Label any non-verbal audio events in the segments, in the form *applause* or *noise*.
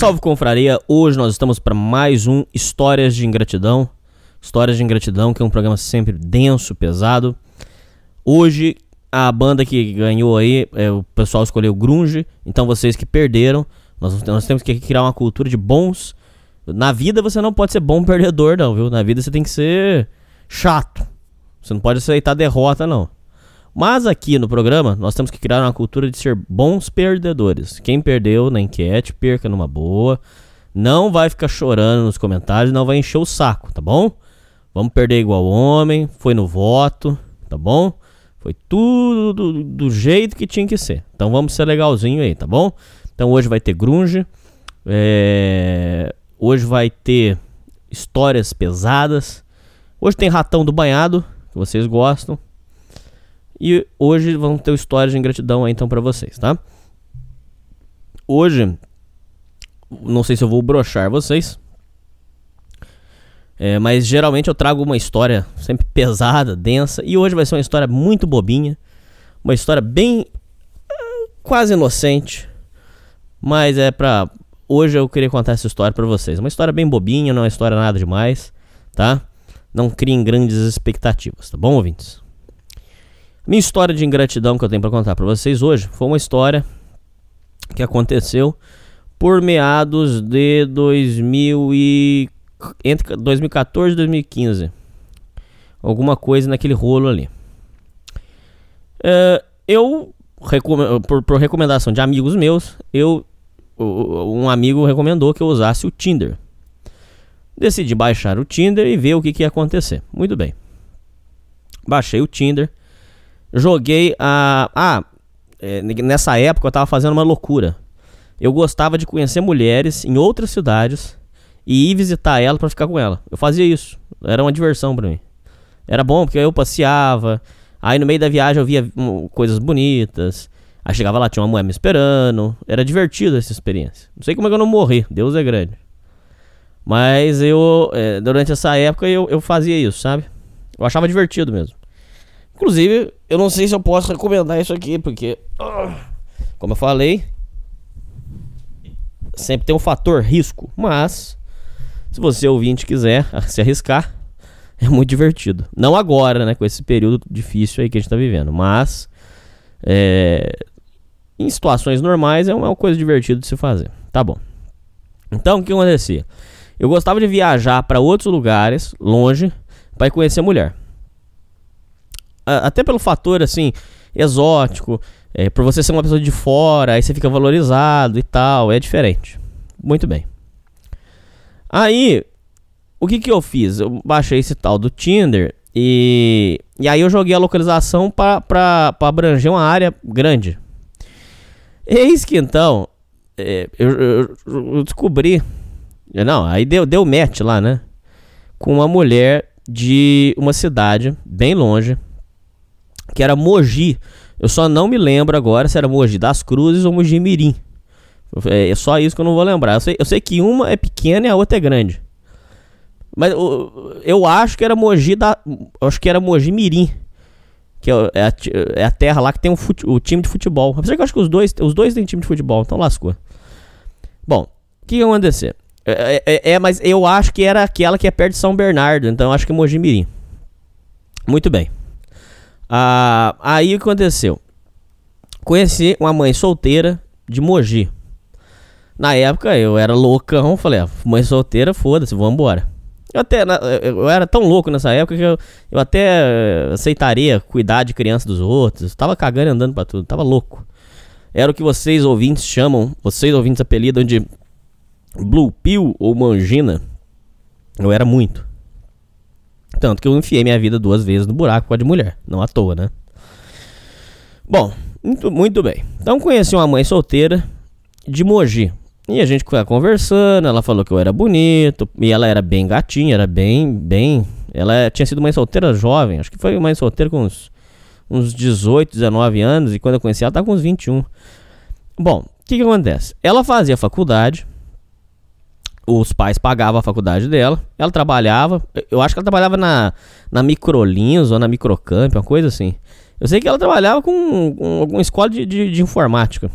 Salve, confraria! Hoje nós estamos para mais um Histórias de Ingratidão. Histórias de Ingratidão, que é um programa sempre denso, pesado. Hoje, a banda que ganhou aí, é, o pessoal escolheu Grunge. Então, vocês que perderam, nós, nós temos que criar uma cultura de bons. Na vida, você não pode ser bom perdedor, não, viu? Na vida, você tem que ser chato. Você não pode aceitar derrota, não. Mas aqui no programa, nós temos que criar uma cultura de ser bons perdedores. Quem perdeu na enquete, perca numa boa. Não vai ficar chorando nos comentários, não vai encher o saco, tá bom? Vamos perder igual homem, foi no voto, tá bom? Foi tudo do, do jeito que tinha que ser. Então vamos ser legalzinho aí, tá bom? Então hoje vai ter grunge, é... hoje vai ter histórias pesadas. Hoje tem ratão do banhado, que vocês gostam. E hoje vão ter histórias de ingratidão aí então para vocês, tá? Hoje, não sei se eu vou brochar vocês. É, mas geralmente eu trago uma história sempre pesada, densa. E hoje vai ser uma história muito bobinha. Uma história bem. quase inocente. Mas é pra. Hoje eu queria contar essa história pra vocês. Uma história bem bobinha, não é uma história nada demais, tá? Não criem grandes expectativas, tá bom, ouvintes? Minha história de ingratidão que eu tenho para contar para vocês hoje foi uma história que aconteceu por meados de 2000 e entre 2014 e 2015. Alguma coisa naquele rolo ali. É, eu, por, por, recomendação de amigos meus, eu um amigo recomendou que eu usasse o Tinder. Decidi baixar o Tinder e ver o que, que ia acontecer. Muito bem. Baixei o Tinder Joguei a. Ah, é, nessa época eu tava fazendo uma loucura. Eu gostava de conhecer mulheres em outras cidades e ir visitar ela para ficar com ela. Eu fazia isso. Era uma diversão para mim. Era bom porque eu passeava. Aí no meio da viagem eu via um, coisas bonitas. Aí chegava lá, tinha uma mulher me esperando. Era divertido essa experiência. Não sei como é que eu não morri. Deus é grande. Mas eu, é, durante essa época, eu, eu fazia isso, sabe? Eu achava divertido mesmo. Inclusive, eu não sei se eu posso recomendar isso aqui, porque, como eu falei, sempre tem um fator risco. Mas, se você ouvinte quiser *laughs* se arriscar, é muito divertido. Não agora, né? Com esse período difícil aí que a gente tá vivendo. Mas, é, em situações normais, é uma, coisa divertida de se fazer. Tá bom. Então, o que acontecia? Eu gostava de viajar para outros lugares, longe, para conhecer mulher até pelo fator assim exótico, é, por você ser uma pessoa de fora, aí você fica valorizado e tal, é diferente. Muito bem. Aí, o que que eu fiz? Eu baixei esse tal do Tinder e, e aí eu joguei a localização para abranger uma área grande. Eis que então, é, eu, eu, eu, descobri, não, aí deu, deu match lá, né? Com uma mulher de uma cidade bem longe, que era Mogi. Eu só não me lembro agora se era Mogi das Cruzes ou Mogi Mirim. É, é só isso que eu não vou lembrar. Eu sei, eu sei que uma é pequena e a outra é grande. Mas eu, eu acho que era Mogi da. Acho que era Mogi Mirim. Que é, é a, é a terra lá que tem um fute, o time de futebol. Apesar que eu acho que os dois, os dois têm time de futebol, então lascou. Bom, o que, vai acontecer? É, é, é, mas eu acho que era aquela que é perto de São Bernardo, então eu acho que é Mogi Mirim. Muito bem. Ah, aí o que aconteceu? Conheci uma mãe solteira de Mogi. Na época eu era loucão, falei, ah, mãe solteira, foda-se, vambora. Eu até eu era tão louco nessa época que eu, eu até aceitaria cuidar de criança dos outros. Tava cagando e andando pra tudo, tava louco. Era o que vocês ouvintes chamam, vocês ouvintes apelidam de Blue Pill ou Mangina. Eu era muito. Tanto que eu enfiei minha vida duas vezes no buraco com a de mulher. Não à toa, né? Bom, muito, muito bem. Então conheci uma mãe solteira de Mogi. E a gente foi conversando, ela falou que eu era bonito, e ela era bem gatinha, era bem, bem... Ela tinha sido mãe solteira jovem, acho que foi mãe solteira com uns, uns 18, 19 anos, e quando eu conheci ela, tava com uns 21. Bom, o que que acontece? Ela fazia faculdade, os pais pagavam a faculdade dela, ela trabalhava, eu acho que ela trabalhava na, na Microlins ou na Microcamp, uma coisa assim. Eu sei que ela trabalhava com, com alguma escola de, de, de informática.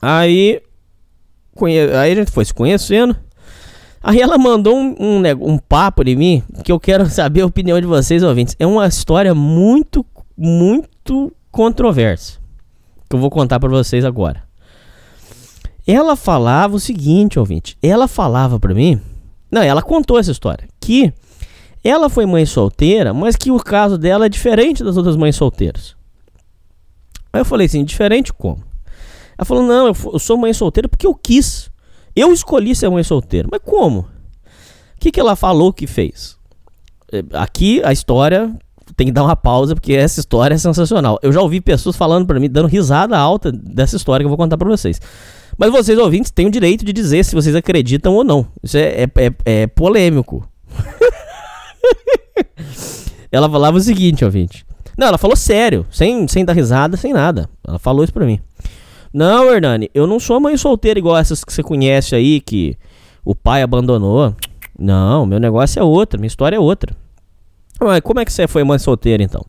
Aí Conhe... Aí a gente foi se conhecendo. Aí ela mandou um, um, um, papo de mim que eu quero saber a opinião de vocês, ouvintes. É uma história muito, muito controversa. Que eu vou contar para vocês agora. Ela falava o seguinte, ouvinte. Ela falava para mim. Não, ela contou essa história. Que ela foi mãe solteira, mas que o caso dela é diferente das outras mães solteiras. Aí eu falei assim: diferente como? Ela falou: Não, eu, sou mãe solteira porque eu quis. Eu escolhi ser mãe solteira. Mas como? O que, que ela falou que fez? É, aqui a história tem que dar uma pausa porque essa história é sensacional. Eu já ouvi pessoas falando para mim, dando risada alta dessa história que eu vou contar para vocês. Mas vocês ouvintes têm o direito de dizer se vocês acreditam ou não. Isso é, é, é, é polêmico. *laughs* ela falava o seguinte, ouvinte. Não, ela falou sério, sem, sem dar risada, sem nada. Ela falou isso pra mim. Não, Hernani, eu não sou mãe solteira igual essas que você conhece aí, que o pai abandonou. Não, meu negócio é outro, minha história é outra. Mas como é que você foi mãe solteira então?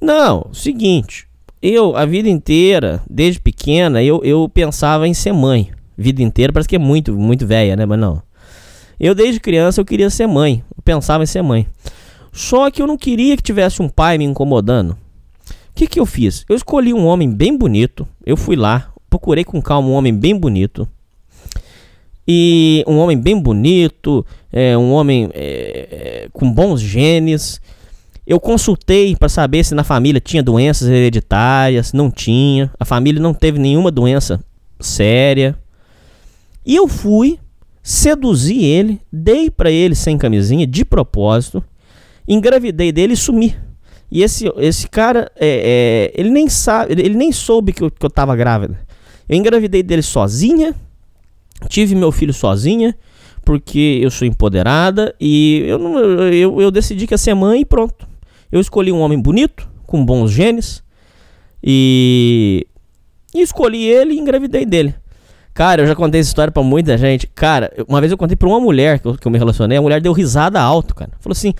Não, seguinte, eu a vida inteira, desde pequena, eu, eu pensava em ser mãe. Vida inteira, parece que é muito, muito velha, né? Mas não. Eu desde criança eu queria ser mãe, eu pensava em ser mãe. Só que eu não queria que tivesse um pai me incomodando. O que, que eu fiz? Eu escolhi um homem bem bonito. Eu fui lá, procurei com calma um homem bem bonito. E um homem bem bonito, é, um homem é, é, com bons genes. Eu consultei para saber se na família tinha doenças hereditárias. Não tinha. A família não teve nenhuma doença séria. E eu fui, seduzi ele, dei para ele sem camisinha, de propósito, engravidei dele e sumi. E esse, esse cara, é, é, ele nem sabe, ele nem soube que eu, que eu tava grávida. Eu engravidei dele sozinha, tive meu filho sozinha, porque eu sou empoderada e eu, não, eu, eu decidi que ia ser mãe e pronto. Eu escolhi um homem bonito, com bons genes, e, e escolhi ele e engravidei dele. Cara, eu já contei essa história pra muita gente. Cara, uma vez eu contei pra uma mulher que eu, que eu me relacionei, a mulher deu risada alto, cara. Falou assim: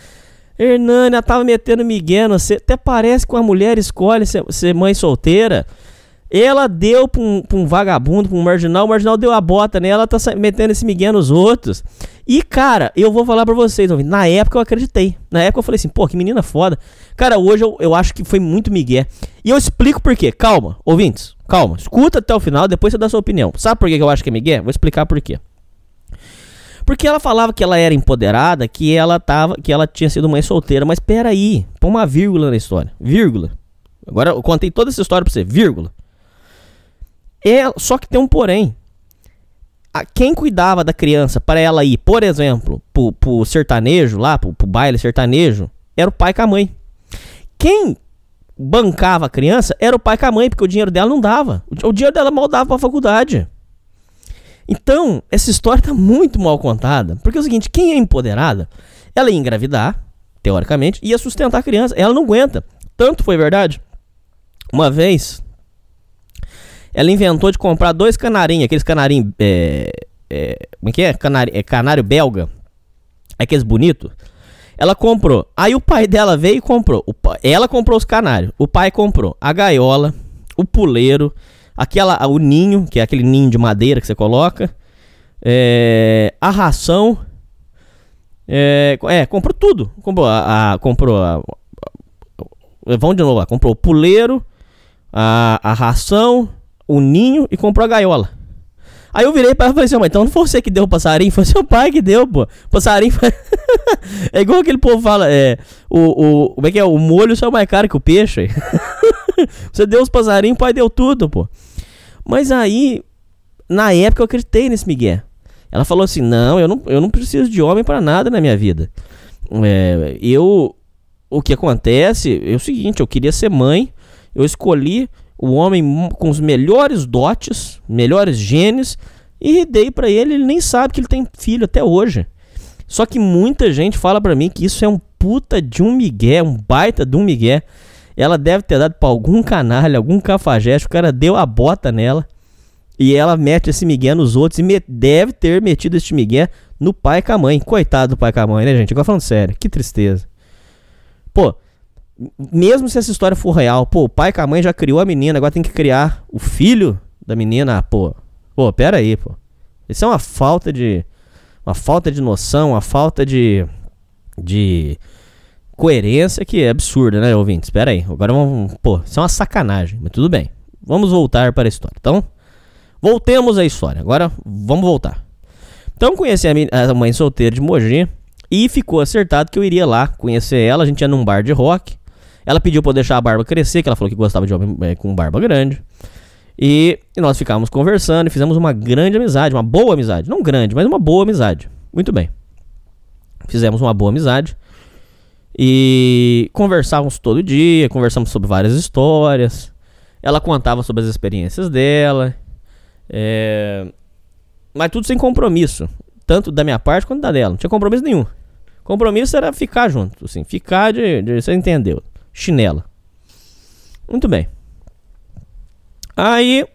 Hernânia tava metendo migué, você até parece que uma mulher escolhe ser, ser mãe solteira. Ela deu pra um, pra um, vagabundo, pra um marginal, o marginal deu a bota nela, ela tá metendo esse migué nos outros. E, cara, eu vou falar pra vocês, na época eu acreditei. Na época eu falei assim, pô, que menina foda. Cara, hoje eu, eu acho que foi muito migué. E eu explico por quê. Calma, ouvintes, calma. Escuta até o final, depois você dá sua opinião. Sabe por que eu acho que é migué? Vou explicar por quê. Porque ela falava que ela era empoderada, que ela tava, que ela tinha sido mãe solteira, mas peraí, põe uma vírgula na história. Vírgula. Agora eu contei toda essa história pra você, vírgula. É, só que tem um porém. A, quem cuidava da criança para ela ir, por exemplo, pro, pro sertanejo lá, pro, pro baile sertanejo, era o pai com a mãe. Quem bancava a criança era o pai com a mãe, porque o dinheiro dela não dava. O, o dinheiro dela mal dava pra faculdade. Então, essa história está muito mal contada. Porque é o seguinte: quem é empoderada, ela ia engravidar, teoricamente, ia sustentar a criança. Ela não aguenta. Tanto foi verdade. Uma vez, ela inventou de comprar dois canarinhos, aqueles canarinhos. É, é, como é que é? Canário, é canário belga. Aqueles bonitos. Ela comprou. Aí o pai dela veio e comprou. Ela comprou os canários. O pai comprou a gaiola, o puleiro aquela, o ninho, que é aquele ninho de madeira que você coloca, é, a ração, é, é, comprou tudo, comprou a, a comprou a, vamos de novo lá, comprou o puleiro, a, a ração, o ninho e comprou a gaiola. Aí eu virei pra ela e falei assim, mas então não foi você que deu o passarinho, foi seu pai que deu, pô. Passarinho foi... *laughs* É igual aquele povo fala, é. O, o, como é que é? O molho só é mais caro que o peixe. *laughs* você deu os passarinhos, o pai deu tudo, pô. Mas aí, na época eu acreditei nesse Miguel. Ela falou assim: não, eu não, eu não preciso de homem para nada na minha vida. É, eu. O que acontece é o seguinte: eu queria ser mãe, eu escolhi o homem com os melhores dotes, melhores genes, e dei para ele. Ele nem sabe que ele tem filho até hoje. Só que muita gente fala para mim que isso é um puta de um migué, um baita de um migué. Ela deve ter dado pra algum canalha, algum cafajeste, o cara deu a bota nela. E ela mete esse migué nos outros e deve ter metido esse migué no pai com a mãe. Coitado do pai com a mãe, né, gente? Agora falando sério, que tristeza. Pô, mesmo se essa história for real, pô, o pai com a mãe já criou a menina, agora tem que criar o filho da menina, ah, pô. Pô, pera aí, pô. Isso é uma falta de uma falta de noção, uma falta de de coerência que é absurda, né, ouvintes? Espera aí. Agora vamos, pô, isso é uma sacanagem, mas tudo bem. Vamos voltar para a história. Então, voltemos à história. Agora vamos voltar. Então conheci a, a mãe solteira de Mogi e ficou acertado que eu iria lá conhecer ela. A gente ia num bar de rock. Ela pediu pra eu deixar a barba crescer, que ela falou que gostava de homem é, com barba grande. E, e nós ficávamos conversando e fizemos uma grande amizade, uma boa amizade. Não grande, mas uma boa amizade. Muito bem. Fizemos uma boa amizade. E conversávamos todo dia, conversamos sobre várias histórias. Ela contava sobre as experiências dela. É... Mas tudo sem compromisso. Tanto da minha parte quanto da dela. Não tinha compromisso nenhum. Compromisso era ficar junto, assim. Ficar de, de você entendeu. Chinela. Muito bem. Aí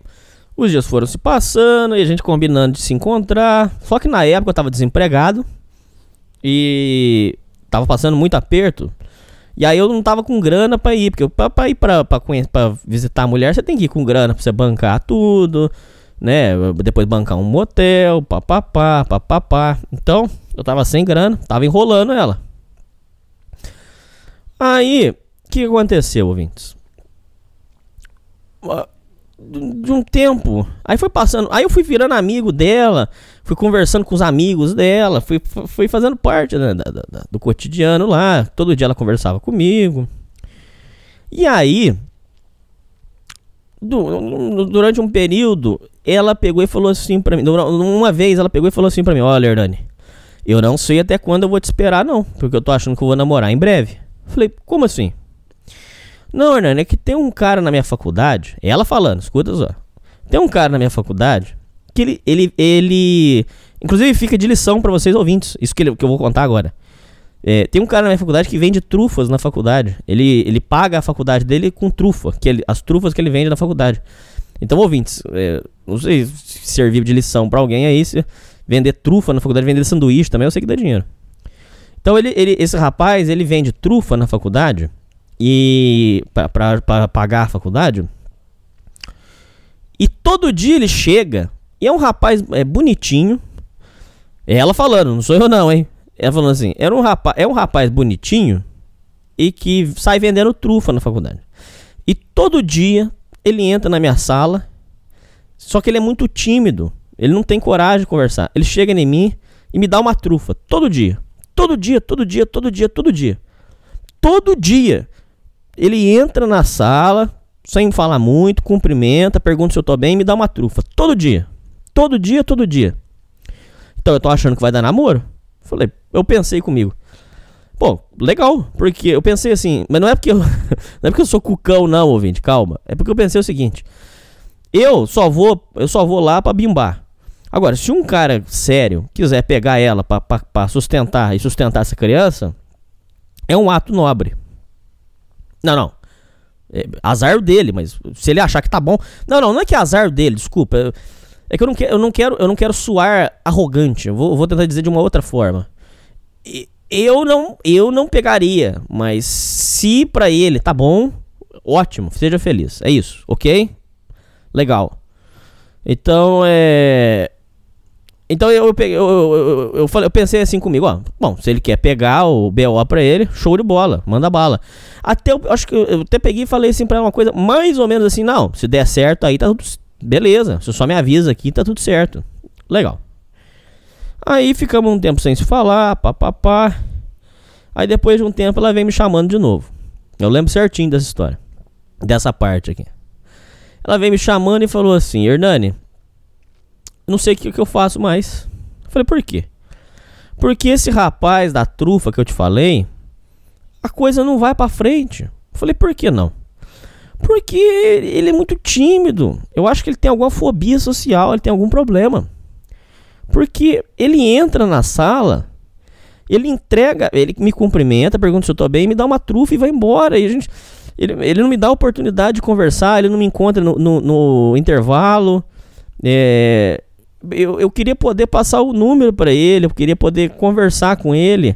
os dias foram se passando e a gente combinando de se encontrar. Só que na época eu tava desempregado e tava passando muito aperto. E aí eu não tava com grana pra ir, porque pra, pra ir pra, pra, pra, visitar a mulher, você tem que ir com grana pra você bancar tudo, né? Depois bancar um motel, papapá, papapá. Então, eu tava sem grana, tava enrolando ela. Aí, o que aconteceu, ouvintes? de um tempo. Aí foi passando. Aí eu fui virando amigo dela. Fui conversando com os amigos dela. Fui, fui fazendo parte né, da, da, do cotidiano lá. Todo dia ela conversava comigo. E aí. Durante um período, ela pegou e falou assim pra mim. Uma vez ela pegou e falou assim pra mim: Olha, Hernani, eu não sei até quando eu vou te esperar, não. Porque eu tô achando que eu vou namorar em breve. Falei: Como assim? Não, Hernani, é que tem um cara na minha faculdade, ela falando, escuta só. Tem um cara na minha faculdade que ele, ele, ele inclusive fica de lição para vocês ouvintes, isso que, ele, que eu vou contar agora. É, tem um cara na minha faculdade que vende trufas na faculdade. Ele, ele paga a faculdade dele com trufa, que ele, as trufas que ele vende na faculdade. Então, ouvintes, é, não sei se servir de lição para alguém aí, se vender trufa na faculdade, vender sanduíche também, eu sei que dá dinheiro. Então, ele, ele, esse rapaz, ele vende trufa na faculdade e para pagar a faculdade. E todo dia ele chega e é um rapaz é bonitinho. É ela falando, não sou eu não, hein? Ela falando assim, era um rapaz, é um rapaz bonitinho e que sai vendendo trufa na faculdade. E todo dia ele entra na minha sala, só que ele é muito tímido. Ele não tem coragem de conversar. Ele chega em mim e me dá uma trufa todo dia. Todo dia, todo dia, todo dia, todo dia. Todo dia. Ele entra na sala, sem falar muito, cumprimenta, pergunta se eu tô bem e me dá uma trufa. Todo dia. Todo dia, todo dia. Então eu tô achando que vai dar namoro? Falei, eu pensei comigo. Pô, legal, porque eu pensei assim, mas não é porque eu, *laughs* não é porque eu sou cucão não, ouvinte, calma. É porque eu pensei o seguinte: eu só vou, eu só vou lá para bimbar. Agora, se um cara sério quiser pegar ela para sustentar e sustentar essa criança, é um ato nobre. Não, não. É, azar dele, mas se ele achar que tá bom. Não, não, não é que é azar dele, desculpa. É que eu não, que, eu não quero, eu não quero suar arrogante. Eu vou, vou tentar dizer de uma outra forma. Eu não, eu não pegaria, mas se para ele tá bom, ótimo, seja feliz. É isso, ok? Legal. Então é então eu, eu, eu, eu, falei, eu pensei assim comigo, ó. Bom, se ele quer pegar o BO pra ele, show de bola, manda bala. Até eu acho que eu até peguei e falei assim pra uma coisa mais ou menos assim, não, se der certo aí tá, Beleza, você só me avisa aqui, tá tudo certo. Legal. Aí ficamos um tempo sem se falar, papapá. Aí depois de um tempo ela vem me chamando de novo. Eu lembro certinho dessa história. Dessa parte aqui. Ela veio me chamando e falou assim: Hernani, não sei o que, que eu faço mais. Eu falei: por quê? Porque esse rapaz da trufa que eu te falei, a coisa não vai para frente. Eu falei: por que não? Porque ele é muito tímido. Eu acho que ele tem alguma fobia social, ele tem algum problema. Porque ele entra na sala, ele entrega, ele me cumprimenta, pergunta se eu tô bem, me dá uma trufa e vai embora. E a gente, ele, ele não me dá oportunidade de conversar, ele não me encontra no, no, no intervalo. É, eu, eu queria poder passar o número para ele, eu queria poder conversar com ele,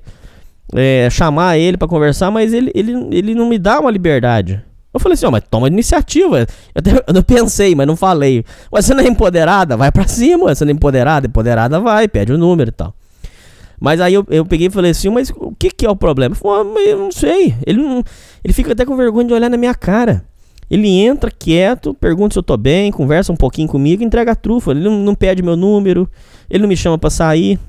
é, chamar ele para conversar, mas ele, ele, ele não me dá uma liberdade. Eu falei assim, ó, mas toma iniciativa. Eu, até, *laughs* eu pensei, mas não falei. Mas você não é empoderada? Vai pra cima. Você não é empoderada? Empoderada vai, pede o número e tal. Mas aí eu, eu peguei e falei assim, mas o que que é o problema? Ele falou, ah, eu não sei. Ele, não, ele fica até com vergonha de olhar na minha cara. Ele entra quieto, pergunta se eu tô bem, conversa um pouquinho comigo, entrega a trufa. Ele não, não pede meu número, ele não me chama pra sair.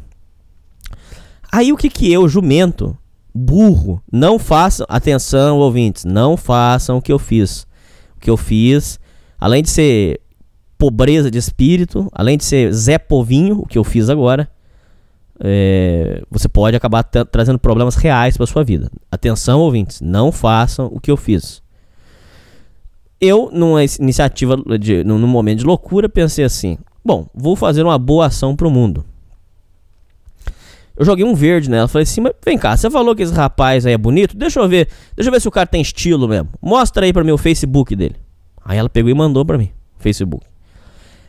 Aí o que que eu, jumento, burro. Não façam, atenção, ouvintes, não façam o que eu fiz. O que eu fiz, além de ser pobreza de espírito, além de ser Zé Povinho, o que eu fiz agora, é, você pode acabar trazendo problemas reais para sua vida. Atenção, ouvintes, não façam o que eu fiz. Eu, numa iniciativa, de, num momento de loucura, pensei assim: bom, vou fazer uma boa ação para o mundo. Eu joguei um verde nela. Falei assim, mas vem cá, você falou que esse rapaz aí é bonito? Deixa eu ver. Deixa eu ver se o cara tem estilo mesmo. Mostra aí pra mim o Facebook dele. Aí ela pegou e mandou pra mim. Facebook.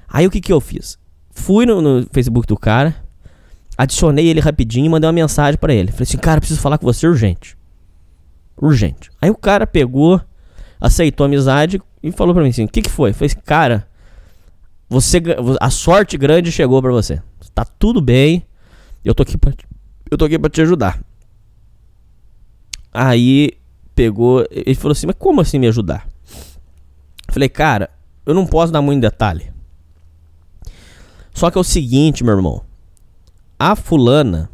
Aí o que que eu fiz? Fui no, no Facebook do cara. Adicionei ele rapidinho e mandei uma mensagem para ele. Falei assim, cara, preciso falar com você urgente. Urgente. Aí o cara pegou, aceitou a amizade e falou pra mim assim: o que que foi? Falei assim, cara, você, a sorte grande chegou para você. Tá tudo bem. Eu tô aqui pra, eu tô aqui pra te ajudar. Aí pegou, ele falou assim: Mas como assim me ajudar? Falei, cara, eu não posso dar muito detalhe. Só que é o seguinte, meu irmão. A fulana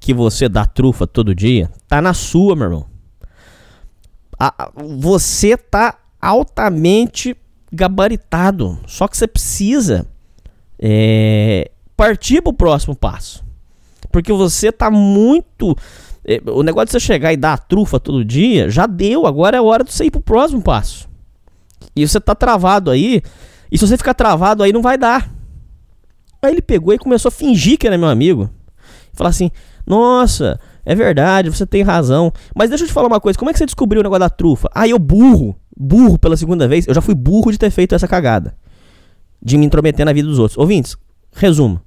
que você dá trufa todo dia tá na sua, meu irmão. A, você tá altamente gabaritado. Só que você precisa é, partir pro próximo passo. Porque você tá muito. É, o negócio de você chegar e dar a trufa todo dia já deu, agora é hora de você ir pro próximo passo. E você tá travado aí. E se você ficar travado aí, não vai dar. Aí ele pegou e começou a fingir que era meu amigo. Falar assim: Nossa, é verdade, você tem razão. Mas deixa eu te falar uma coisa: como é que você descobriu o negócio da trufa? Ah, eu burro, burro pela segunda vez. Eu já fui burro de ter feito essa cagada. De me intrometer na vida dos outros. Ouvintes, resumo.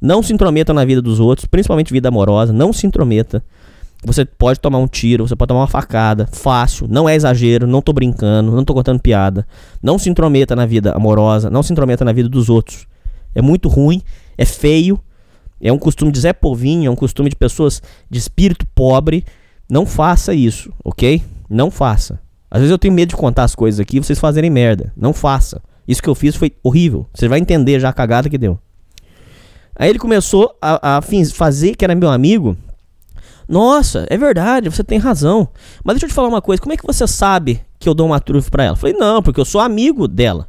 Não se intrometa na vida dos outros, principalmente vida amorosa. Não se intrometa. Você pode tomar um tiro, você pode tomar uma facada, fácil, não é exagero, não tô brincando, não tô contando piada. Não se intrometa na vida amorosa, não se intrometa na vida dos outros. É muito ruim, é feio, é um costume de Zé Povinho, é um costume de pessoas de espírito pobre. Não faça isso, ok? Não faça. Às vezes eu tenho medo de contar as coisas aqui e vocês fazerem merda. Não faça. Isso que eu fiz foi horrível. Você vai entender já a cagada que deu. Aí ele começou a, a fazer que era meu amigo. Nossa, é verdade, você tem razão. Mas deixa eu te falar uma coisa: como é que você sabe que eu dou uma trufa pra ela? Eu falei, não, porque eu sou amigo dela.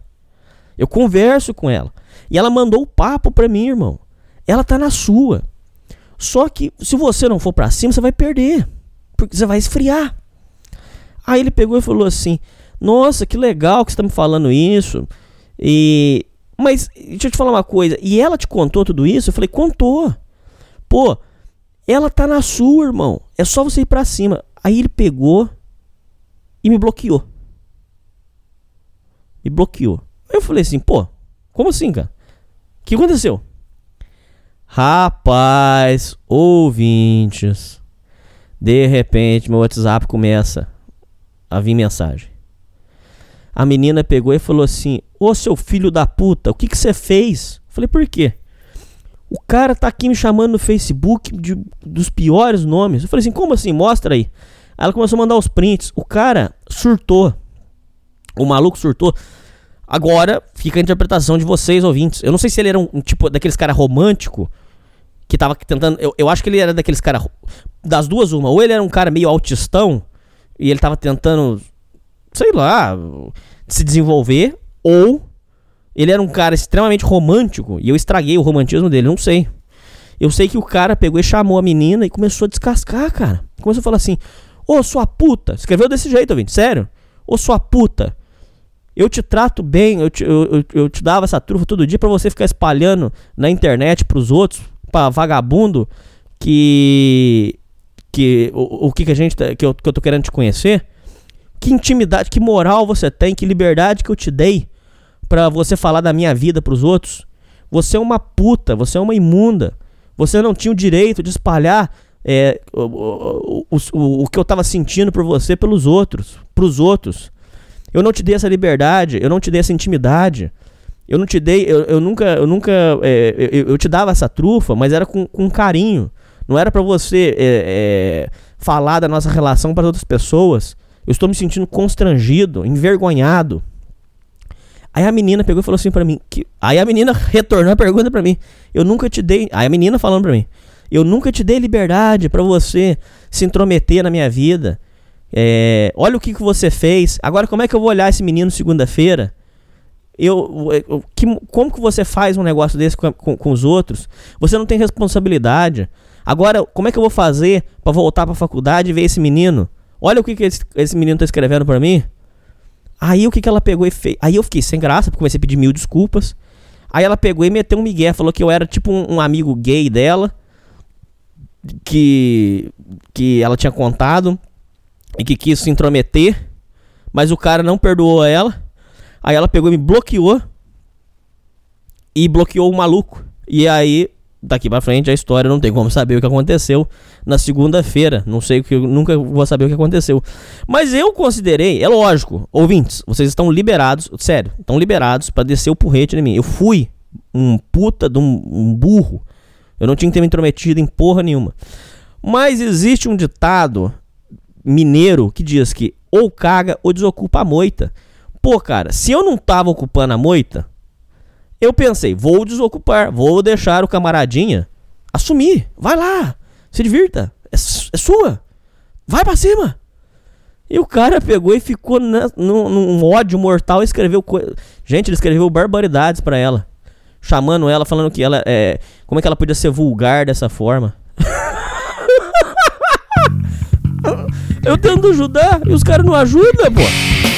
Eu converso com ela. E ela mandou o papo pra mim, irmão. Ela tá na sua. Só que se você não for pra cima, você vai perder. Porque você vai esfriar. Aí ele pegou e falou assim: Nossa, que legal que você tá me falando isso. E mas deixa eu te falar uma coisa. E ela te contou tudo isso? Eu falei, contou. Pô, ela tá na sua, irmão. É só você ir pra cima. Aí ele pegou e me bloqueou. Me bloqueou. Eu falei assim, pô, como assim, cara? O que aconteceu? Rapaz, ouvintes. De repente, meu WhatsApp começa a vir mensagem. A menina pegou e falou assim: Ô seu filho da puta, o que você fez? Falei, por quê? O cara tá aqui me chamando no Facebook de, dos piores nomes. Eu falei assim, como assim? Mostra aí. Aí ela começou a mandar os prints. O cara surtou. O maluco surtou. Agora fica a interpretação de vocês, ouvintes. Eu não sei se ele era um, um tipo daqueles cara romântico que tava tentando. Eu, eu acho que ele era daqueles cara. Das duas, uma. Ou ele era um cara meio autistão e ele tava tentando, sei lá, se desenvolver. Ou ele era um cara extremamente romântico e eu estraguei o romantismo dele, não sei. Eu sei que o cara pegou e chamou a menina e começou a descascar, cara. Começou a falar assim: Ô, sua puta. Escreveu desse jeito, ouvinte, sério. Ô, sua puta. Eu te trato bem, eu te, eu, eu, eu te dava essa trufa todo dia para você ficar espalhando na internet pros outros, pra vagabundo, que. que o, o que, que a gente. Tá, que eu, que eu tô querendo te conhecer. Que intimidade, que moral você tem, que liberdade que eu te dei para você falar da minha vida pros outros. Você é uma puta, você é uma imunda. Você não tinha o direito de espalhar é, o, o, o, o, que eu estava sentindo por você pelos outros, pros outros. Eu não te dei essa liberdade, eu não te dei essa intimidade. Eu não te dei, eu, eu nunca, eu nunca, é, eu, eu, te dava essa trufa, mas era com, com carinho. Não era para você é, é, falar da nossa relação para outras pessoas. Eu estou me sentindo constrangido, envergonhado. Aí a menina pegou e falou assim para mim, que, aí a menina retornou a pergunta para mim. Eu nunca te dei, aí a menina falando para mim, eu nunca te dei liberdade para você se intrometer na minha vida. É, olha o que, que você fez. Agora, como é que eu vou olhar esse menino segunda-feira? Eu, eu, que, como que você faz um negócio desse com, com, com, os outros? Você não tem responsabilidade. Agora, como é que eu vou fazer para voltar para a faculdade e ver esse menino? Olha o que, que esse, esse menino tá escrevendo para mim. Aí o que, que ela pegou e fez? Aí eu fiquei sem graça, porque comecei a pedir mil desculpas. Aí ela pegou e meteu um migué, falou que eu era tipo um, um amigo gay dela, que que ela tinha contado e que quis se intrometer, mas o cara não perdoou ela. Aí ela pegou e me bloqueou e bloqueou o maluco. E aí, daqui pra frente, a história não tem como saber o que aconteceu na segunda-feira. Não sei o que, nunca vou saber o que aconteceu. Mas eu considerei, é lógico, ouvintes, vocês estão liberados, sério, estão liberados para descer o porrete em mim. Eu fui um puta de um, um burro. Eu não tinha que ter me intrometido em porra nenhuma. Mas existe um ditado mineiro que diz que ou caga ou desocupa a moita. Pô, cara, se eu não tava ocupando a moita, eu pensei, vou desocupar, vou deixar o camaradinha assumir. Vai lá, se divirta, é, é sua, vai pra cima. E o cara pegou e ficou na, num, num, ódio mortal e escreveu. Gente, ele escreveu barbaridades para ela. Chamando ela, falando que ela é. Como é que ela podia ser vulgar dessa forma? *laughs* Eu tento ajudar e os caras não ajudam, pô.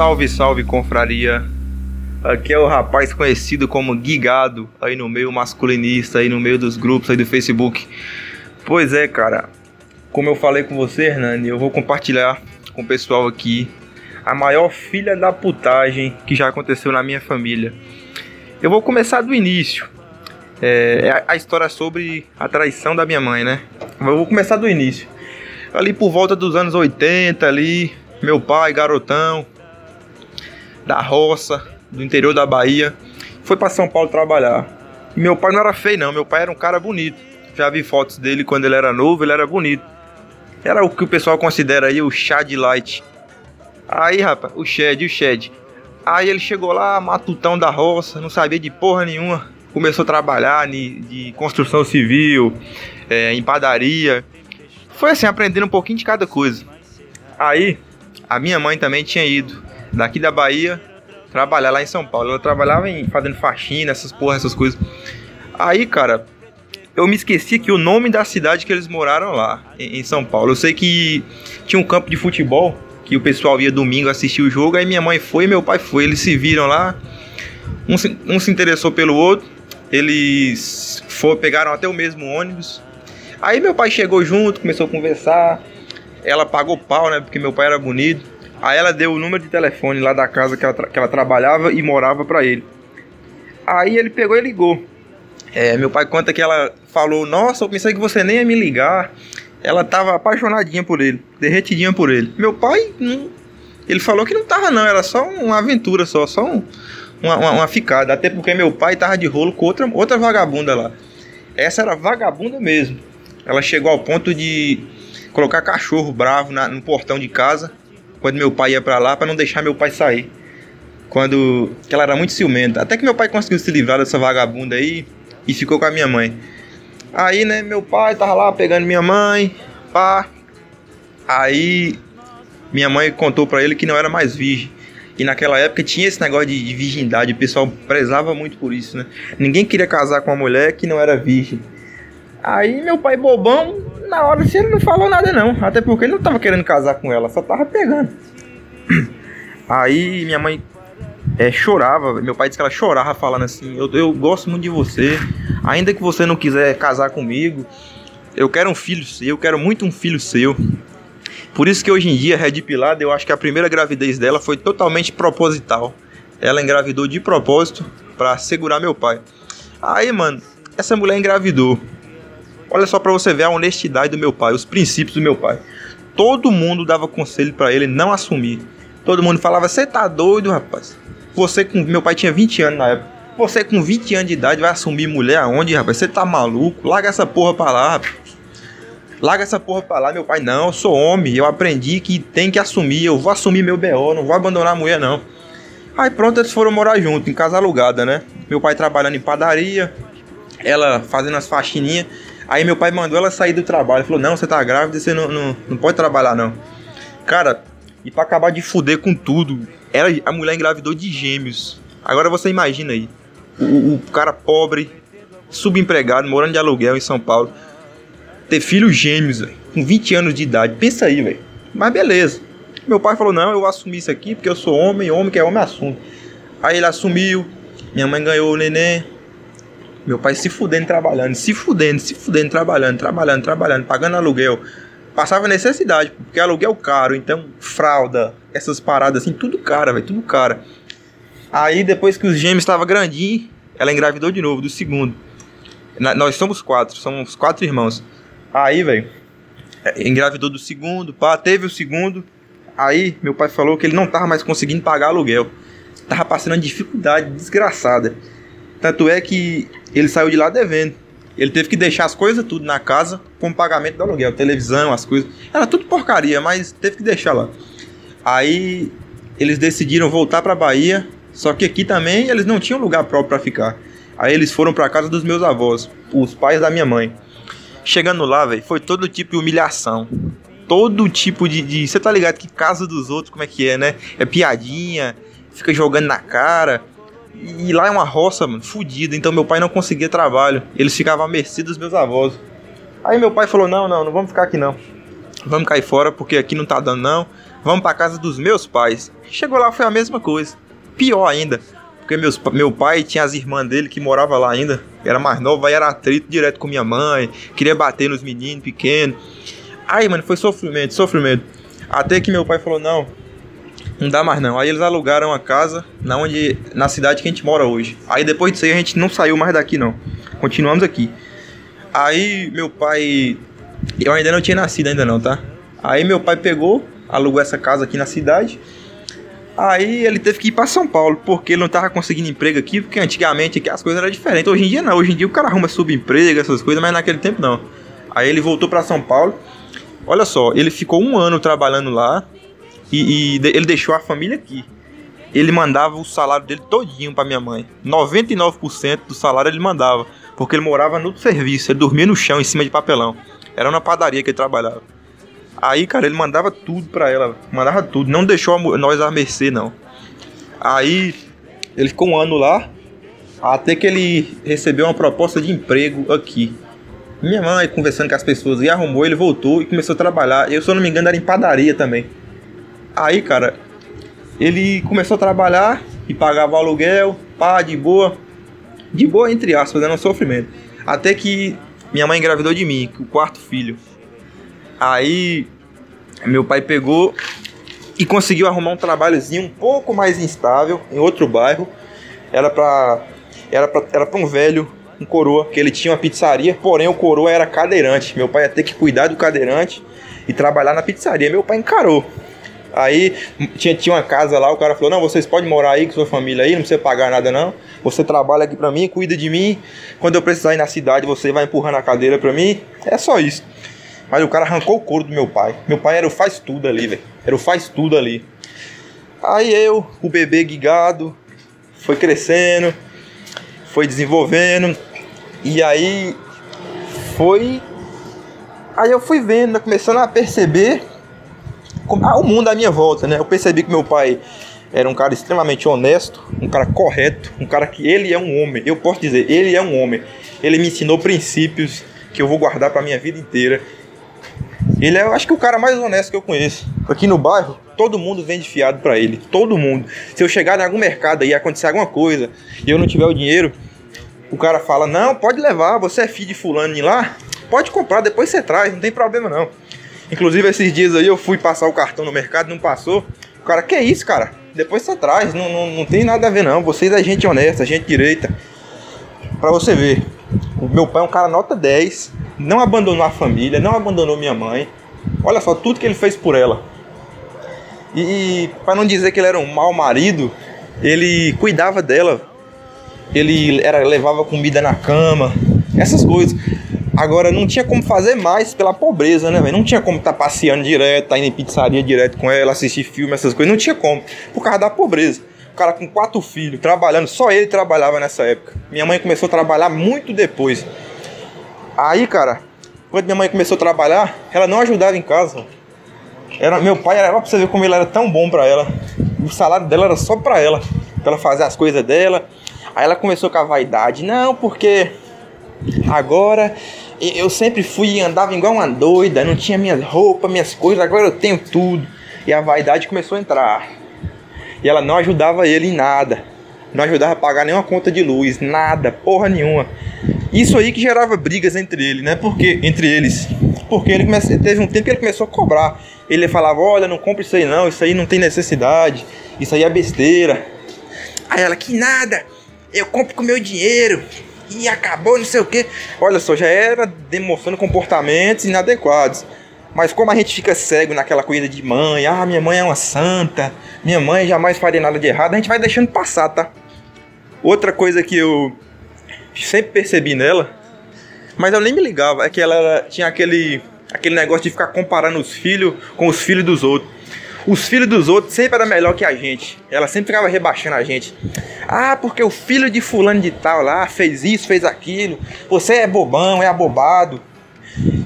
Salve, salve, confraria. Aqui é o rapaz conhecido como Guigado, aí no meio masculinista, aí no meio dos grupos aí do Facebook. Pois é, cara. Como eu falei com você, Hernani, eu vou compartilhar com o pessoal aqui a maior filha da putagem que já aconteceu na minha família. Eu vou começar do início. É, é a história sobre a traição da minha mãe, né? Eu vou começar do início. Ali por volta dos anos 80, ali, meu pai, garotão, da roça, do interior da Bahia, foi para São Paulo trabalhar. E meu pai não era feio, não, meu pai era um cara bonito. Já vi fotos dele quando ele era novo, ele era bonito. Era o que o pessoal considera aí o chá de light. Aí, rapaz, o Shed, o Shed. Aí ele chegou lá, matutão da roça, não sabia de porra nenhuma. Começou a trabalhar de, de construção civil, é, em padaria. Foi assim, aprendendo um pouquinho de cada coisa. Aí, a minha mãe também tinha ido daqui da Bahia trabalhar lá em São Paulo. Ela trabalhava em, fazendo faxina, essas porra, essas coisas. Aí, cara, eu me esqueci que o nome da cidade que eles moraram lá, em, São Paulo. Eu sei que tinha um campo de futebol que o pessoal ia domingo assistir o jogo. Aí minha mãe foi meu pai foi. Eles se viram lá. Um se, um se interessou pelo outro. Eles for, pegaram até o mesmo ônibus. Aí meu pai chegou junto, começou a conversar. Ela pagou pau, né? Porque meu pai era bonito. Aí ela deu o número de telefone lá da casa que ela, que ela trabalhava e morava para ele. Aí ele pegou e ligou. É, meu pai conta que ela falou: Nossa, eu pensei que você nem ia me ligar. Ela tava apaixonadinha por ele, derretidinha por ele. Meu pai, não, ele falou que não tava, não, era só uma aventura, só, só um, uma, uma, uma, ficada. Até porque meu pai tava de rolo com outra, outra vagabunda lá. Essa era vagabunda mesmo. Ela chegou ao ponto de colocar cachorro bravo na, no portão de casa quando meu pai ia para lá para não deixar meu pai sair. Quando que ela era muito ciumenta. Até que meu pai conseguiu se livrar dessa vagabunda aí e ficou com a minha mãe. Aí, né, meu pai tava lá pegando minha mãe, pá. Aí minha mãe contou para ele que não era mais virgem. E naquela época tinha esse negócio de, de virgindade, o pessoal prezava muito por isso, né? Ninguém queria casar com uma mulher que não era virgem. Aí meu pai bobão, na hora assim, ele não falou nada não. Até porque ele não tava querendo casar com ela, só tava pegando. *clears throat* Aí minha mãe é, chorava, meu pai disse que ela chorava falando assim, eu, eu gosto muito de você, ainda que você não quiser casar comigo, eu quero um filho seu, eu quero muito um filho seu. Por isso que hoje em dia, Red Pilada, eu acho que a primeira gravidez dela foi totalmente proposital. Ela engravidou de propósito para segurar meu pai. Aí, mano, essa mulher engravidou. Olha só para você ver a honestidade do meu pai, os princípios do meu pai. Todo mundo dava conselho para ele não assumir. Todo mundo falava: "Você tá doido, rapaz? Você com meu pai tinha 20 anos na época. Você com 20 anos de idade vai assumir mulher aonde, rapaz? Você tá maluco? Larga essa porra pra lá, rapaz. Larga essa porra pra lá, meu pai. Não, eu sou homem. Eu aprendi que tem que assumir. Eu vou assumir meu BO. Não vou abandonar a mulher, não. Aí pronto, eles foram morar junto, em casa alugada, né? Meu pai trabalhando em padaria. Ela fazendo as faxininhas. Aí meu pai mandou ela sair do trabalho. Falou: Não, você tá grávida, você não, não, não pode trabalhar, não. Cara, e pra acabar de fuder com tudo, ela, a mulher engravidou de gêmeos. Agora você imagina aí. O, o cara pobre, subempregado, morando de aluguel em São Paulo. Ter filhos gêmeos, véio, com 20 anos de idade. Pensa aí, velho. Mas beleza. Meu pai falou: Não, eu vou assumir isso aqui porque eu sou homem, homem que é homem assume. Aí ele assumiu. Minha mãe ganhou o neném. Meu pai se fudendo trabalhando, se fudendo, se fudendo trabalhando, trabalhando, trabalhando, pagando aluguel. Passava necessidade, porque aluguel caro, então fralda, essas paradas assim, tudo cara, velho, tudo cara. Aí depois que os gêmeos estavam grandinhos, ela engravidou de novo, do segundo. Na, nós somos quatro, somos quatro irmãos. Aí, velho, é, engravidou do segundo, pá, teve o segundo. Aí meu pai falou que ele não tava mais conseguindo pagar aluguel. Tava passando uma dificuldade desgraçada. Tanto é que ele saiu de lá devendo. Ele teve que deixar as coisas tudo na casa com pagamento do aluguel, televisão, as coisas. Era tudo porcaria, mas teve que deixar lá. Aí eles decidiram voltar para Bahia, só que aqui também eles não tinham lugar próprio para ficar. Aí eles foram para casa dos meus avós, os pais da minha mãe. Chegando lá, velho, foi todo tipo de humilhação. Todo tipo de. Você tá ligado que casa dos outros, como é que é, né? É piadinha, fica jogando na cara. E lá é uma roça, mano, fodida. Então meu pai não conseguia trabalho. Eles ficavam à mercê dos meus avós. Aí meu pai falou: Não, não, não vamos ficar aqui não. Vamos cair fora porque aqui não tá dando não. vamos pra casa dos meus pais. Chegou lá, foi a mesma coisa. Pior ainda, porque meus, meu pai tinha as irmãs dele que morava lá ainda, era mais nova, aí era atrito direto com minha mãe, queria bater nos meninos pequenos. Aí, mano, foi sofrimento, sofrimento. Até que meu pai falou: não, não dá mais não. Aí eles alugaram a casa na, onde, na cidade que a gente mora hoje. Aí depois disso aí a gente não saiu mais daqui não. Continuamos aqui. Aí meu pai. Eu ainda não tinha nascido ainda não, tá? Aí meu pai pegou, alugou essa casa aqui na cidade. Aí ele teve que ir para São Paulo, porque ele não tava conseguindo emprego aqui, porque antigamente aqui as coisas eram diferentes. Hoje em dia não, hoje em dia o cara arruma subemprego, essas coisas, mas naquele tempo não. Aí ele voltou para São Paulo. Olha só, ele ficou um ano trabalhando lá e, e ele deixou a família aqui. Ele mandava o salário dele todinho para minha mãe. 99% do salário ele mandava, porque ele morava no serviço, ele dormia no chão em cima de papelão. Era na padaria que ele trabalhava. Aí, cara, ele mandava tudo pra ela, mandava tudo, não deixou nós à mercê, não. Aí, ele ficou um ano lá, até que ele recebeu uma proposta de emprego aqui. Minha mãe, conversando com as pessoas, e arrumou, ele voltou e começou a trabalhar. Eu, se eu não me engano, era em padaria também. Aí, cara, ele começou a trabalhar e pagava aluguel, pá, de boa. De boa, entre aspas, era um sofrimento. Até que minha mãe engravidou de mim, o quarto filho. Aí meu pai pegou e conseguiu arrumar um trabalhozinho um pouco mais instável em outro bairro. Era pra, era pra, era pra um velho, um coroa, que ele tinha uma pizzaria, porém o coroa era cadeirante. Meu pai ia ter que cuidar do cadeirante e trabalhar na pizzaria. Meu pai encarou. Aí tinha, tinha uma casa lá, o cara falou: Não, vocês podem morar aí com sua família aí, não precisa pagar nada não. Você trabalha aqui pra mim, cuida de mim. Quando eu precisar ir na cidade, você vai empurrando a cadeira pra mim. É só isso. Mas o cara arrancou o couro do meu pai. Meu pai era o faz tudo ali, velho. Era o faz tudo ali. Aí eu, o bebê guigado, foi crescendo, foi desenvolvendo. E aí foi. Aí eu fui vendo, começando a perceber o mundo à minha volta, né? Eu percebi que meu pai era um cara extremamente honesto, um cara correto, um cara que ele é um homem. Eu posso dizer, ele é um homem. Ele me ensinou princípios que eu vou guardar para minha vida inteira. Ele é, eu acho que o cara mais honesto que eu conheço. Aqui no bairro, todo mundo vende fiado para ele. Todo mundo. Se eu chegar em algum mercado e acontecer alguma coisa e eu não tiver o dinheiro, o cara fala: Não, pode levar, você é filho de fulano de lá, pode comprar, depois você traz, não tem problema não. Inclusive, esses dias aí eu fui passar o cartão no mercado, não passou. O cara, que isso, cara? Depois você traz, não, não, não tem nada a ver não. Vocês é gente honesta, gente direita. Pra você ver, o meu pai é um cara nota 10, não abandonou a família, não abandonou minha mãe. Olha só tudo que ele fez por ela. E, e para não dizer que ele era um mau marido, ele cuidava dela. Ele era levava comida na cama, essas coisas. Agora não tinha como fazer mais pela pobreza, né, velho? Não tinha como estar tá passeando direto, tá indo em pizzaria direto com ela, assistir filme, essas coisas. Não tinha como, por causa da pobreza. O cara com quatro filhos, trabalhando, só ele trabalhava nessa época. Minha mãe começou a trabalhar muito depois. Aí, cara, quando minha mãe começou a trabalhar, ela não ajudava em casa. Era, meu pai era pra você ver como ele era tão bom pra ela. O salário dela era só pra ela. Pra ela fazer as coisas dela. Aí ela começou com a vaidade. Não, porque agora eu sempre fui e andava igual uma doida. Não tinha minhas roupas, minhas coisas. Agora eu tenho tudo. E a vaidade começou a entrar. E ela não ajudava ele em nada. Não ajudava a pagar nenhuma conta de luz, nada, porra nenhuma. Isso aí que gerava brigas entre ele, né? Porque entre eles, porque ele comece, teve um tempo que ele começou a cobrar. Ele falava: "Olha, não compre isso aí não, isso aí não tem necessidade, isso aí é besteira". Aí ela: "Que nada. Eu compro com meu dinheiro". E acabou, não sei o que. Olha só, já era demonstrando comportamentos inadequados. Mas como a gente fica cego naquela coisa de mãe, ah, minha mãe é uma santa, minha mãe jamais faria nada de errado, a gente vai deixando passar, tá? Outra coisa que eu sempre percebi nela, mas eu nem me ligava, é que ela tinha aquele, aquele negócio de ficar comparando os filhos com os filhos dos outros. Os filhos dos outros sempre era melhor que a gente. Ela sempre ficava rebaixando a gente. Ah, porque o filho de fulano de tal lá fez isso, fez aquilo. Você é bobão, é abobado.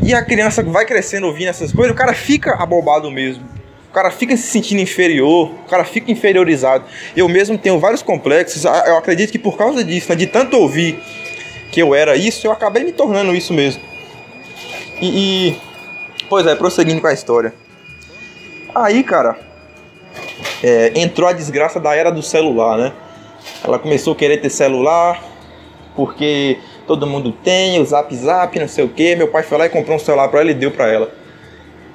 E a criança vai crescendo ouvindo essas coisas, o cara fica abobado mesmo. O cara fica se sentindo inferior, o cara fica inferiorizado. Eu mesmo tenho vários complexos, eu acredito que por causa disso, né, de tanto ouvir que eu era isso, eu acabei me tornando isso mesmo. E, e pois é, prosseguindo com a história. Aí, cara, é, entrou a desgraça da era do celular, né? Ela começou a querer ter celular, porque todo mundo tem, o zap zap, não sei o que. Meu pai foi lá e comprou um celular pra ela e deu pra ela.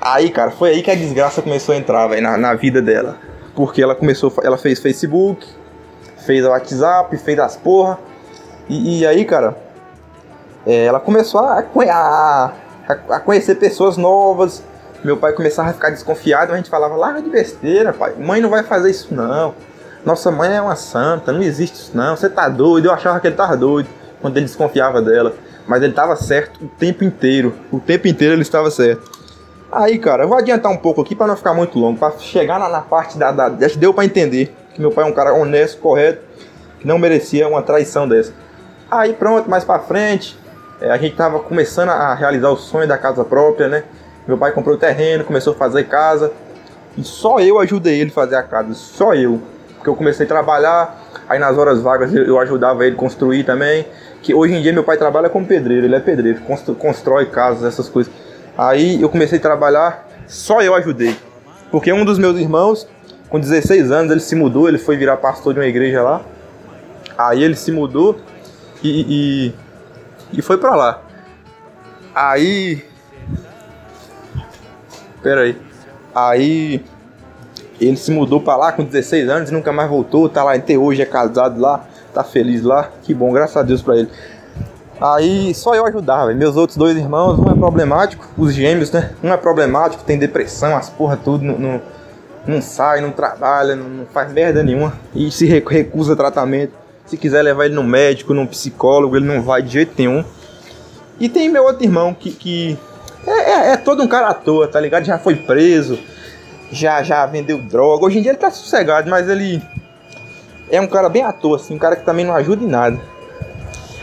Aí, cara, foi aí que a desgraça começou a entrar, velho, na, na vida dela. Porque ela começou, ela fez Facebook, fez o WhatsApp, fez as porra. E, e aí, cara, é, ela começou a, a, a, conhecer pessoas novas. Meu pai começava a ficar desconfiado, a gente falava, larga de besteira, pai. Mãe não vai fazer isso não. Nossa mãe é uma santa, não existe isso não. Você tá doido, eu achava que ele tava doido quando ele desconfiava dela. Mas ele tava certo o tempo inteiro. O tempo inteiro ele estava certo. Aí, cara, eu vou adiantar um pouco aqui para não ficar muito longo, para chegar na, na, parte da, da. Que deu para entender que meu pai é um cara honesto, correto, que não merecia uma traição dessa. Aí, pronto, mais para frente, é, a gente tava começando a realizar o sonho da casa própria, né? Meu pai comprou o terreno, começou a fazer casa. E só eu ajudei ele a fazer a casa, só eu. Porque eu comecei a trabalhar, aí nas horas vagas eu ajudava ele a construir também. Que hoje em dia meu pai trabalha como pedreiro, ele é pedreiro, constrói casas, essas coisas. Aí eu comecei a trabalhar, só eu ajudei. Porque um dos meus irmãos, com 16 anos, ele se mudou, ele foi virar pastor de uma igreja lá. Aí ele se mudou e, e, e foi pra lá. Aí. Pera aí. Aí. Ele se mudou pra lá com 16 anos nunca mais voltou. Tá lá até hoje, é casado lá, tá feliz lá. Que bom, graças a Deus pra ele. Aí só eu ajudava. Meus outros dois irmãos, um é problemático, os gêmeos, né? Um é problemático, tem depressão, as porra tudo, não, não, não sai, não trabalha, não, não, faz merda nenhuma. E se recusa tratamento. Se quiser levar ele no médico, num psicólogo, ele não vai de jeito nenhum. E tem meu outro irmão que, que é, é, é todo um cara à toa, tá ligado? Já foi preso, já, já vendeu droga. Hoje em dia ele tá sossegado, mas ele é um cara bem à toa, assim, um cara que também não ajuda em nada.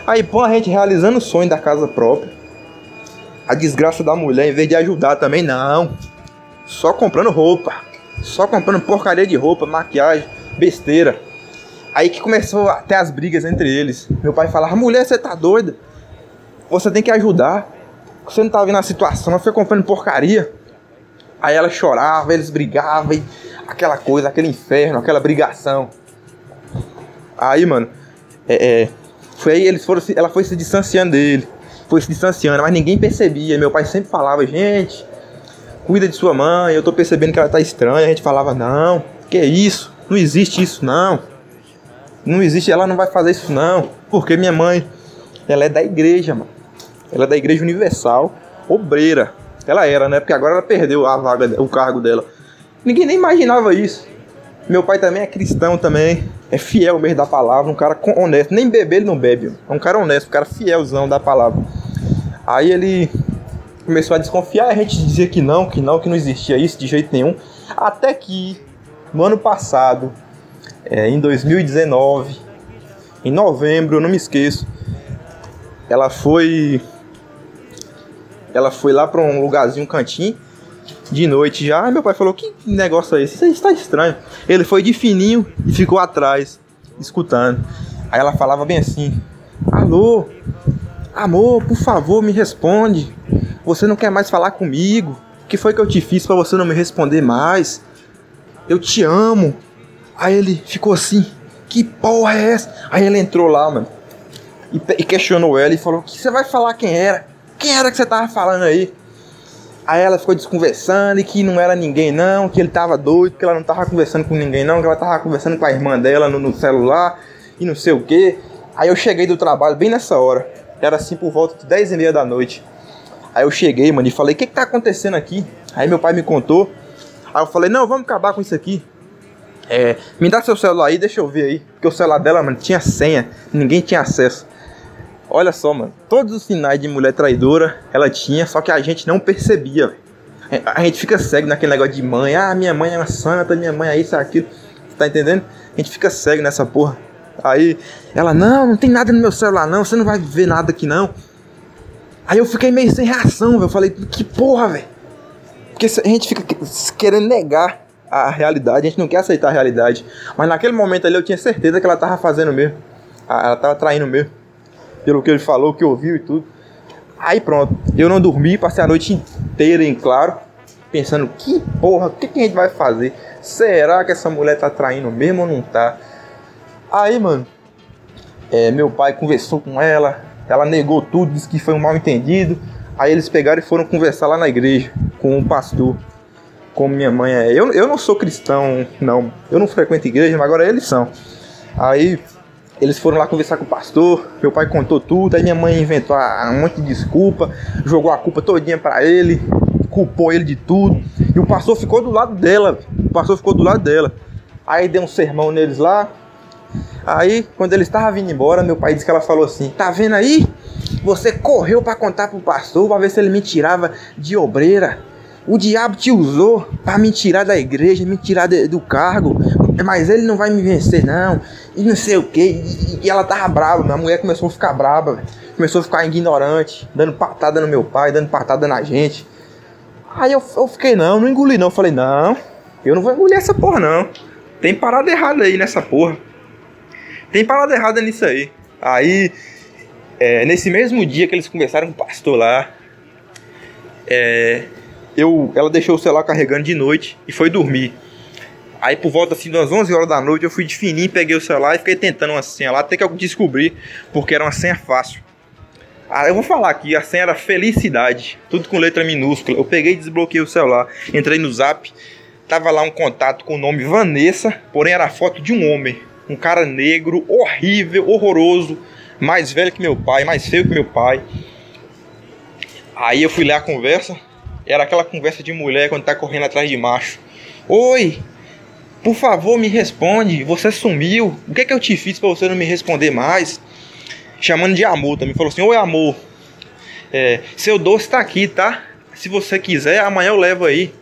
Aí, pô, a gente realizando o sonho da casa própria. A desgraça da mulher, em vez de ajudar também, não. Só comprando roupa. Só comprando porcaria de roupa, maquiagem, besteira. Aí que começou até as brigas entre eles. Meu pai falava, mulher, você tá doida? Você tem que ajudar. Você não tá vendo a situação, ela foi comprando porcaria. Aí ela chorava, eles brigavam, aquela coisa, aquele inferno, aquela brigação. Aí, mano, é, é foi aí eles foram, ela foi se distanciando dele, foi se distanciando, mas ninguém percebia. Meu pai sempre falava, gente, cuida de sua mãe, eu tô percebendo que ela tá estranha. A gente falava, não, que isso? Não existe isso, não. Não existe, ela não vai fazer isso, não. Porque minha mãe, ela é da igreja, mano. Ela é da igreja universal, obreira. Ela era, né? Porque agora ela perdeu a vaga, o cargo dela. Ninguém nem imaginava isso. Meu pai também é cristão também é fiel mesmo da palavra, um cara honesto. Nem beber ele não bebe, é um cara honesto, um cara fielzão da palavra. Aí ele começou a desconfiar, a gente dizia que não, que não, que não existia isso de jeito nenhum. Até que no ano passado, é, em 2019, em novembro, eu não me esqueço, ela foi. Ela foi lá para um lugarzinho, um cantinho, de noite já. Meu pai falou: Que negócio é esse? Isso aí está estranho. Ele foi de fininho e ficou atrás, escutando. Aí ela falava bem assim: Alô, amor, por favor, me responde. Você não quer mais falar comigo? O que foi que eu te fiz para você não me responder mais? Eu te amo. Aí ele ficou assim: Que porra é essa? Aí ele entrou lá, mano, e, e questionou ela e falou: Que você vai falar quem era? Quem era que você tava falando aí? Aí ela ficou desconversando e que não era ninguém não, que ele tava doido, que ela não tava conversando com ninguém não, que ela tava conversando com a irmã dela no, no celular e não sei o que. Aí eu cheguei do trabalho bem nessa hora, era assim por volta de 10 e meia da noite. Aí eu cheguei, mano, e falei, o que que tá acontecendo aqui? Aí meu pai me contou. Aí eu falei, não, vamos acabar com isso aqui. É, me dá seu celular aí, deixa eu ver aí. Porque o celular dela, mano, tinha senha, ninguém tinha acesso. Olha só, mano. Todos os sinais de mulher traidora ela tinha, só que a gente não percebia. É, a gente fica cego naquele negócio de mãe. Ah, minha mãe é uma santa, minha mãe é isso, é aquilo. Tá entendendo? A gente fica cego nessa porra. Aí ela, não, não tem nada no meu celular, não. Você não vai ver nada aqui, não. Aí eu fiquei meio sem reação, velho. Eu falei, que porra, velho. Porque a gente fica querendo negar a realidade, a gente não quer aceitar a realidade. Mas naquele momento ali eu tinha certeza que ela tava fazendo mesmo. Ela tava traindo mesmo pelo que ele falou, que ouviu e tudo. Aí pronto, eu não dormi, passei a noite inteira em claro. pensando, que porra, o que, que a gente vai fazer? Será que essa mulher tá traindo mesmo ou não tá? Aí, mano, é, meu pai conversou com ela, ela negou tudo, disse que foi um mal entendido. Aí eles pegaram e foram conversar lá na igreja com o pastor, como minha mãe é. Eu, eu não sou cristão, não. Eu não frequento igreja, mas agora eles são. Aí eles foram lá conversar com o pastor, meu pai contou tudo, aí minha mãe inventou um monte de desculpa, jogou a culpa todinha para ele, culpou ele de tudo. E o pastor ficou do lado dela, o pastor ficou do lado dela. Aí deu um sermão neles lá. Aí, quando ele estava vindo embora, meu pai disse que ela falou assim: "Tá vendo aí? Você correu para contar pro pastor para ver se ele me tirava de obreira. O diabo te usou para me tirar da igreja, me tirar de, do cargo, mas ele não vai me vencer não. E não sei o que. E, ela tava brava, minha mulher começou a ficar brava, começou a ficar ignorante, dando patada no meu pai, dando patada na gente. Aí eu, eu fiquei não, não engoli não. Eu falei, não, eu não vou engolir essa porra não. Tem parada errada aí nessa porra. Tem parada errada nisso aí. Aí é, nesse mesmo dia que eles conversaram com o pastor lá, é, eu, ela deixou o celular carregando de noite e foi dormir. Aí por volta assim das 11 horas da noite eu fui de fininho, peguei o celular e fiquei tentando uma senha lá até que eu descobri porque era uma senha fácil. Ah, eu vou falar aqui, a senha era felicidade, tudo com letra minúscula. Eu peguei e desbloqueei o celular, entrei no Zap, tava lá um contato com o nome Vanessa, porém era a foto de um homem, um cara negro, horrível, horroroso, mais velho que meu pai, mais feio que meu pai. Aí eu fui ler a conversa, era aquela conversa de mulher quando tá correndo atrás de macho. Oi, por favor me responde, você sumiu, o que é que eu te fiz para você não me responder mais? Chamando de amor também, falou assim, oi amor, é, seu doce tá aqui, tá? Se você quiser, amanhã eu levo aí.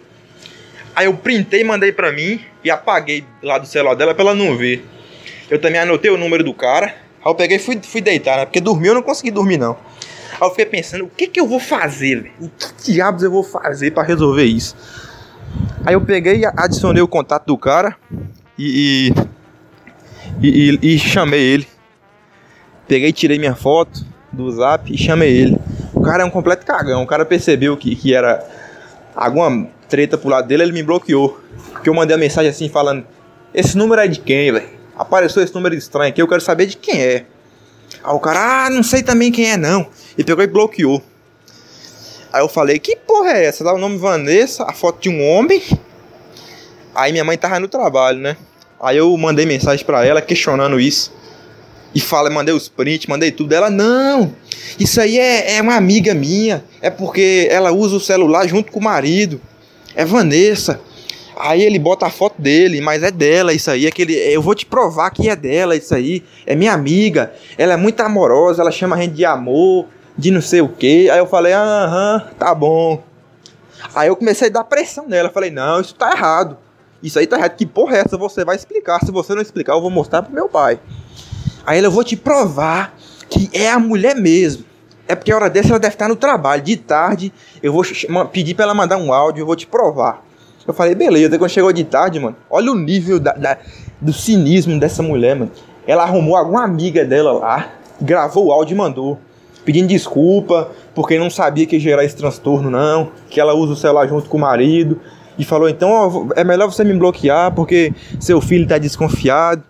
Aí eu printei mandei pra mim e apaguei lá do celular dela pra ela não ver. Eu também anotei o número do cara Aí eu peguei e fui, fui deitar, né? Porque dormir eu não consegui dormir, não. Aí eu fiquei pensando, o que que eu vou fazer, velho? O que diabos eu vou fazer para resolver isso? Aí eu peguei adicionei o contato do cara e e, e, e, chamei ele. Peguei, tirei minha foto do zap e chamei ele. O cara é um completo cagão. O cara percebeu que, que era alguma treta pro lado dele, ele me bloqueou. Porque eu mandei a mensagem assim falando: Esse número é de quem, velho? apareceu esse número estranho aqui, eu quero saber de quem é. Aí o cara, ah, não sei também quem é não. E pegou e bloqueou. Aí eu falei, que porra é essa? Dá o nome Vanessa, a foto de um homem. Aí minha mãe tava no trabalho, né? Aí eu mandei mensagem para ela questionando isso. E fala, mandei os prints, mandei tudo. Ela, não, isso aí é, é uma amiga minha. É porque ela usa o celular junto com o marido. É Vanessa. Aí ele bota a foto dele, mas é dela isso aí. Aquele, eu vou te provar que é dela isso aí. É minha amiga. Ela é muito amorosa, ela chama a gente de amor, de não sei o que. Aí eu falei, aham, tá bom. Aí eu comecei a dar pressão nela. Falei, não, isso tá errado. Isso aí tá errado. Que porra é essa? Você vai explicar. Se você não explicar, eu vou mostrar pro meu pai. Aí ele, eu vou te provar que é a mulher mesmo. É porque a hora dessa ela deve estar no trabalho. De tarde, eu vou pedir para ela mandar um áudio, eu vou te provar. Eu falei, beleza. Quando chegou de tarde, mano, olha o nível da, da, do cinismo dessa mulher, mano. Ela arrumou alguma amiga dela lá, gravou o áudio e mandou. Pedindo desculpa, porque não sabia que ia gerar esse transtorno, não. Que ela usa o celular junto com o marido. E falou, então ó, é melhor você me bloquear, porque seu filho tá desconfiado,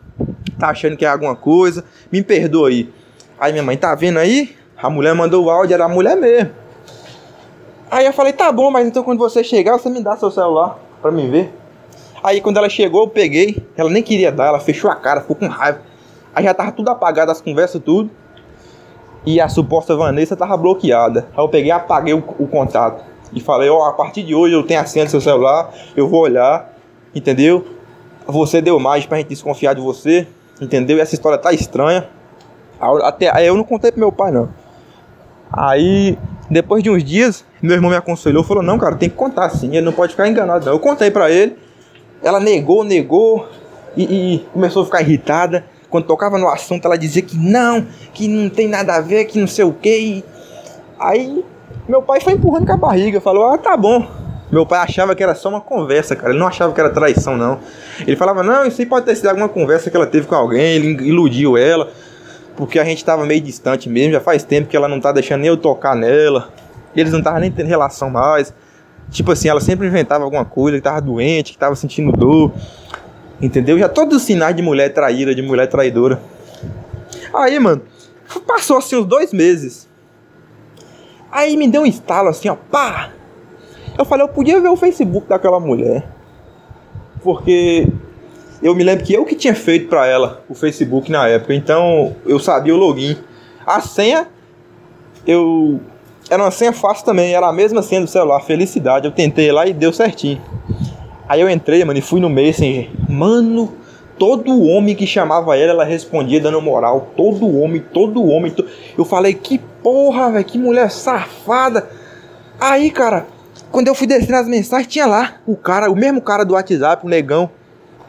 tá achando que é alguma coisa. Me perdoa aí. Aí minha mãe, tá vendo aí? A mulher mandou o áudio, era a mulher mesmo. Aí eu falei, tá bom, mas então quando você chegar, você me dá seu celular pra me ver. Aí quando ela chegou, eu peguei. Ela nem queria dar, ela fechou a cara, ficou com raiva. Aí já tava tudo apagado, as conversas, tudo. E a suposta Vanessa tava bloqueada. Aí eu peguei apaguei o, o contato. E falei, ó, oh, a partir de hoje eu tenho a senha seu celular, eu vou olhar, entendeu? Você deu mais pra gente desconfiar de você, entendeu? E essa história tá estranha. Até aí eu não contei pro meu pai, não. Aí depois de uns dias, meu irmão me aconselhou, falou: "Não, cara, tem que contar assim, ele não pode ficar enganado". Não. Eu contei para ele. Ela negou, negou e, e, começou a ficar irritada. Quando tocava no assunto, ela dizia que não, que não tem nada a ver, que não sei o que. Aí meu pai foi empurrando com a barriga, falou: "Ah, tá bom". Meu pai achava que era só uma conversa, cara. Ele não achava que era traição, não. Ele falava: "Não, isso aí pode ter sido alguma conversa que ela teve com alguém, ele iludiu ela" porque a gente tava meio distante mesmo, já faz tempo que ela não tá deixando nem eu tocar nela. Eles não estavam nem tendo relação mais. Tipo assim, ela sempre inventava alguma coisa, que tava doente, que tava sentindo dor. Entendeu? Já todos os sinais de mulher traíra, de mulher traidora. Aí, mano, passou assim uns dois meses. Aí me deu um estalo assim, ó, pá! Eu falei, eu podia ver o Facebook daquela mulher. Porque eu me lembro que eu que tinha feito para ela o Facebook na época, então eu sabia o login. A senha, eu. Era uma senha fácil também, era a mesma senha do celular, felicidade. Eu tentei lá e deu certinho. Aí eu entrei, mano, e fui no Messenger. Mano, todo homem que chamava ela, ela respondia dando moral. Todo homem, todo homem. To... Eu falei, que porra, velho, que mulher safada. Aí, cara, quando eu fui descendo as mensagens, tinha lá o cara, o mesmo cara do WhatsApp, o negão,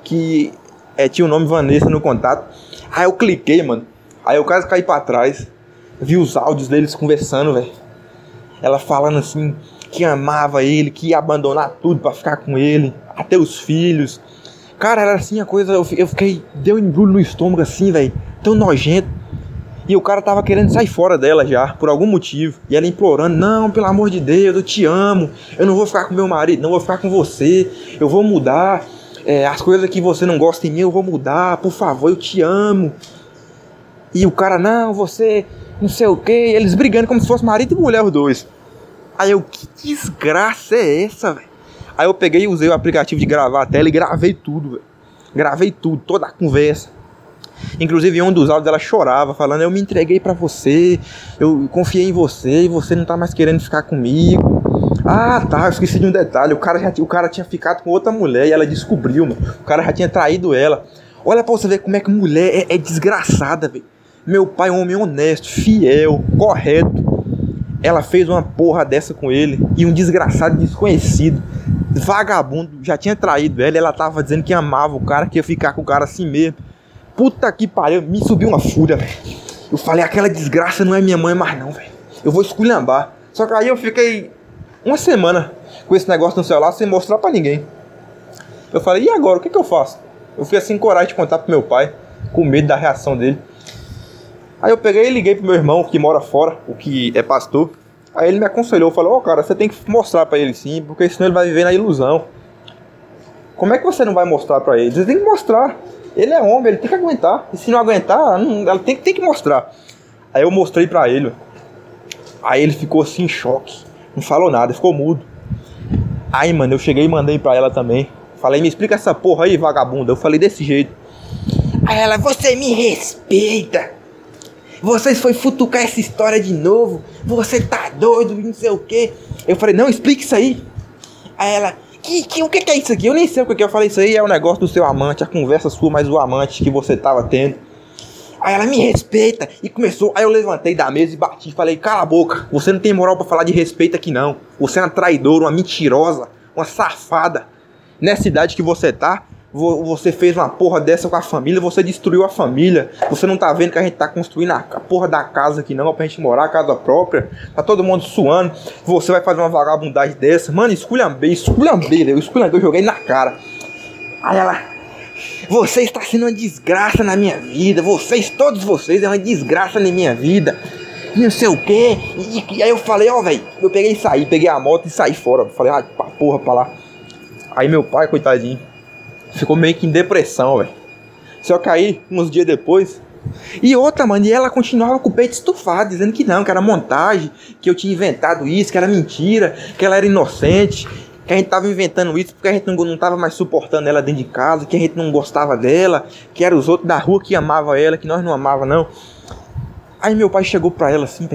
que é, tinha o nome Vanessa no contato. Aí eu cliquei, mano. Aí eu quase caí pra trás. Vi os áudios deles conversando, velho. Ela falando assim que amava ele, que ia abandonar tudo para ficar com ele, até os filhos. Cara, era assim a coisa. Eu fiquei. Deu um embrulho no estômago assim, velho. Tão nojento. E o cara tava querendo sair fora dela já, por algum motivo. E ela implorando: Não, pelo amor de Deus, eu te amo. Eu não vou ficar com meu marido, não vou ficar com você. Eu vou mudar. É, as coisas que você não gosta em mim, eu vou mudar. Por favor, eu te amo. E o cara: Não, você não sei o que. Eles brigando como se fosse marido e mulher, os dois. Aí eu: Que desgraça é essa, velho? Aí eu peguei e usei o aplicativo de gravar a tela e gravei tudo, velho. Gravei tudo, toda a conversa Inclusive, um dos áudios ela chorava, falando: Eu me entreguei para você, eu confiei em você e você não tá mais querendo ficar comigo. Ah, tá, eu esqueci de um detalhe: o cara, já, o cara tinha ficado com outra mulher e ela descobriu, mano. O cara já tinha traído ela. Olha pra você ver como é que mulher é, é desgraçada, velho. Meu pai é um homem honesto, fiel, correto. Ela fez uma porra dessa com ele e um desgraçado desconhecido, vagabundo, já tinha traído ela. Ela tava dizendo que amava o cara, que ia ficar com o cara assim mesmo. Puta que pariu, me subiu uma fúria, velho. Eu falei, aquela desgraça não é minha mãe mais não, velho. Eu vou esculhambar. Só que aí eu fiquei uma semana com esse negócio no celular sem mostrar para ninguém. Eu falei, e agora, o que, que eu faço? Eu fui assim coragem de contar pro meu pai, com medo da reação dele. Aí eu peguei e liguei pro meu irmão, que mora fora, o que é pastor. Aí ele me aconselhou, falou, ó oh, cara, você tem que mostrar para ele sim, porque senão ele vai viver na ilusão. Como é que você não vai mostrar para ele? Você tem que mostrar. Ele é homem, ele tem que aguentar. E se não aguentar, não, ela tem, tem que mostrar. Aí eu mostrei pra ele. Aí ele ficou assim em choque. Não falou nada, ficou mudo. Aí, mano, eu cheguei e mandei pra ela também. Falei, me explica essa porra aí, vagabunda. Eu falei desse jeito. Aí ela, você me respeita. Vocês foi futucar essa história de novo. Você tá doido, não sei o quê. Eu falei, não, explica isso aí. Aí ela, que, que, o que, é isso aqui? Eu nem sei o que, que eu falei. Isso aí é o negócio do seu amante, a conversa sua, mas o amante que você tava tendo. Aí ela me respeita e começou. Aí eu levantei da mesa e bati falei: Cala a boca, você não tem moral para falar de respeito aqui não. Você é uma traidora, uma mentirosa, uma safada. Nessa idade que você tá, você fez uma porra dessa com a família, você destruiu a família. Você não tá vendo que a gente tá construindo a porra da casa aqui não, pra gente morar, casa própria. Tá todo mundo suando. Você vai fazer uma vagabundagem dessa. Mano, esculhambei, esculhambei, eu esculhambei, eu joguei na cara. Aí ela, você está sendo uma desgraça na minha vida. Vocês, todos vocês, é uma desgraça na minha vida. Não sei o que. E, e, aí eu falei, ó, oh, velho. Eu peguei e saí, peguei a moto e saí fora. Falei, ah, porra, pra lá. Aí meu pai, coitadinho ficou meio que em depressão, velho. Só aí, uns dias depois. E outra, mano, e ela continuava com o peito estufado, dizendo que não, que era montagem, que eu tinha inventado isso, que era mentira, que ela era inocente, que a gente tava inventando isso porque a gente não, não tava mais suportando ela dentro de casa, que a gente não gostava dela, que eram os outros da rua que amavam ela, que nós não amava não. Aí meu pai chegou pra ela assim.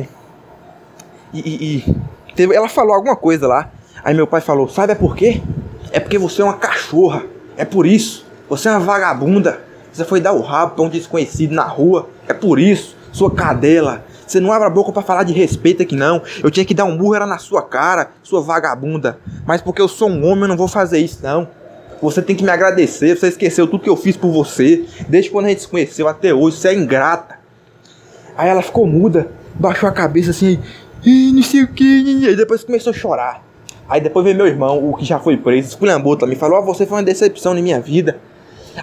E, e, e teve, ela falou alguma coisa lá. Aí meu pai falou: Sabe é por quê? É porque você é uma cachorra. É por isso. Você é uma vagabunda. Você foi dar o rabo pra um desconhecido na rua. É por isso. Sua cadela. Você não abre a boca para falar de respeito aqui não. Eu tinha que dar um burro era na sua cara, sua vagabunda. Mas porque eu sou um homem, eu não vou fazer isso não. Você tem que me agradecer. Você esqueceu tudo que eu fiz por você. Desde quando a gente se conheceu até hoje. Você é ingrata. Aí ela ficou muda. Baixou a cabeça assim. E não sei o que. E depois começou a chorar. Aí depois veio meu irmão, o que já foi preso, esculhambou também, falou: oh, você foi uma decepção na minha vida.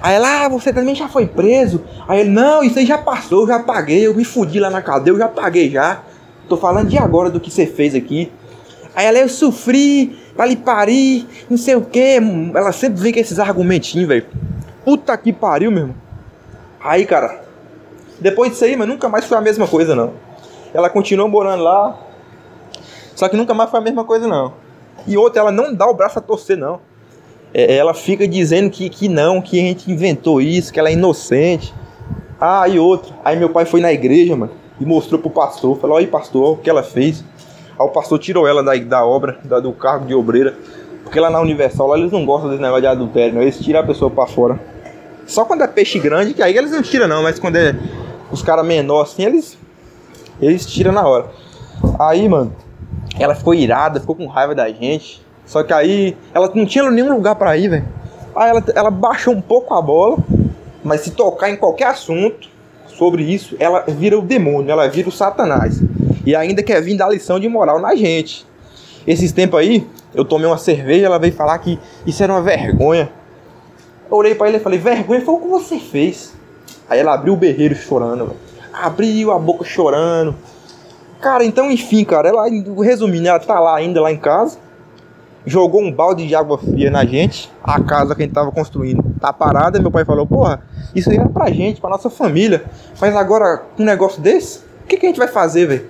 Aí ela, ah, você também já foi preso. Aí ele, não, isso aí já passou, eu já paguei, eu me fudi lá na cadeia, eu já paguei já. Tô falando de agora do que você fez aqui. Aí ela, eu sofri, pra lhe parir, não sei o que. Ela sempre vem com esses argumentinhos, velho. Puta que pariu, meu irmão. Aí, cara, depois disso aí, mas nunca mais foi a mesma coisa, não. Ela continuou morando lá, só que nunca mais foi a mesma coisa, não. E outra, ela não dá o braço a torcer, não. É, ela fica dizendo que, que não, que a gente inventou isso, que ela é inocente. Ah, e outra. Aí meu pai foi na igreja, mano, e mostrou pro pastor. Falou, aí pastor, o que ela fez. Aí o pastor tirou ela da, da obra, da, do cargo de obreira. Porque lá na Universal, lá eles não gostam desse negócio de adultério, não. Eles tiram a pessoa para fora. Só quando é peixe grande, que aí eles não tiram não, mas quando é os caras menores assim, eles, eles tiram na hora. Aí, mano, ela ficou irada, ficou com raiva da gente. Só que aí ela não tinha nenhum lugar para ir, velho. Aí ela, ela baixou um pouco a bola, mas se tocar em qualquer assunto sobre isso, ela vira o demônio, ela vira o satanás. E ainda quer vir dar lição de moral na gente. Esses tempos aí, eu tomei uma cerveja, ela veio falar que isso era uma vergonha. Eu olhei para ele e falei, vergonha foi o que você fez. Aí ela abriu o berreiro chorando, véio. abriu a boca chorando. Cara, então enfim, cara, ela, resumindo, ela tá lá ainda lá em casa, jogou um balde de água fria na gente, a casa que a gente tava construindo tá parada, meu pai falou, porra, isso aí era pra gente, pra nossa família, mas agora um negócio desse, o que, que a gente vai fazer, velho?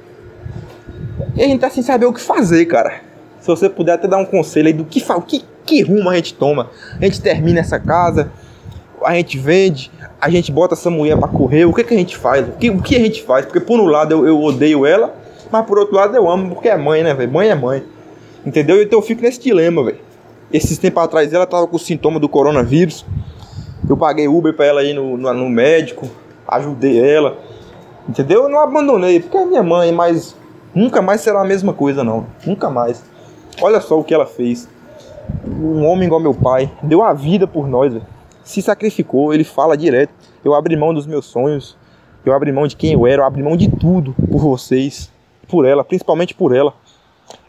E a gente tá sem saber o que fazer, cara. Se você puder até dar um conselho aí do que, que, que rumo a gente toma. A gente termina essa casa, a gente vende, a gente bota essa mulher para correr, o que, que a gente faz? O que, o que a gente faz? Porque por um lado eu, eu odeio ela, mas por outro lado eu amo, porque é mãe, né, velho? Mãe é mãe. Entendeu? Então eu fico nesse dilema, velho. Esses tempos atrás ela tava com sintoma do coronavírus. Eu paguei Uber pra ela ir no, no, no médico, ajudei ela. Entendeu? Eu não abandonei, porque é minha mãe, mas nunca mais será a mesma coisa, não. Nunca mais. Olha só o que ela fez. Um homem igual meu pai deu a vida por nós, velho se sacrificou, ele fala direto. Eu abri mão dos meus sonhos, eu abri mão de quem eu era, eu abri mão de tudo por vocês, por ela, principalmente por ela.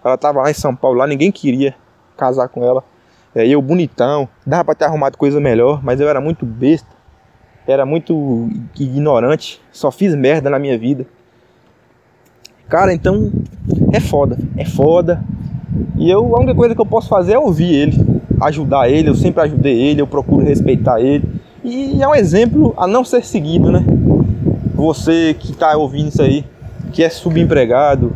Ela tava lá em São Paulo, lá ninguém queria casar com ela. É, eu bonitão, dava pra ter arrumado coisa melhor, mas eu era muito besta, era muito ignorante, só fiz merda na minha vida. Cara, então é foda, é foda. E eu, a única coisa que eu posso fazer é ouvir ele ajudar ele, eu sempre ajudei ele, eu procuro respeitar ele. E é um exemplo a não ser seguido, né? Você que está ouvindo isso aí, que é subempregado,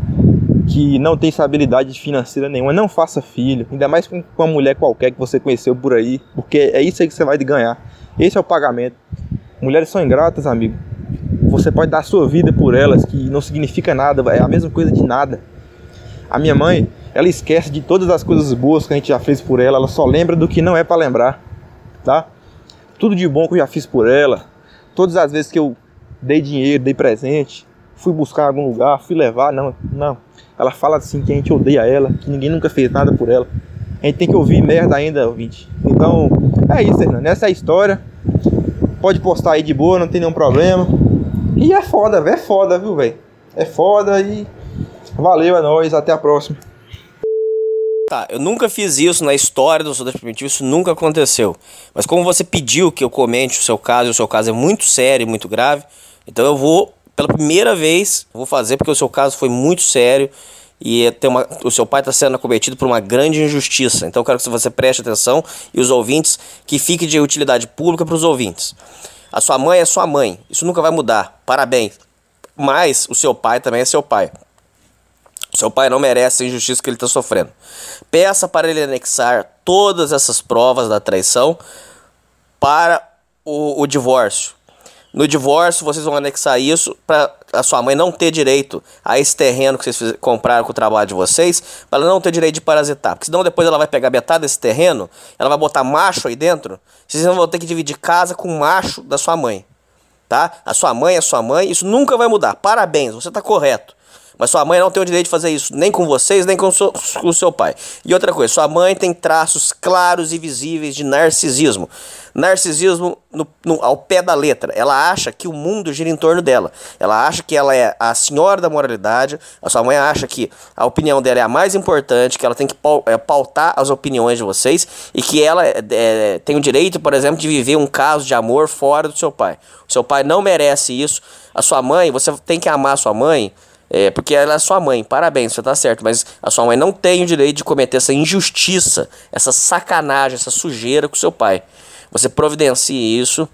que não tem estabilidade financeira nenhuma, não faça filho, ainda mais com uma mulher qualquer que você conheceu por aí, porque é isso aí que você vai ganhar. Esse é o pagamento. Mulheres são ingratas, amigo. Você pode dar a sua vida por elas, que não significa nada, é a mesma coisa de nada. A minha mãe, ela esquece de todas as coisas boas que a gente já fez por ela, ela só lembra do que não é para lembrar, tá? Tudo de bom que eu já fiz por ela, todas as vezes que eu dei dinheiro, dei presente, fui buscar em algum lugar, fui levar, não, não. Ela fala assim que a gente odeia ela, que ninguém nunca fez nada por ela. A gente tem que ouvir merda ainda, ouvinte. Então, é isso, Hernando. Essa é a história. Pode postar aí de boa, não tem nenhum problema. E é foda, velho. É foda, viu, velho? É foda e valeu, é nóis. Até a próxima. Tá, eu nunca fiz isso na história do Soldado Primitivo, isso nunca aconteceu. Mas como você pediu que eu comente o seu caso, e o seu caso é muito sério e muito grave, então eu vou, pela primeira vez, vou fazer porque o seu caso foi muito sério e tem uma, o seu pai está sendo acometido por uma grande injustiça. Então eu quero que você preste atenção e os ouvintes, que fique de utilidade pública para os ouvintes. A sua mãe é sua mãe, isso nunca vai mudar, parabéns. Mas o seu pai também é seu pai. Seu pai não merece a injustiça que ele está sofrendo. Peça para ele anexar todas essas provas da traição para o, o divórcio. No divórcio, vocês vão anexar isso para a sua mãe não ter direito a esse terreno que vocês compraram com o trabalho de vocês, para ela não ter direito de parasitar. Porque senão depois ela vai pegar metade desse terreno, ela vai botar macho aí dentro, vocês vão ter que dividir casa com o macho da sua mãe. Tá? A sua mãe é sua mãe, isso nunca vai mudar. Parabéns, você está correto. Mas sua mãe não tem o direito de fazer isso, nem com vocês, nem com o, seu, com o seu pai. E outra coisa, sua mãe tem traços claros e visíveis de narcisismo. Narcisismo no, no, ao pé da letra. Ela acha que o mundo gira em torno dela. Ela acha que ela é a senhora da moralidade. A sua mãe acha que a opinião dela é a mais importante, que ela tem que é, pautar as opiniões de vocês e que ela é, é, tem o direito, por exemplo, de viver um caso de amor fora do seu pai. O seu pai não merece isso. A sua mãe, você tem que amar a sua mãe É, porque ela é sua mãe, parabéns, você tá certo, mas a sua mãe não tem o direito de cometer essa injustiça, essa sacanagem, essa sujeira com seu pai. Você providencie isso,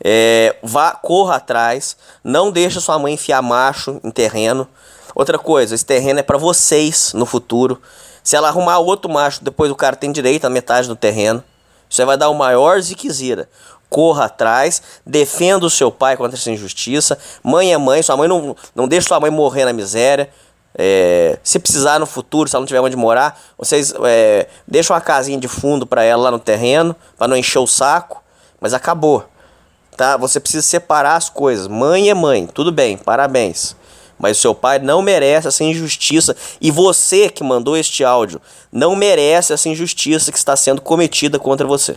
é, vá, corra atrás, não deixe sua mãe enfiar macho em terreno. Outra coisa, esse terreno é para vocês no futuro. Se ela arrumar outro macho, depois o cara tem direito à metade do terreno. Você vai dar o maior ziquezira corra atrás, defenda o seu pai contra essa injustiça. Mãe é mãe, sua mãe não, não deixa sua mãe morrer na miséria. É, se precisar no futuro, se ela não tiver onde morar, vocês é, deixam uma casinha de fundo para ela lá no terreno, para não encher o saco. Mas acabou, tá? Você precisa separar as coisas. Mãe é mãe, tudo bem, parabéns. Mas o seu pai não merece essa injustiça. E você que mandou este áudio não merece essa injustiça que está sendo cometida contra você.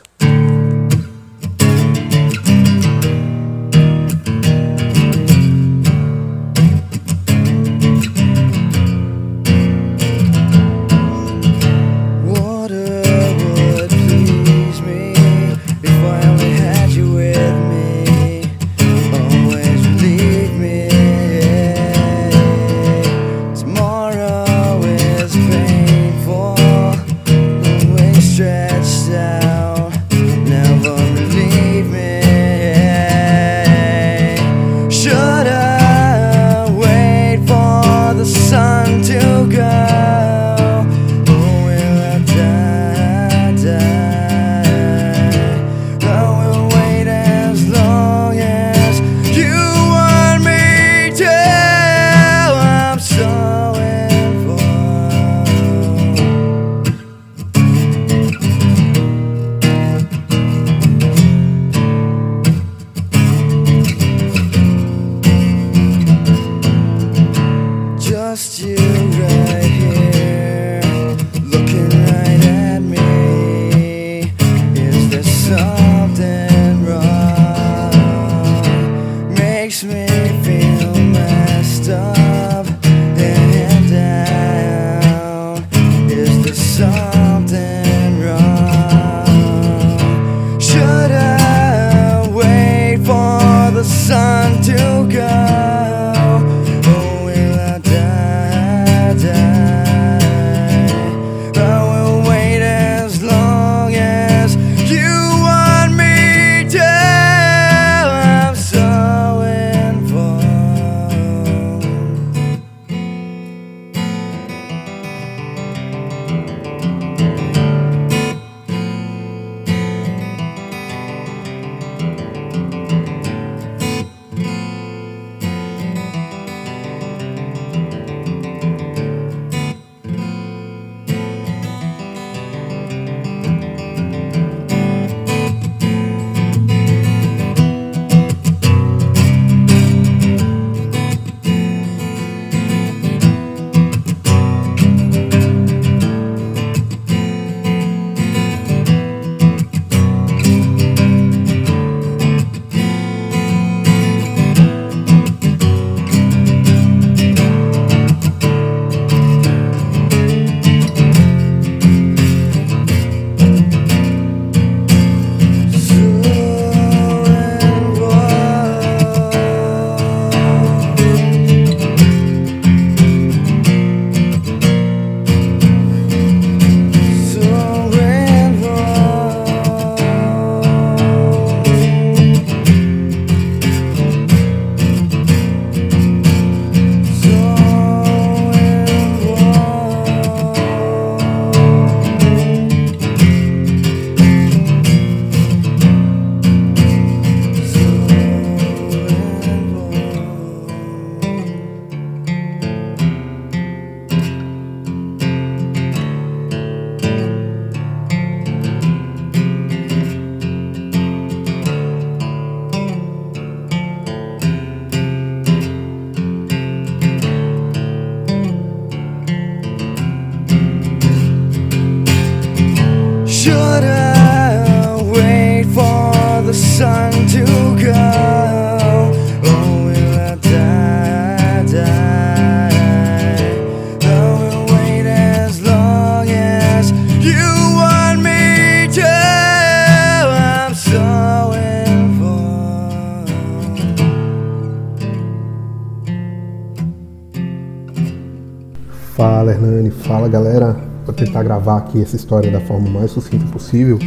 Gravar aqui essa história da forma mais sucinta possível.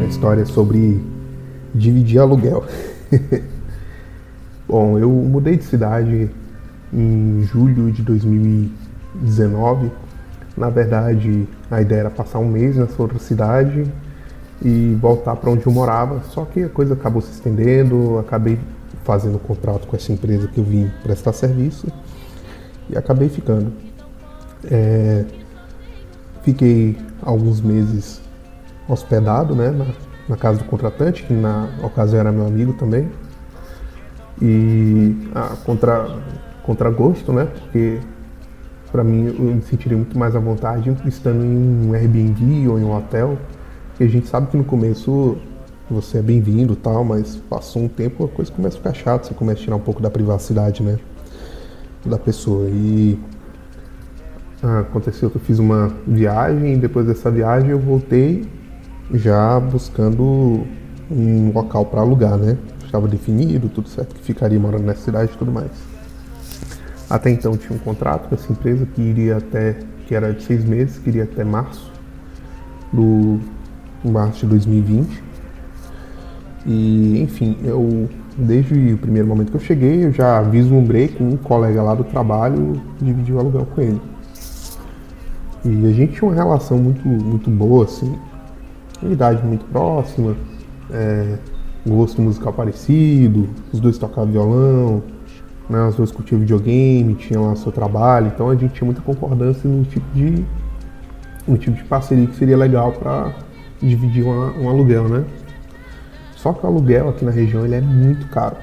A história sobre dividir aluguel. *laughs* Bom, eu mudei de cidade em julho de 2019. Na verdade, a ideia era passar um mês nessa outra cidade e voltar para onde eu morava. Só que a coisa acabou se estendendo, acabei fazendo um contrato com essa empresa que eu vim prestar serviço e acabei ficando. É, fiquei alguns meses hospedado né, na, na, casa do contratante, que na ocasião era meu amigo também. E a contra, contra gosto, né? Porque para mim eu me sentiria muito mais à vontade estando em um Airbnb ou em um hotel. Porque a gente sabe que no começo você é bem-vindo tal, mas passou um tempo a coisa começa a ficar chata, você começa a tirar um pouco da privacidade, né? Da pessoa. E ah, aconteceu que eu fiz uma viagem e depois dessa viagem eu voltei já buscando um local para alugar, né? Estava definido, tudo certo, que ficaria morando nessa cidade e tudo mais. Até então tinha um contrato com essa empresa que iria até, que era de seis meses, que iria até março do março de 2020. E enfim, eu desde o primeiro momento que eu cheguei, eu já vislumbrei com um colega lá do trabalho dividir o aluguel com ele. E a gente tinha uma relação muito, muito boa, assim, idade muito próxima, é, gosto musical parecido, os dois tocavam violão, né, os dois curtiam videogame, tinham lá seu trabalho, então a gente tinha muita concordância no tipo de, no tipo de parceria que seria legal para dividir uma, um aluguel, né? Só que o aluguel aqui na região ele é muito caro,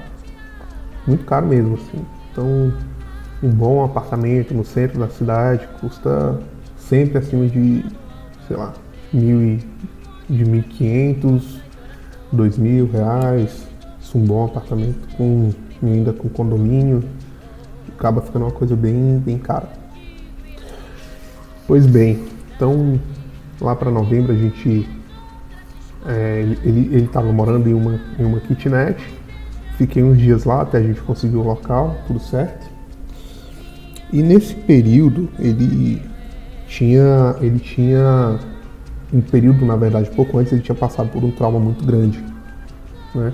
muito caro mesmo, assim. Então, um bom apartamento no centro da cidade custa sempre acima de, sei lá, mil e, de 1.500, 2.000 reais. Isso um bom apartamento com ainda com condomínio, acaba ficando uma coisa bem, bem cara. Pois bem, então lá para novembro a gente é, ele estava morando em uma, em uma kitnet. Fiquei uns dias lá até a gente conseguir o local, tudo certo. E nesse período ele tinha, ele tinha um período, na verdade, pouco antes ele tinha passado por um trauma muito grande, né?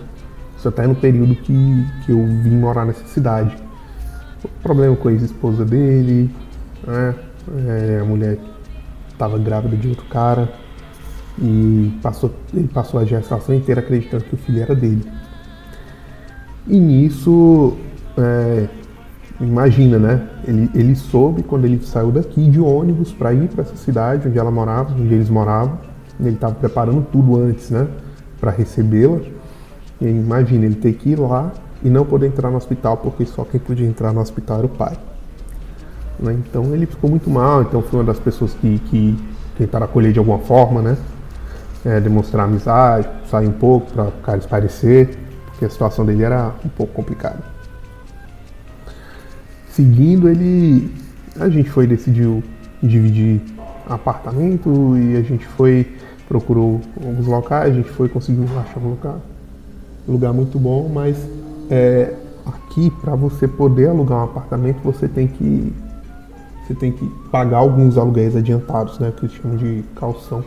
Isso até no período que, que eu vim morar nessa cidade. Problema com a ex-esposa dele, né? É, a mulher estava grávida de outro cara e passou, ele passou a gestação inteira acreditando que o filho era dele. E nisso, é, imagina, né? Ele, ele soube quando ele saiu daqui de ônibus para ir para essa cidade onde ela morava, onde eles moravam. Ele estava preparando tudo antes, né? Para recebê-la. E imagina ele ter que ir lá e não poder entrar no hospital porque só quem podia entrar no hospital era o pai. Né? Então ele ficou muito mal. Então foi uma das pessoas que, que tentaram acolher de alguma forma, né? É, demonstrar amizade, sair um pouco para o cara esparecer, porque a situação dele era um pouco complicada. Seguindo, ele. A gente foi, decidiu dividir apartamento e a gente foi, procurou alguns locais, a gente foi, conseguiu achar um lugar, lugar muito bom, mas é, aqui para você poder alugar um apartamento você tem que você tem que pagar alguns aluguéis adiantados, né, que eles chamam de calção.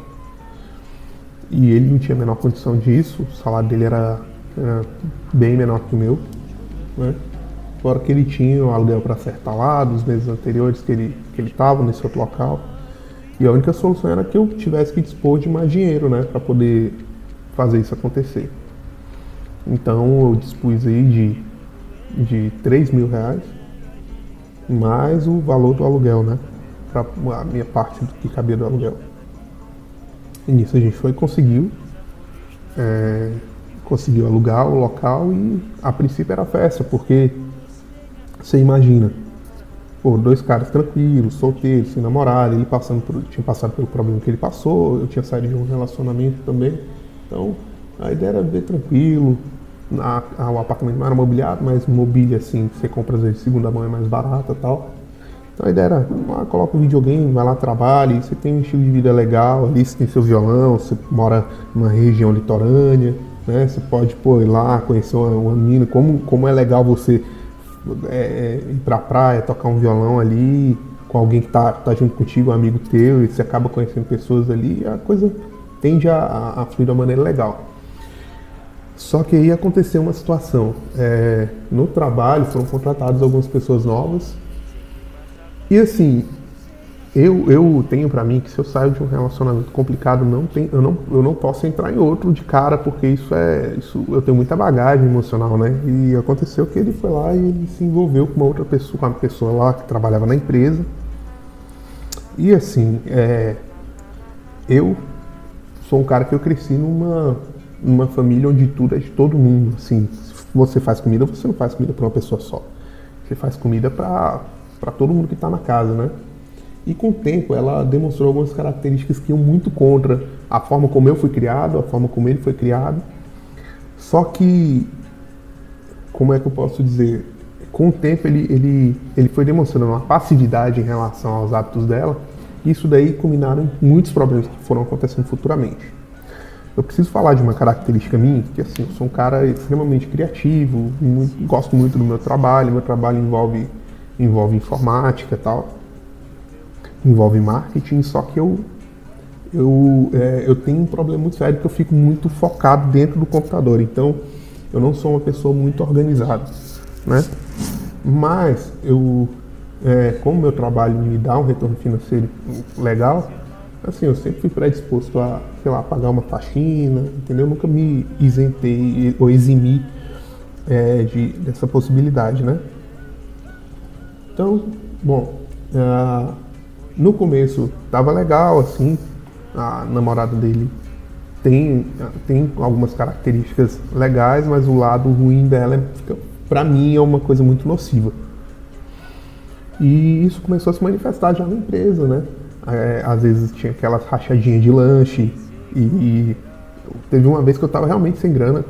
E ele não tinha a menor condição disso, o salário dele era, era bem menor que o meu, né? Fora que ele tinha o aluguel para acertar lá dos meses anteriores que ele que ele estava nesse outro local. E a única solução era que eu tivesse que dispor de mais dinheiro, né, para poder fazer isso acontecer. Então eu dispus aí de, de 3 mil reais, mais o valor do aluguel, né, para a minha parte do que cabia do aluguel. E nisso a gente foi conseguiu, é, conseguiu alugar o local e a princípio era festa, porque você imagina, pô, dois caras tranquilos, solteiros, sem namorado, ele passando por, tinha passado pelo problema que ele passou, eu tinha saído de um relacionamento também. Então, a ideia era ver tranquilo. A, a, o apartamento não era mobiliado, mas mobília assim, você compra às vezes segunda mão é mais barata tal. Então a ideia era, ah, coloca um videogame, vai lá, trabalhe, você tem um estilo de vida legal, ali você tem seu violão, você mora numa região litorânea, né? Você pode pô, ir lá, conhecer uma, uma mina, como, como é legal você é, é, ir pra praia, tocar um violão ali, com alguém que tá, tá junto contigo, um amigo teu, e você acaba conhecendo pessoas ali, a coisa tende a, a fluir de uma maneira legal. Só que aí aconteceu uma situação. É, no trabalho foram contratadas algumas pessoas novas. E assim, eu, eu tenho para mim que se eu saio de um relacionamento complicado, não tem, eu, não, eu não posso entrar em outro de cara, porque isso é. Isso, eu tenho muita bagagem emocional, né? E aconteceu que ele foi lá e ele se envolveu com uma outra pessoa, com uma pessoa lá que trabalhava na empresa. E assim, é, eu sou um cara que eu cresci numa, numa família onde tudo é de todo mundo. Assim, você faz comida, você não faz comida para uma pessoa só. Você faz comida para todo mundo que está na casa, né? E com o tempo ela demonstrou algumas características que iam muito contra a forma como eu fui criado, a forma como ele foi criado. Só que, como é que eu posso dizer? Com o tempo ele, ele, ele foi demonstrando uma passividade em relação aos hábitos dela. E isso daí culminaram em muitos problemas que foram acontecendo futuramente. Eu preciso falar de uma característica minha, que assim, eu sou um cara extremamente criativo, muito, gosto muito do meu trabalho, meu trabalho envolve, envolve informática e tal envolve marketing, só que eu eu, é, eu tenho um problema muito sério que eu fico muito focado dentro do computador, então eu não sou uma pessoa muito organizada, né? Mas eu, é, como meu trabalho me dá um retorno financeiro legal, assim, eu sempre fui predisposto a, sei lá, pagar uma faxina, entendeu? Eu nunca me isentei ou eximi é, de, dessa possibilidade, né? Então, bom, uh, no começo tava legal, assim, a namorada dele tem, tem algumas características legais, mas o lado ruim dela, é, pra mim, é uma coisa muito nociva. E isso começou a se manifestar já na empresa, né? É, às vezes tinha aquelas rachadinhas de lanche e, e teve uma vez que eu tava realmente sem grana.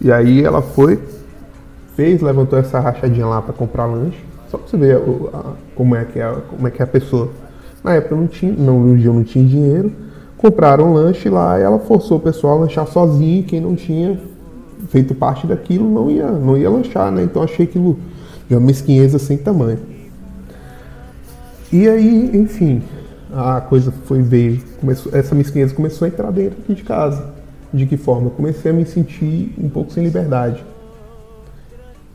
E aí ela foi, fez, levantou essa rachadinha lá para comprar lanche. Só pra você ver o, a, como, é que é, como é que é a pessoa. Na época eu não tinha, não, no dia não tinha dinheiro. Compraram um lanche lá e ela forçou o pessoal a lanchar sozinho. Quem não tinha feito parte daquilo não ia, não ia lanchar, né? Então achei aquilo de uma mesquinheza sem tamanho. E aí, enfim, a coisa foi ver, começou, essa mesquinheza começou a entrar dentro aqui de casa. De que forma? Eu comecei a me sentir um pouco sem liberdade.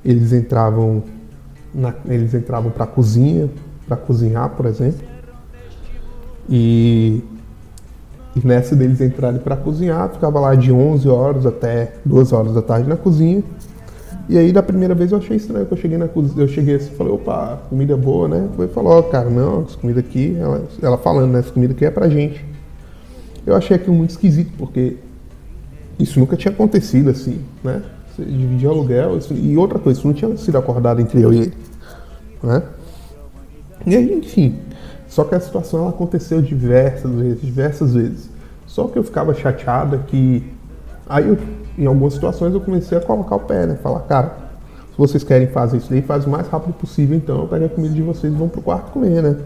Eles entravam na, eles entravam para a cozinha, para cozinhar, por exemplo. E, e nessa deles entrarem para cozinhar, ficava lá de 11 horas até 2 horas da tarde na cozinha. E aí, da primeira vez, eu achei estranho que eu cheguei na cozinha. Eu cheguei assim falei, opa, comida boa, né? Foi falou, oh, cara, não, essa comida aqui, ela, ela falando, né? Essa comida aqui é pra gente. Eu achei aquilo muito esquisito, porque isso nunca tinha acontecido assim, né? Dividir aluguel. E outra coisa, isso não tinha sido acordado entre eu e ele. Né? E aí, enfim. Só que a situação ela aconteceu diversas vezes, diversas vezes. Só que eu ficava chateada que. Aí, eu, em algumas situações, eu comecei a colocar o pé, né? Falar, cara, se vocês querem fazer isso daí, faz o mais rápido possível, então eu pego a comida de vocês e vão pro quarto comer, né?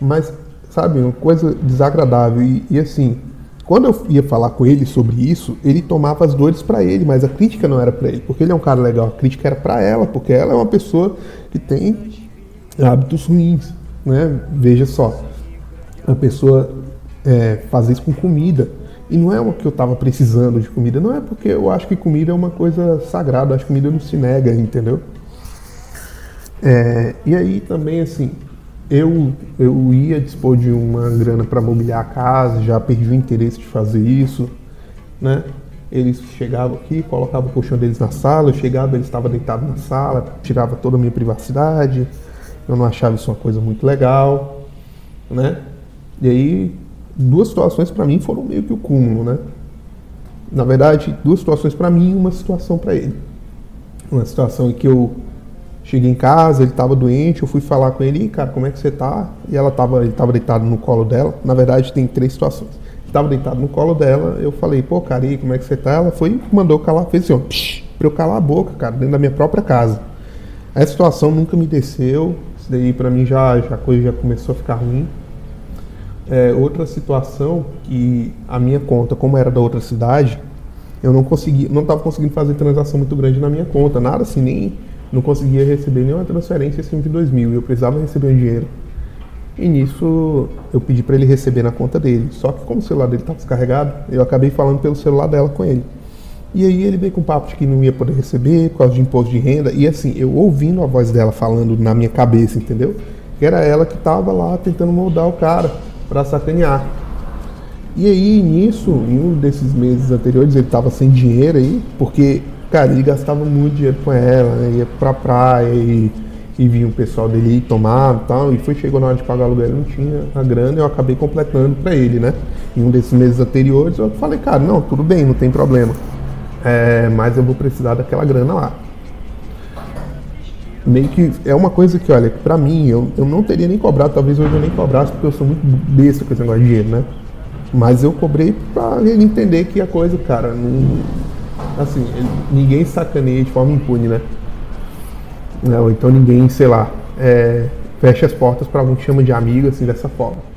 Mas, sabe, uma coisa desagradável. E, e assim, quando eu ia falar com ele sobre isso, ele tomava as dores para ele, mas a crítica não era para ele, porque ele é um cara legal. A crítica era para ela, porque ela é uma pessoa que tem hábitos ruins, né? Veja só, a pessoa é, fazer isso com comida. E não é o que eu estava precisando de comida, não é porque eu acho que comida é uma coisa sagrada, acho que comida não se nega, entendeu? É, e aí também, assim, eu, eu ia dispor de uma grana para mobiliar a casa, já perdi o interesse de fazer isso, né? Eles chegavam aqui, colocavam o colchão deles na sala, eu chegava, eles estavam deitados na sala, tirava toda a minha privacidade, eu não achava isso uma coisa muito legal, né? E aí, duas situações para mim foram meio que o cúmulo, né? Na verdade, duas situações para mim e uma situação para ele. Uma situação em que eu Cheguei em casa, ele estava doente, eu fui falar com ele, cara, como é que você tá? E ela tava, ele estava deitado no colo dela. Na verdade, tem três situações. Ele estava deitado no colo dela, eu falei, pô, cara, e como é que você tá? Ela foi mandou calar, fez assim, ó, psh, eu calar a boca, cara, dentro da minha própria casa. A situação nunca me desceu, isso daí pra mim já, já a coisa já começou a ficar ruim. É, outra situação que a minha conta, como era da outra cidade, eu não consegui, não estava conseguindo fazer transação muito grande na minha conta, nada assim, nem não conseguia receber nenhuma transferência acima de 2 mil. Eu precisava receber o dinheiro. E nisso eu pedi para ele receber na conta dele. Só que como o celular dele estava descarregado, eu acabei falando pelo celular dela com ele. E aí ele veio com papo de que não ia poder receber por causa de imposto de renda. E assim, eu ouvindo a voz dela falando na minha cabeça, entendeu? Que era ela que estava lá tentando moldar o cara para sacanear. E aí, nisso, em um desses meses anteriores, ele estava sem dinheiro aí, porque, cara, ele gastava muito dinheiro com ela, né? ia pra praia e e vinha o pessoal dele tomar e tal, e foi, chegou na hora de pagar o aluguel, não tinha a grana, eu acabei completando para ele, né? Em um desses meses anteriores, eu falei, cara, não, tudo bem, não tem problema, é, mas eu vou precisar daquela grana lá. Meio que é uma coisa que, olha, pra mim, eu, eu não teria nem cobrado, talvez hoje eu nem cobrasse, porque eu sou muito besta com esse negócio de dinheiro, né? Mas eu cobrei pra ele entender que a coisa, cara, não, assim, ninguém sacaneia de forma impune, né? Né? Ou então ninguém, sei lá, é, fecha as portas para alguém que chama de amigo, assim, dessa forma.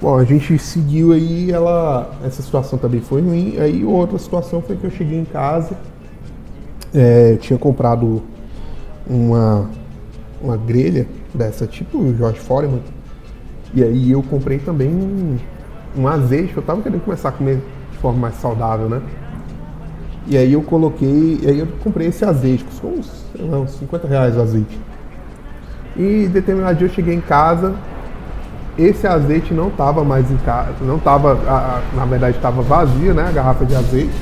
Bom, a gente seguiu aí, ela, essa situação também foi ruim. Aí outra situação foi que eu cheguei em casa, é, eu tinha comprado uma, uma grelha dessa, tipo o George Foreman. E aí eu comprei também um, um azeite, eu tava querendo começar a comer de forma mais saudável, né? E aí eu coloquei, aí eu comprei esse azeite, custou uns, sei lá, uns 50 reais o azeite. E determinado dia eu cheguei em casa, esse azeite não estava mais em casa, não estava, na verdade estava vazia, né, a garrafa de azeite.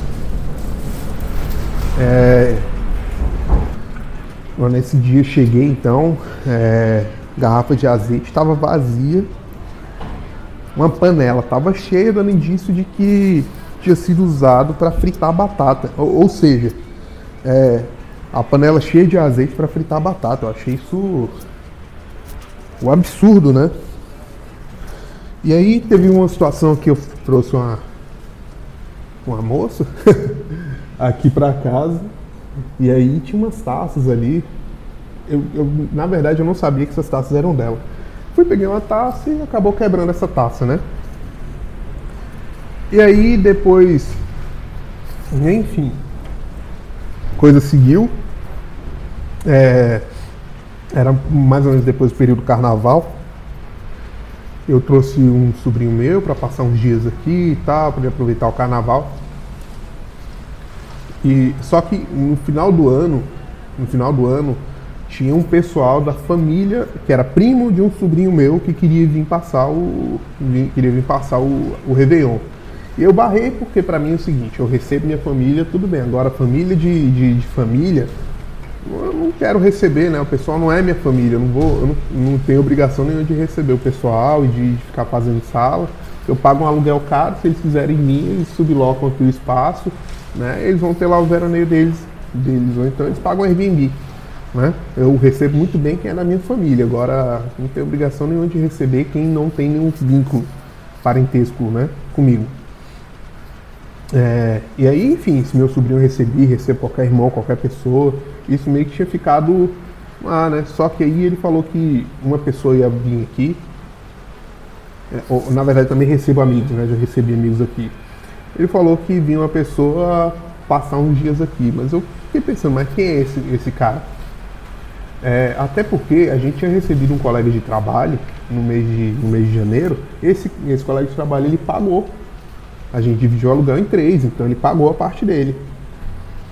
É, nesse dia eu cheguei então, é, garrafa de azeite estava vazia, uma panela estava cheia, dando indício de que tinha sido usado para fritar batata. Ou, ou seja, é, a panela cheia de azeite para fritar batata. Eu achei isso um absurdo, né? E aí teve uma situação que eu trouxe uma, uma moça *laughs* aqui para casa e aí tinha umas taças ali. Eu, eu, na verdade eu não sabia que essas taças eram dela. Fui peguei uma taça e acabou quebrando essa taça, né? E aí depois, enfim, coisa seguiu. É, era mais ou menos depois do período do carnaval. Eu trouxe um sobrinho meu para passar uns dias aqui e tal, para aproveitar o carnaval. E só que no final do ano, no final do ano, tinha um pessoal da família que era primo de um sobrinho meu que queria vir passar o queria vir passar o, o Réveillon. E eu barrei porque para mim é o seguinte, eu recebo minha família, tudo bem. Agora família de, de, de, família, eu não quero receber, né? O pessoal não é minha família, eu não vou, eu não, não tenho obrigação nenhuma de receber o pessoal e de, de, ficar fazendo sala. Eu pago um aluguel caro, se eles quiserem mim, eles sublocam aqui o espaço, né? Eles vão ter lá o veraneio deles, deles, ou então eles pagam Airbnb. Né? Eu recebo muito bem quem é da minha família, agora não tenho obrigação nenhuma de receber quem não tem nenhum vínculo parentesco né, comigo. É, e aí, enfim, se meu sobrinho receber, recebe qualquer irmão, qualquer pessoa, isso meio que tinha ficado ah, né? Só que aí ele falou que uma pessoa ia vir aqui. É, ou, na verdade, também recebo amigos, né? Já recebi amigos aqui. Ele falou que vinha uma pessoa passar uns dias aqui, mas eu fiquei pensando, mas quem é esse, esse cara? É, até porque a gente tinha recebido um colega de trabalho no mês de, no mês de janeiro. Esse, esse colega de trabalho ele pagou a gente dividiu o aluguel em três, então ele pagou a parte dele.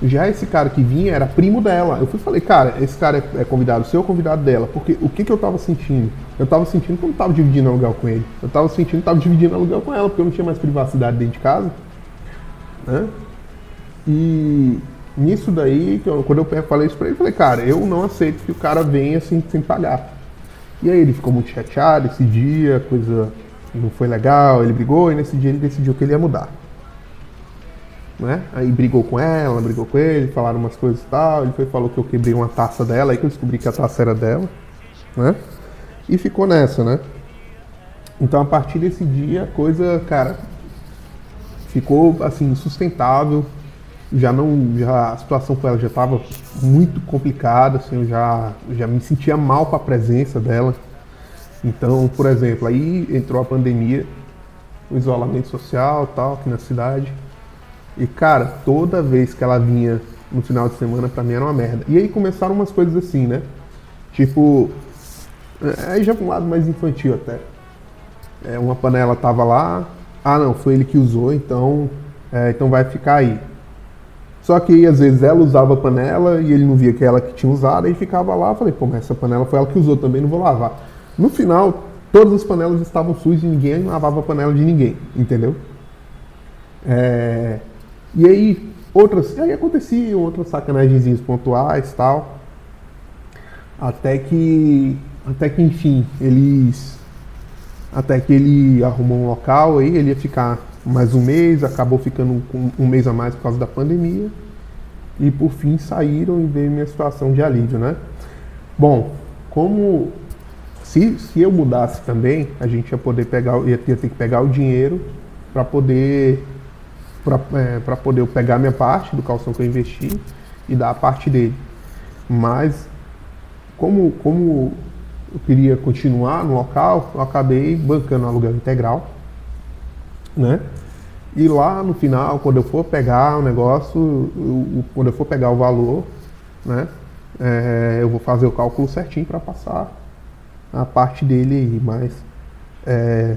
Já esse cara que vinha era primo dela. Eu fui falei, cara, esse cara é, é convidado seu ou convidado dela? Porque o que, que eu tava sentindo? Eu tava sentindo que eu não tava dividindo aluguel com ele. Eu tava sentindo que eu tava dividindo aluguel com ela, porque eu não tinha mais privacidade dentro de casa. Né? E nisso daí, quando eu falei isso pra ele, falei, cara, eu não aceito que o cara venha assim sem pagar. E aí ele ficou muito chateado esse dia, coisa não foi legal, ele brigou e nesse dia ele decidiu que ele ia mudar. Né? Aí brigou com ela, brigou com ele, falaram umas coisas e tal. Ele foi falou que eu quebrei uma taça dela, aí que eu descobri que a taça era dela, né? E ficou nessa, né? Então a partir desse dia a coisa, cara, ficou assim insustentável. Já não, já a situação com ela já estava muito complicada, assim, eu já já me sentia mal com a presença dela. Então, por exemplo, aí entrou a pandemia, o isolamento social tal, aqui na cidade. E cara, toda vez que ela vinha no final de semana pra mim era uma merda. E aí começaram umas coisas assim, né? Tipo, é, aí já pra um lado mais infantil até. É, uma panela tava lá, ah não, foi ele que usou, então, é, então vai ficar aí. Só que às vezes ela usava a panela e ele não via que ela que tinha usado, aí ficava lá, falei, pô, mas essa panela foi ela que usou também, não vou lavar. No final, todas as panelas estavam sujas e ninguém lavava a panela de ninguém, entendeu? É, e aí, outras, aí aconteciam outras sacanagens pontuais tal. Até que, até que enfim, eles, até que ele arrumou um local aí, ele ia ficar mais um mês, acabou ficando com um mês a mais por causa da pandemia. E por fim saíram e veio minha situação de alívio, né? Bom, como se, se eu mudasse também, a gente ia poder pegar, ia ter, ter que pegar o dinheiro para poder para é, poder eu pegar minha parte do calção que eu investi e dar a parte dele. Mas como como eu queria continuar no local, eu acabei bancando aluguel integral, né? E lá no final, quando eu for pegar o negócio, eu, quando eu for pegar o valor, né? É, eu vou fazer o cálculo certinho para passar a parte dele aí, mas é,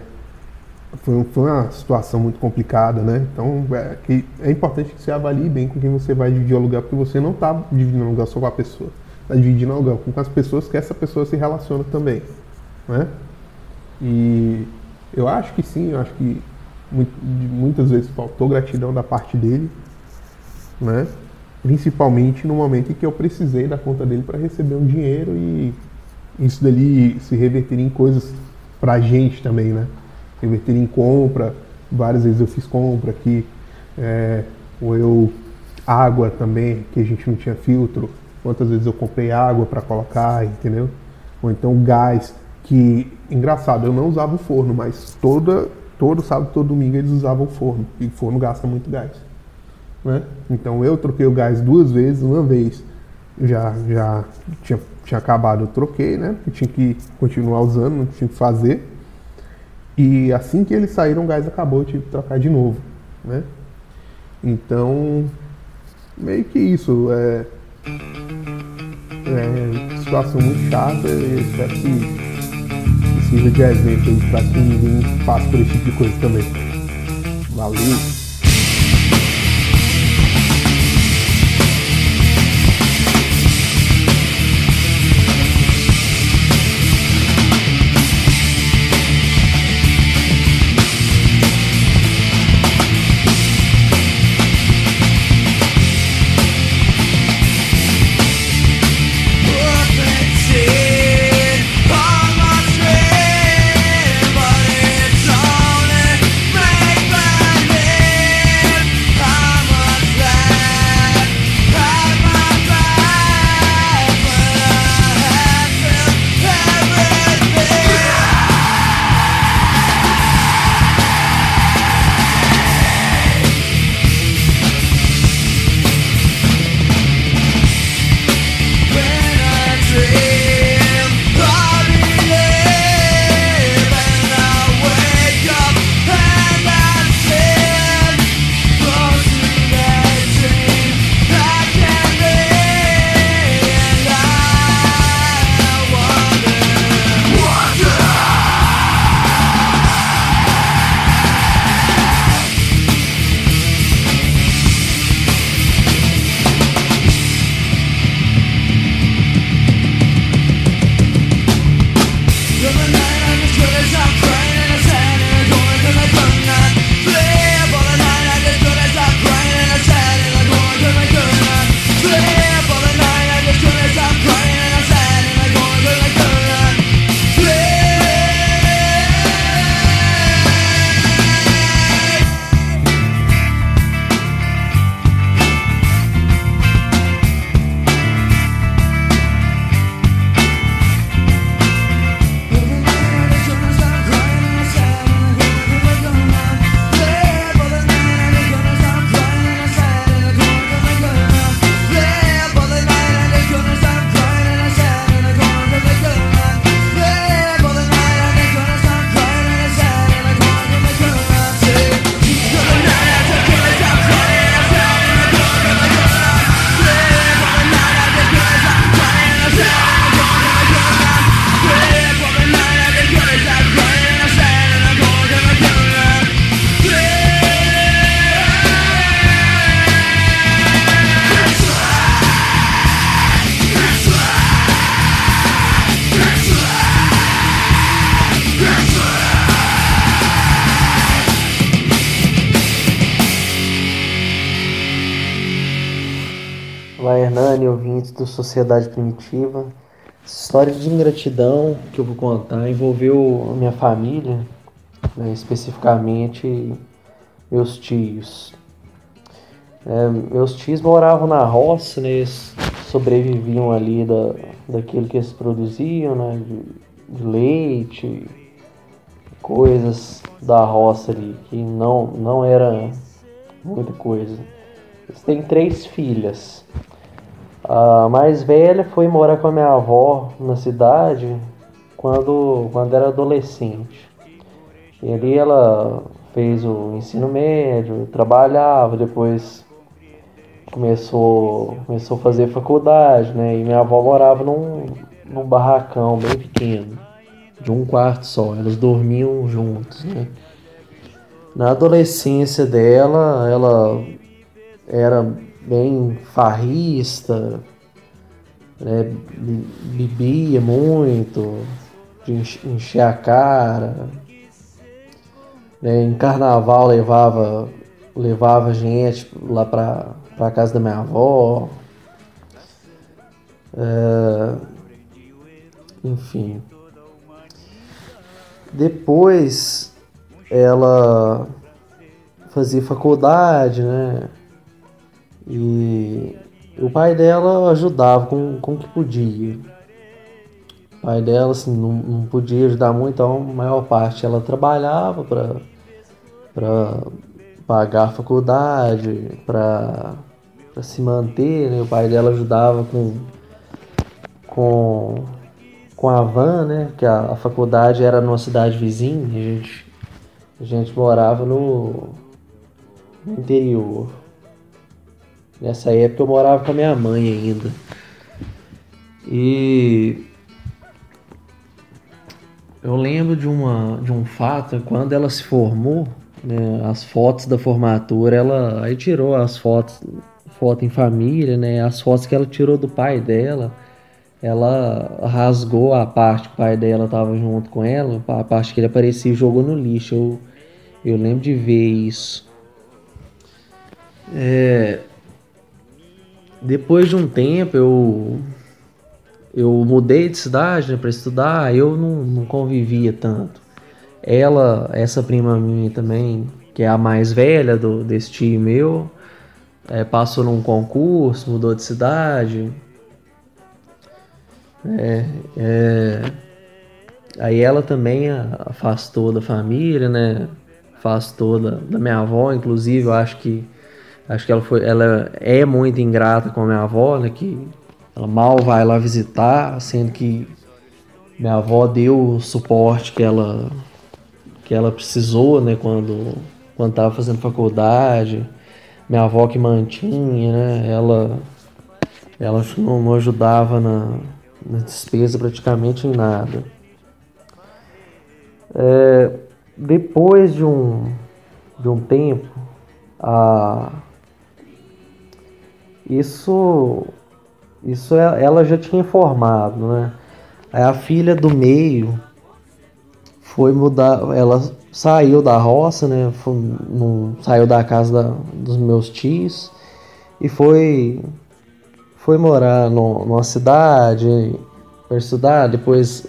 foi, foi, uma situação muito complicada, né? Então é, que é importante que você avalie bem com quem você vai dividir o aluguel, porque você não está dividindo o aluguel só com a pessoa, está dividindo o aluguel com as pessoas que essa pessoa se relaciona também, né? E eu acho que sim, eu acho que muitas vezes faltou gratidão da parte dele, né? Principalmente no momento em que eu precisei da conta dele para receber um dinheiro e isso dali se reverter em coisas pra gente também, né? Reverter em compra, várias vezes eu fiz compra aqui, é, ou eu água também, que a gente não tinha filtro, quantas vezes eu comprei água para colocar, entendeu? Ou então gás, que engraçado, eu não usava o forno, mas toda todo sábado, todo domingo eles usavam o forno, e o forno gasta muito gás. Né? Então eu troquei o gás duas vezes, uma vez já, já tinha tinha acabado, eu troquei, né? Porque tinha que continuar usando, não tinha que fazer. E assim que eles saíram, o gás acabou, eu tive que trocar de novo, né? Então, meio que isso. É, é situação muito chata. Eu espero que, que sirva de exemplo para que ninguém passe por esse tipo de coisa também. Valeu! Ouvintes do Sociedade Primitiva. História de ingratidão que eu vou contar envolveu a minha família, né, especificamente meus tios. É, meus tios moravam na roça, né, eles sobreviviam ali da, daquilo que eles produziam, né, de, de leite, coisas da roça ali, que não, não era muita coisa. Eles têm três filhas. A mais velha foi morar com a minha avó na cidade quando, quando era adolescente. E ali ela fez o ensino médio, trabalhava, depois começou, começou a fazer faculdade, né? E minha avó morava num, num barracão bem pequeno, de um quarto só. Elas dormiam juntos, né? Na adolescência dela, ela era bem farrista, né? bebia muito, de encher a cara. Né? Em carnaval levava, levava gente lá pra, pra casa da minha avó. É, enfim. Depois ela fazia faculdade, né? E o pai dela ajudava com, com o que podia. O pai dela assim, não, não podia ajudar muito, então a maior parte ela trabalhava para pagar a faculdade, para se manter. Né? O pai dela ajudava com, com, com a van, né? que a, a faculdade era numa cidade vizinha, a gente, a gente morava no, no interior. Nessa época eu morava com a minha mãe ainda. E eu lembro de, uma, de um fato, quando ela se formou, né, as fotos da formatura, ela aí tirou as fotos, foto em família, né, as fotos que ela tirou do pai dela, ela rasgou a parte que o pai dela estava junto com ela, a parte que ele aparecia e jogou no lixo. Eu, eu lembro de ver isso. É, depois de um tempo eu eu mudei de cidade né, para estudar, eu não, não convivia tanto. Ela, essa prima minha também, que é a mais velha do, desse tio meu, é, passou num concurso, mudou de cidade. É, é, aí ela também afastou da família, né? Afastou da, da minha avó, inclusive, eu acho que Acho que ela foi, ela é muito ingrata com a minha avó, né? Que ela mal vai lá visitar, sendo que minha avó deu o suporte que ela que ela precisou, né? Quando quando estava fazendo faculdade, minha avó que mantinha, né? Ela ela não ajudava na, na despesa praticamente em nada. É, depois de um de um tempo, a isso, isso é, ela já tinha informado, né? Aí a filha do meio foi mudar, ela saiu da roça, né? Foi, não, saiu da casa da, dos meus tios e foi foi morar no, numa cidade para estudar, depois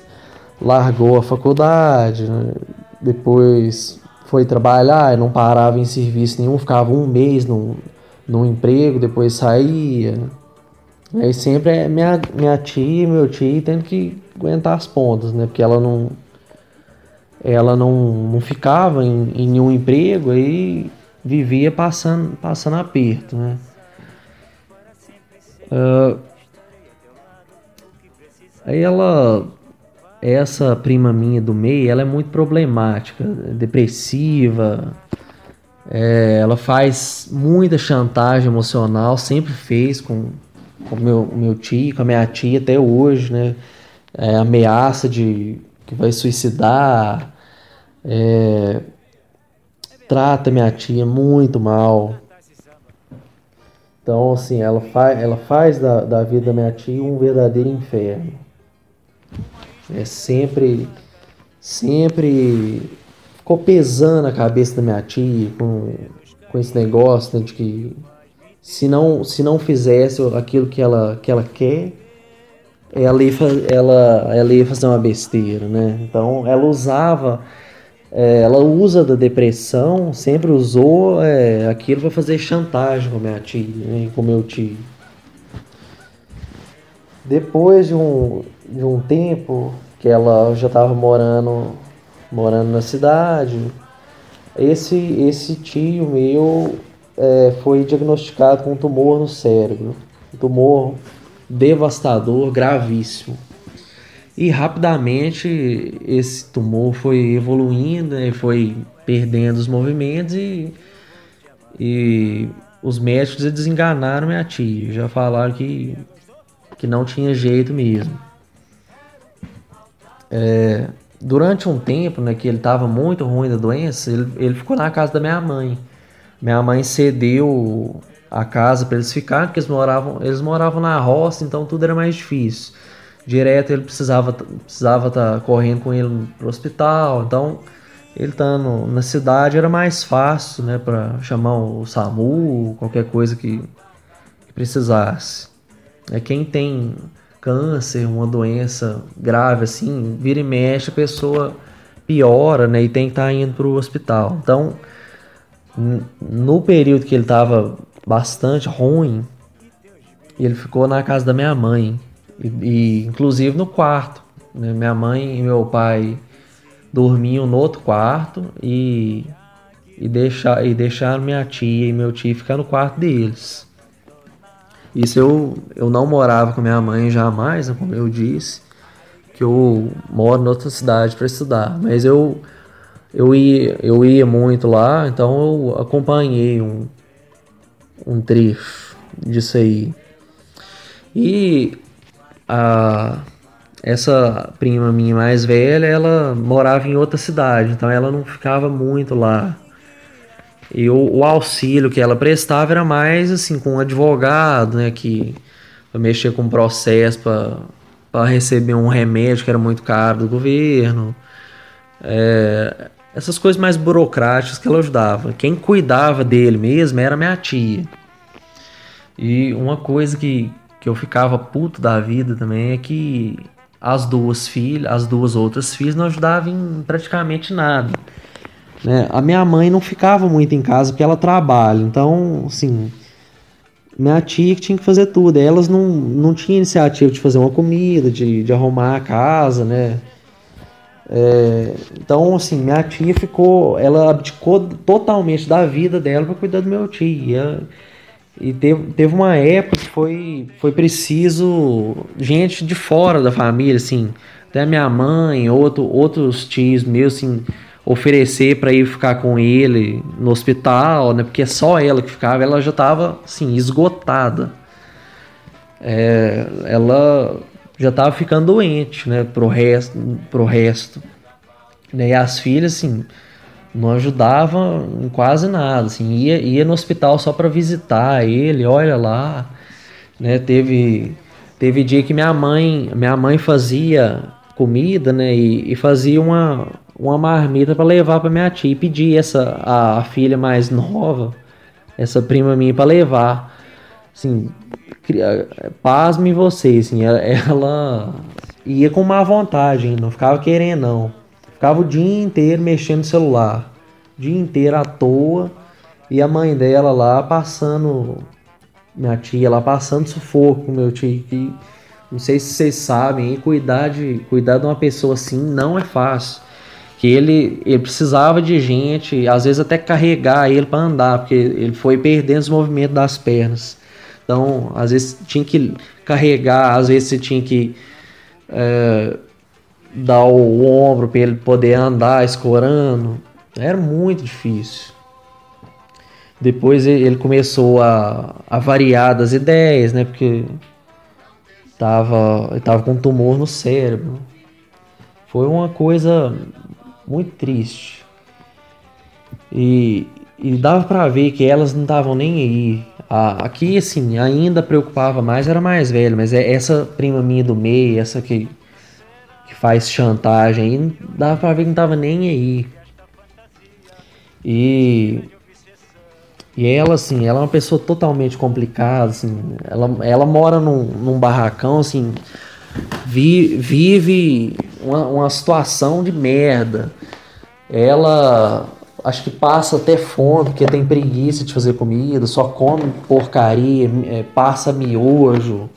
largou a faculdade, né? depois foi trabalhar, não parava em serviço nenhum, ficava um mês num, emprego, depois saía. Aí sempre é minha, minha tia e meu tio tendo que aguentar as pontas, né? Porque ela não. Ela não, não ficava em, em nenhum emprego, aí vivia passando, passando aperto, né? Uh, aí ela. Essa prima minha do meio, ela é muito problemática, depressiva, é, ela faz muita chantagem emocional, sempre fez com o meu, meu tio, com a minha tia até hoje, né? É, ameaça de que vai suicidar, é, trata minha tia muito mal. Então, assim, ela, fa ela faz da, da vida da minha tia um verdadeiro inferno. É sempre, sempre ficou pesando a cabeça da minha tia com, com esse negócio né, de que se não, se não fizesse aquilo que ela, que ela quer, ela ia, ela, ela ia fazer uma besteira, né? Então ela usava, é, ela usa da depressão, sempre usou é, aquilo para fazer chantagem com minha tia, né? com meu tio. Depois de um, de um tempo que ela já estava morando, morando na cidade, esse, esse tio meu é, foi diagnosticado com um tumor no cérebro. Um tumor devastador, gravíssimo. E rapidamente esse tumor foi evoluindo, né, foi perdendo os movimentos e, e os médicos desenganaram minha tia. Já falaram que, que não tinha jeito mesmo. É, durante um tempo, né, que ele estava muito ruim da doença, ele, ele ficou na casa da minha mãe. Minha mãe cedeu a casa para eles ficarem, porque eles moravam, eles moravam na roça, então tudo era mais difícil. Direto ele precisava precisava estar tá correndo com ele pro hospital, então ele estando na cidade era mais fácil, né, para chamar o SAMU, qualquer coisa que, que precisasse. É quem tem câncer, uma doença grave assim, vira e mexe, a pessoa piora, né, e tem que estar tá indo pro hospital. Então, no período que ele estava bastante ruim, ele ficou na casa da minha mãe, e, e inclusive no quarto. Né? Minha mãe e meu pai dormiam no outro quarto e, e, deixar, e deixaram minha tia e meu tio ficar no quarto deles. Isso eu, eu não morava com minha mãe jamais, né, como eu disse, que eu moro em outra cidade para estudar, mas eu eu ia, eu ia muito lá, então eu acompanhei um, um trecho disso aí. E a, essa prima minha mais velha, ela morava em outra cidade, então ela não ficava muito lá. E o, o auxílio que ela prestava era mais assim com um advogado, né, que mexer com processo para receber um remédio que era muito caro do governo. É, essas coisas mais burocráticas que ela ajudava. Quem cuidava dele mesmo era minha tia. E uma coisa que, que eu ficava puto da vida também é que as duas filhas, as duas outras filhas não ajudavam em praticamente nada. Né? A minha mãe não ficava muito em casa porque ela trabalha, então, assim, minha tia que tinha que fazer tudo. Elas não, não tinham iniciativa de fazer uma comida, de, de arrumar a casa, né? É, então, assim, minha tia ficou, ela abdicou totalmente da vida dela para cuidar do meu tio. E, ela, e teve, teve uma época que foi, foi preciso gente de fora da família, assim, até minha mãe, outro, outros tios meus, assim, oferecer para ir ficar com ele no hospital, né? Porque é só ela que ficava, ela já estava, assim, esgotada. É, ela já estava ficando doente, né, pro resto, pro resto. E as filhas, assim, não ajudavam em quase nada, assim, ia, ia no hospital só para visitar ele, olha lá, né, teve teve dia que minha mãe, minha mãe fazia comida, né, e, e fazia uma uma marmita para levar para minha tia e pedi essa a, a filha mais nova, essa prima minha para levar. Assim, pasme vocês, assim, ela, ela, ia com má vontade, hein? não ficava querendo não. Ficava o dia inteiro mexendo no celular, o dia inteiro à toa, e a mãe dela lá passando, minha tia lá passando sufoco meu tio, que não sei se vocês sabem, cuidar, de, cuidar de uma pessoa assim não é fácil. Que ele, ele precisava de gente, às vezes até carregar ele para andar, porque ele foi perdendo os movimentos das pernas. Então, às vezes tinha que carregar, às vezes você tinha que é, dar o ombro para ele poder andar escorando. Era muito difícil. Depois ele começou a, a variar das ideias, né? Porque tava, ele tava com um tumor no cérebro. Foi uma coisa muito triste. E, e dava para ver que elas não estavam nem aí. Ah, aqui, assim, ainda preocupava mais, era mais velho, mas é essa prima minha do meio, essa que, que faz chantagem dava pra ver que não tava nem aí. E, E ela, assim, ela é uma pessoa totalmente complicada, assim. Ela, ela mora num, num barracão, assim. Vi, vive uma, uma situação de merda. Ela acho que passa até fome, porque tem preguiça de fazer comida, só come porcaria, é, passa miojo,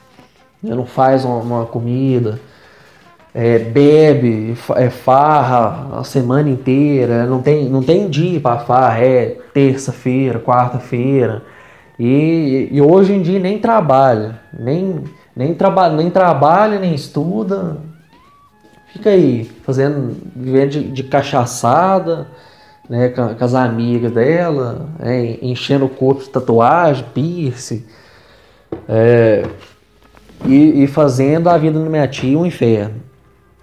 né, não faz uma, uma comida, é, bebe, é, farra a semana inteira, não tem, não tem dia para farra, é terça-feira, quarta-feira. E, e hoje em dia nem trabalha, nem, nem, traba, nem trabalha, nem estuda. Fica aí, fazendo, vivendo de, de cachaçada, né, com, com as amigas dela, é, enchendo o corpo de tatuagem, piercing, é, e, e, fazendo a vida da minha tia um inferno,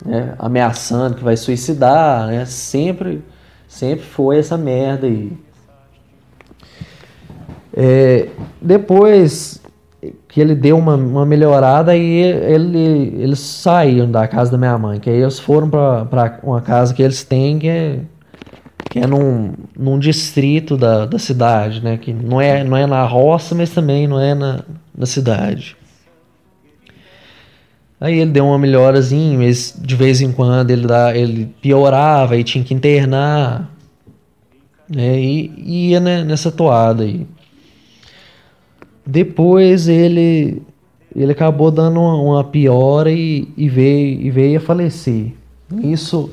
né, ameaçando que vai suicidar, né, sempre, sempre foi essa merda aí. É, depois que ele deu uma, uma melhorada e ele, eles saíram da casa da minha mãe, que aí eles foram para uma casa que eles têm que é que é num, num distrito da, da cidade, né? Que não é, não é na roça, mas também não é na, na cidade. Aí ele deu uma melhorazinha, mas de vez em quando ele, dá, ele piorava e tinha que internar. Né? E, ia né, nessa toada aí. Depois ele ele acabou dando uma, uma piora e, e, veio, e veio a falecer. Isso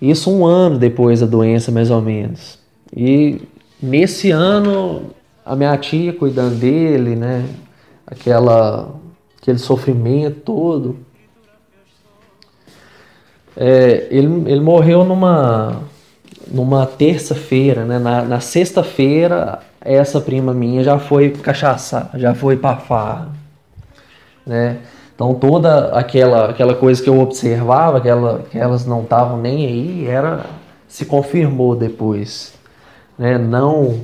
isso um ano depois da doença, mais ou menos. E nesse ano, a minha tia cuidando dele, né? Aquela, aquele sofrimento todo. É, ele, ele morreu numa, numa terça-feira, né? Na, na sexta-feira, essa prima minha já foi cachaçar, já foi pra farra, né? Então toda aquela, aquela coisa que eu observava, que, ela, que elas não estavam nem aí, era se confirmou depois. Né? Não,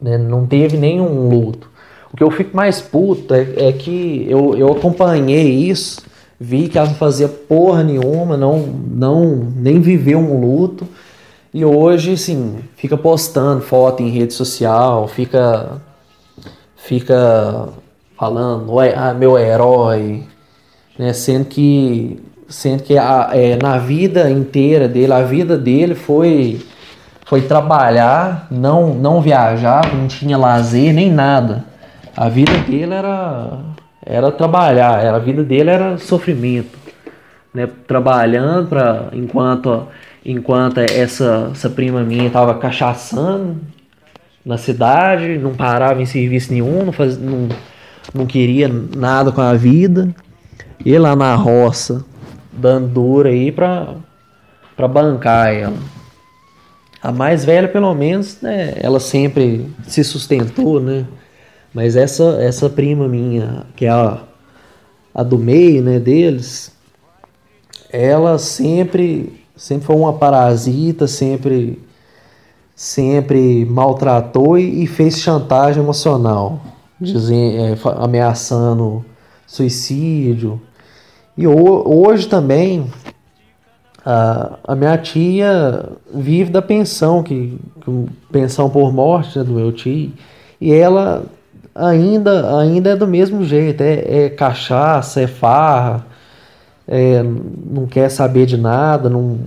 né? não teve nenhum luto. O que eu fico mais puto é, é que eu, eu acompanhei isso, vi que ela não fazia porra nenhuma, não, não nem viveu um luto. E hoje, assim, fica postando foto em rede social, fica fica falando, ah, meu herói, né? Sendo que, sendo que a, é, na vida inteira dele, a vida dele foi foi trabalhar, não não viajar, não tinha lazer nem nada. A vida dele era era trabalhar, era a vida dele era sofrimento, né? Trabalhando para enquanto enquanto essa essa prima minha estava cachaçando na cidade, não parava em serviço nenhum, não fazia, não não queria nada com a vida. E lá na roça, dando dura aí pra, pra bancar ela. A mais velha, pelo menos, né, ela sempre se sustentou, né? Mas essa, essa prima minha, que é a, a do meio, né, deles, ela sempre, sempre foi uma parasita, sempre, sempre maltratou e, e fez chantagem emocional dizendo, é, ameaçando suicídio. E hoje também a, a minha tia vive da pensão, que, que pensão por morte né, do meu tio, e ela ainda, ainda é do mesmo jeito, é, é cachaça, é farra, é, não quer saber de nada, não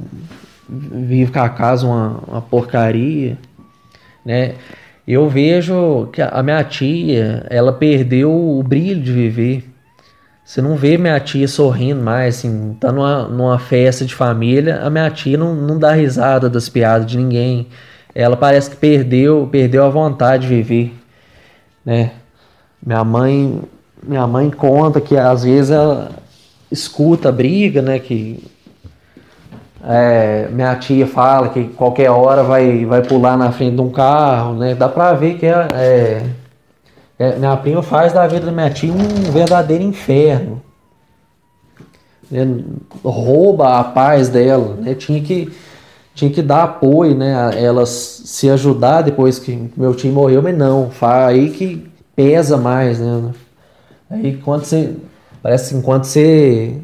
vive com a casa uma, uma porcaria, né? eu vejo que a minha tia, ela perdeu o brilho de viver. Você não vê minha tia sorrindo mais, assim, tá numa, numa festa de família, a minha tia não, não dá risada das piadas de ninguém. Ela parece que perdeu, perdeu a vontade de viver, né? Minha mãe, minha mãe conta que às vezes ela escuta a briga, né, que é, minha tia fala que qualquer hora vai, vai pular na frente de um carro, né? Dá pra ver que é, é, minha prima faz da vida da minha tia um verdadeiro inferno. Né? Rouba a paz dela, né? Tinha que, tinha que dar apoio, né? Elas se ajudar depois que meu tio morreu, mas não, aí que pesa mais, né? Aí quando você. Parece que enquanto você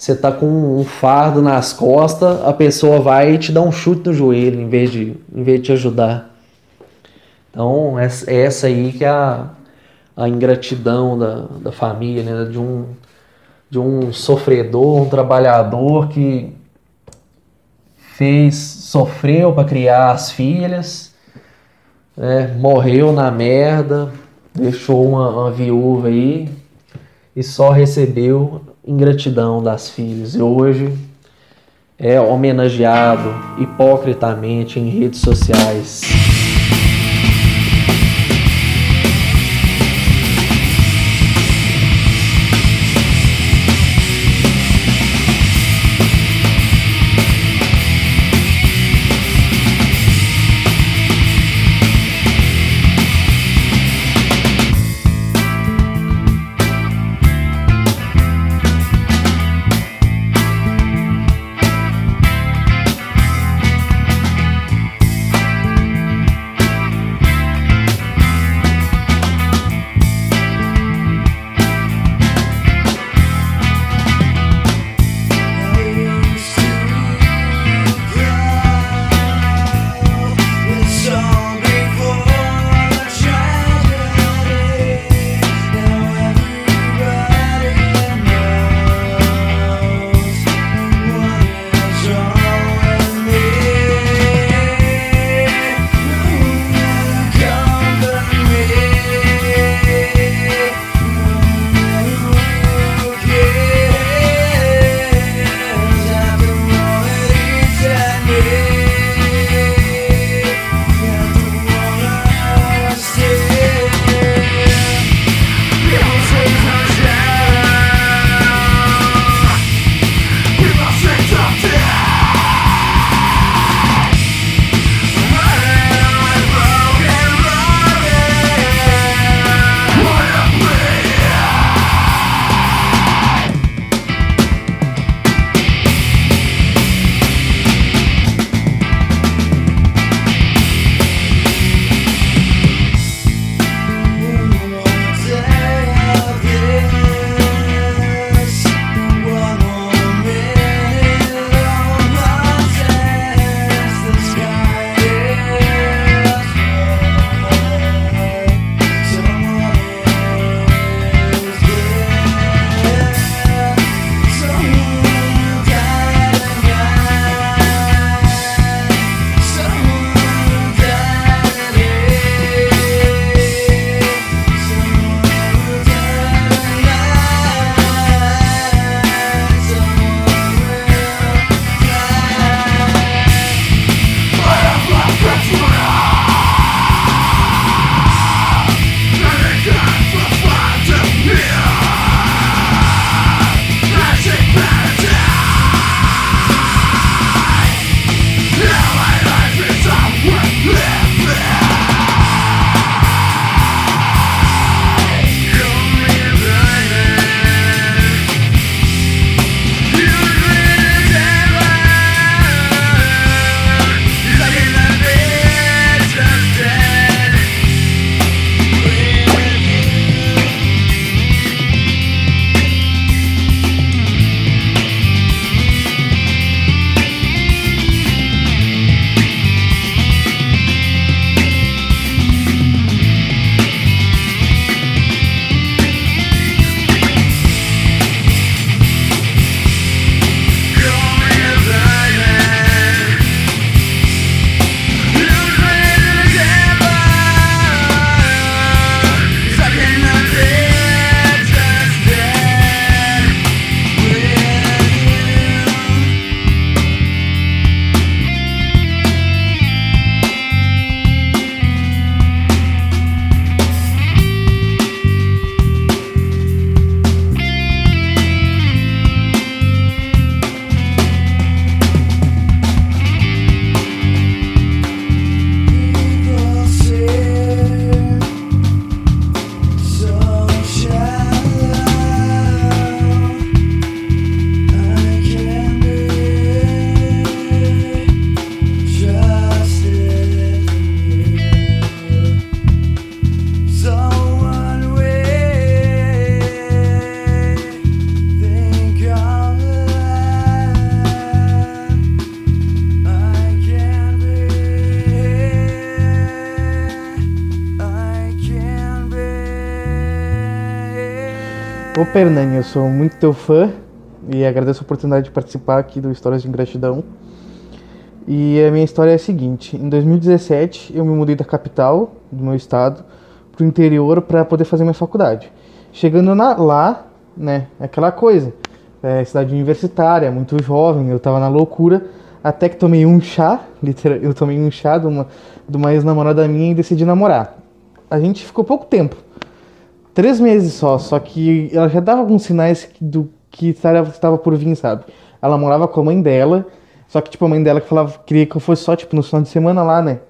você tá com um fardo nas costas, a pessoa vai e te dá um chute no joelho em vez de, em vez de te ajudar. Então, essa aí que é a, a ingratidão da, da família, né? de, um, de um sofredor, um trabalhador que fez, sofreu para criar as filhas, né? morreu na merda, deixou uma, uma viúva aí e só recebeu ingratidão das filhas. E hoje é homenageado hipocritamente em redes sociais. Opa, Hernani, eu sou muito teu fã e agradeço a oportunidade de participar aqui do Histórias de Ingratidão. E a minha história é a seguinte: em 2017 eu me mudei da capital do meu estado para o interior para poder fazer minha faculdade. Chegando na, lá, né, aquela coisa, é, cidade universitária, muito jovem, eu tava na loucura, até que tomei um chá, *laughs* literal, eu tomei um chá de uma, de uma ex-namorada minha e decidi namorar. A gente ficou pouco tempo, três meses só, só que ela já dava alguns sinais do que estava por vir, sabe? Ela morava com a mãe dela, só que tipo a mãe dela que falava queria que eu fosse só tipo no final de semana lá, né?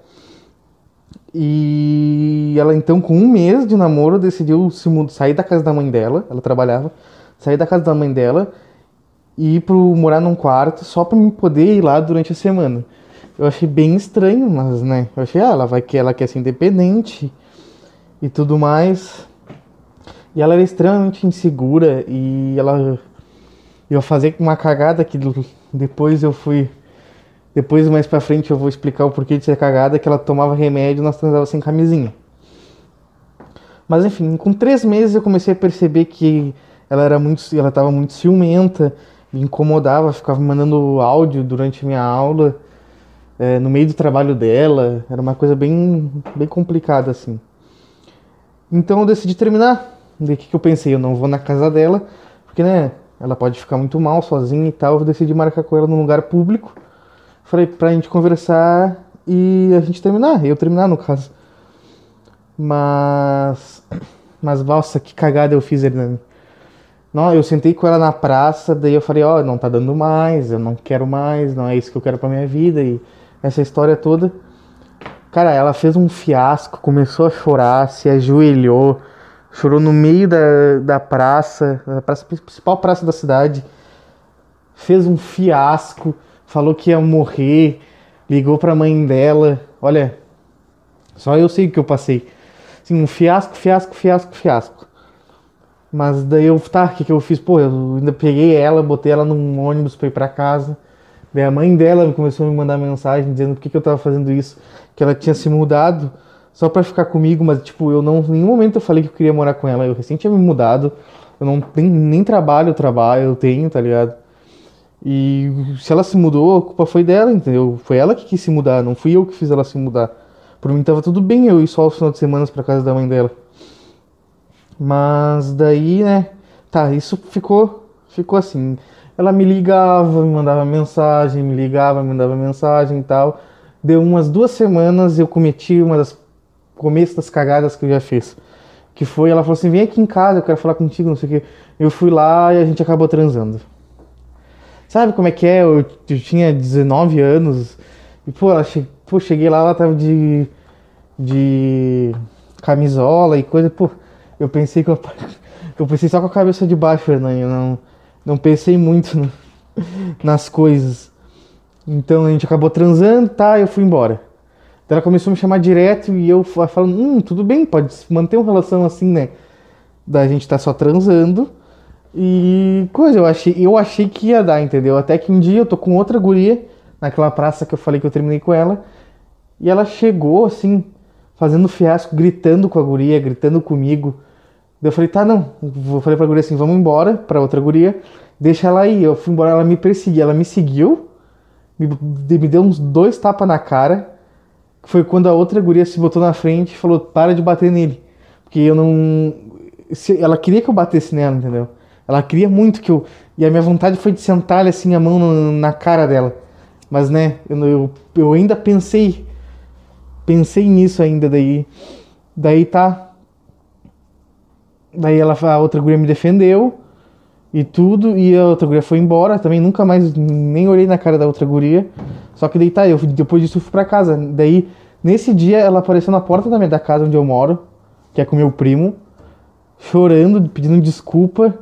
E ela então com um mês de namoro decidiu se mudar, sair da casa da mãe dela, ela trabalhava, sair da casa da mãe dela e ir pro morar num quarto só para me poder ir lá durante a semana. Eu achei bem estranho, mas né, eu achei, ah, ela vai ela quer ser independente e tudo mais. E ela era extremamente insegura e ela eu fazer uma cagada que depois eu fui depois mais para frente eu vou explicar o porquê de ser cagada que ela tomava remédio e nós transava sem camisinha. Mas enfim, com três meses eu comecei a perceber que ela era muito, ela estava muito ciumenta, me incomodava, ficava mandando áudio durante minha aula, é, no meio do trabalho dela, era uma coisa bem, bem complicada assim. Então eu decidi terminar. O que, que eu pensei? Eu não vou na casa dela, porque né, ela pode ficar muito mal sozinha e tal. Eu decidi marcar com ela num lugar público. Falei pra gente conversar e a gente terminar. Eu terminar, no caso. Mas. Mas, nossa, que cagada eu fiz, Hernani. Não, eu sentei com ela na praça, daí eu falei, ó, oh, não tá dando mais, eu não quero mais, não é isso que eu quero pra minha vida. E essa história toda. Cara, ela fez um fiasco, começou a chorar, se ajoelhou chorou no meio da, da praça, a praça, principal praça da cidade, fez um fiasco, falou que ia morrer, ligou pra mãe dela. Olha, só eu sei o que eu passei. Assim, um fiasco, fiasco, fiasco, fiasco. Mas daí eu, tá, o que, que eu fiz? Pô, eu ainda peguei ela, botei ela num ônibus pra ir pra casa. Daí a mãe dela começou a me mandar mensagem dizendo por que, que eu tava fazendo isso, que ela tinha se mudado só pra ficar comigo, mas tipo, eu não, em nenhum momento eu falei que eu queria morar com ela. Eu recém tinha me mudado, eu não tenho nem trabalho, trabalho, eu tenho, tá ligado? E se ela se mudou, a culpa foi dela, entendeu? Foi ela que quis se mudar, não fui eu que fiz ela se mudar. Por mim tava tudo bem eu ir só aos finais de semana pra casa da mãe dela. Mas daí, né? Tá, isso ficou, ficou assim. Ela me ligava, me mandava mensagem, me ligava, me mandava mensagem e tal. Deu umas duas semanas, eu cometi uma das começo das cagadas que eu já fiz. Que foi, ela falou assim, vem aqui em casa, eu quero falar contigo, não sei o que. Eu fui lá e a gente acabou transando. Sabe como é que é? Eu, eu tinha 19 anos e, pô, ela che... pô, cheguei lá, ela tava de, de camisola e coisa, pô, eu pensei que *laughs* eu, eu pensei só com a cabeça de baixo, Fernando, eu não, não pensei muito no, *laughs* nas coisas. Então a gente acabou transando, tá, eu fui embora. Então ela começou a me chamar direto e eu falando, hum, tudo bem, pode manter uma relação assim, né? Da gente tá só transando. E coisa, eu achei, eu achei que ia dar, entendeu? Até que um dia eu tô com outra guria, naquela praça que eu falei que eu terminei com ela, e ela chegou assim, fazendo fiasco, gritando com a guria, gritando comigo. Eu falei, tá, não. Eu falei pra guria assim, vamos embora pra outra guria, deixa ela aí. Eu fui embora, ela me perseguiu, ela me seguiu, me, me deu uns dois tapas na cara foi quando a outra guria se botou na frente e falou: para de bater nele. Porque eu não. Ela queria que eu batesse nela, entendeu? Ela queria muito que eu. E a minha vontade foi de sentar assim a mão na cara dela. Mas né, eu, eu, eu ainda pensei. Pensei nisso ainda daí. Daí tá. Daí ela, a outra guria me defendeu e tudo, e a outra guria foi embora, também nunca mais nem olhei na cara da outra guria. Só que daí tá, eu depois disso fui pra casa. Daí, nesse dia, ela apareceu na porta da minha da casa onde eu moro, que é com meu primo, chorando, pedindo desculpa.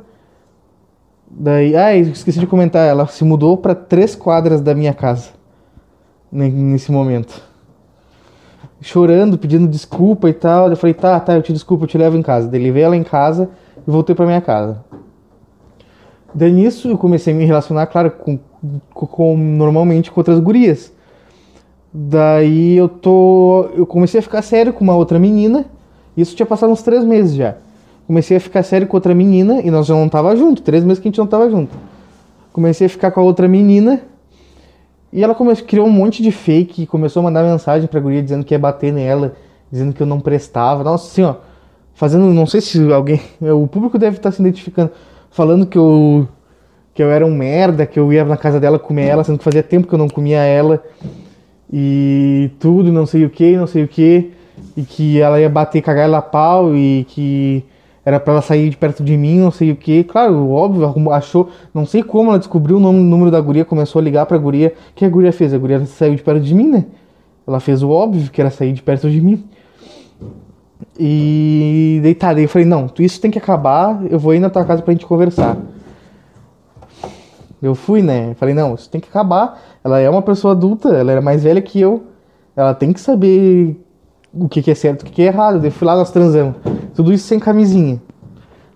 Daí, ah, esqueci de comentar, ela se mudou para três quadras da minha casa nesse momento. Chorando, pedindo desculpa e tal. Eu falei, tá, tá, eu te desculpo, eu te levo em casa. Daí levei ela em casa e voltei para minha casa. Daí nisso eu comecei a me relacionar, claro, com, com, normalmente com outras gurias. Daí eu tô. Eu comecei a ficar sério com uma outra menina. Isso tinha passado uns três meses já. Comecei a ficar sério com outra menina e nós já não tava junto, três meses que a gente não tava junto. Comecei a ficar com a outra menina e ela começou, criou um monte de fake, começou a mandar mensagem pra guria dizendo que ia bater nela, dizendo que eu não prestava. Nossa, assim, ó, fazendo, não sei se alguém, *laughs* o público deve estar se identificando, falando que eu que eu era um merda, que eu ia na casa dela comer ela, sendo que fazia tempo que eu não comia ela. E tudo, não sei o que, não sei o que, e que ela ia bater, cagar ela a pau e que era pra ela sair de perto de mim, não sei o que. Claro, óbvio, achou, não sei como ela descobriu o nome, número da guria, começou a ligar pra guria. O que a guria fez? A guria saiu de perto de mim, né? Ela fez o óbvio, que era sair de perto de mim. E daí daí eu falei, não, isso tem que acabar, eu vou ir na tua casa pra gente conversar. Eu fui, né? Falei, não, isso tem que acabar. Ela é uma pessoa adulta, ela era mais velha que eu. Ela tem que saber o que, que é certo e o que, que é errado. Daí fui lá, nós transamos. Tudo isso sem camisinha.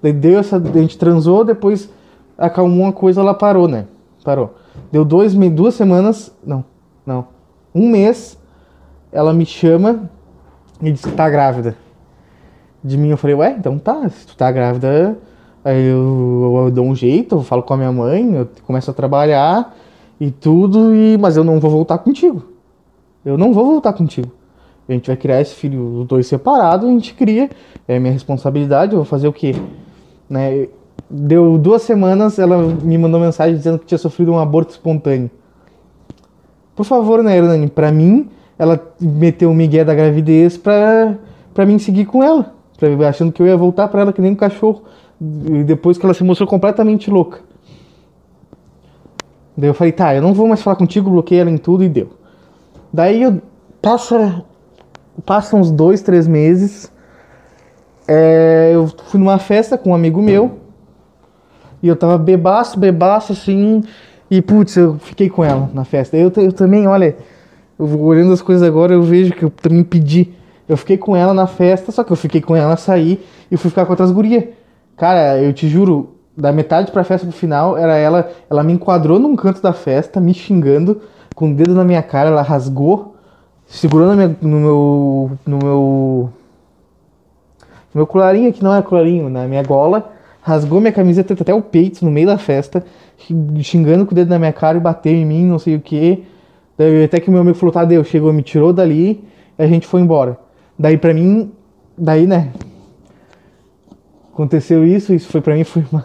Deu essa. A gente transou, depois acalmou uma coisa, ela parou, né? Parou. Deu dois, duas semanas. Não, não. Um mês, ela me chama e diz que tá grávida. De mim eu falei, ué, então tá, se tu tá grávida, aí eu, eu dou um jeito, eu falo com a minha mãe, eu começo a trabalhar e tudo, e mas eu não vou voltar contigo. Eu não vou voltar contigo. A gente vai criar esse filho, os dois separados, a gente cria, é minha responsabilidade, eu vou fazer o quê? Né? Deu duas semanas, ela me mandou mensagem dizendo que tinha sofrido um aborto espontâneo. Por favor, né, Hernani, pra mim, ela meteu o migué da gravidez pra, pra mim seguir com ela. Achando que eu ia voltar pra ela que nem um cachorro. E depois que ela se mostrou completamente louca. Daí eu falei, tá, eu não vou mais falar contigo, bloqueei ela em tudo e deu. Daí eu passa, passa uns dois, três meses. É, eu fui numa festa com um amigo meu. E eu tava bebaço, bebaço assim. E putz, eu fiquei com ela na festa. Eu, eu também, olha, eu, olhando as coisas agora, eu vejo que eu também pedi. Eu fiquei com ela na festa, só que eu fiquei com ela, sair e fui ficar com outras gurias. Cara, eu te juro, da metade pra festa pro final, era ela, ela me enquadrou num canto da festa, me xingando, com o dedo na minha cara, ela rasgou, segurou no meu, no meu, no meu, no meu colarinho, que não é colarinho, na minha gola, rasgou minha camiseta até o peito no meio da festa, xingando com o dedo na minha cara e bateu em mim, não sei o que. Até que meu amigo falou, Deus, chegou, me tirou dali e a gente foi embora. Daí pra mim, daí, né, aconteceu isso, isso foi para mim *laughs* foi uma...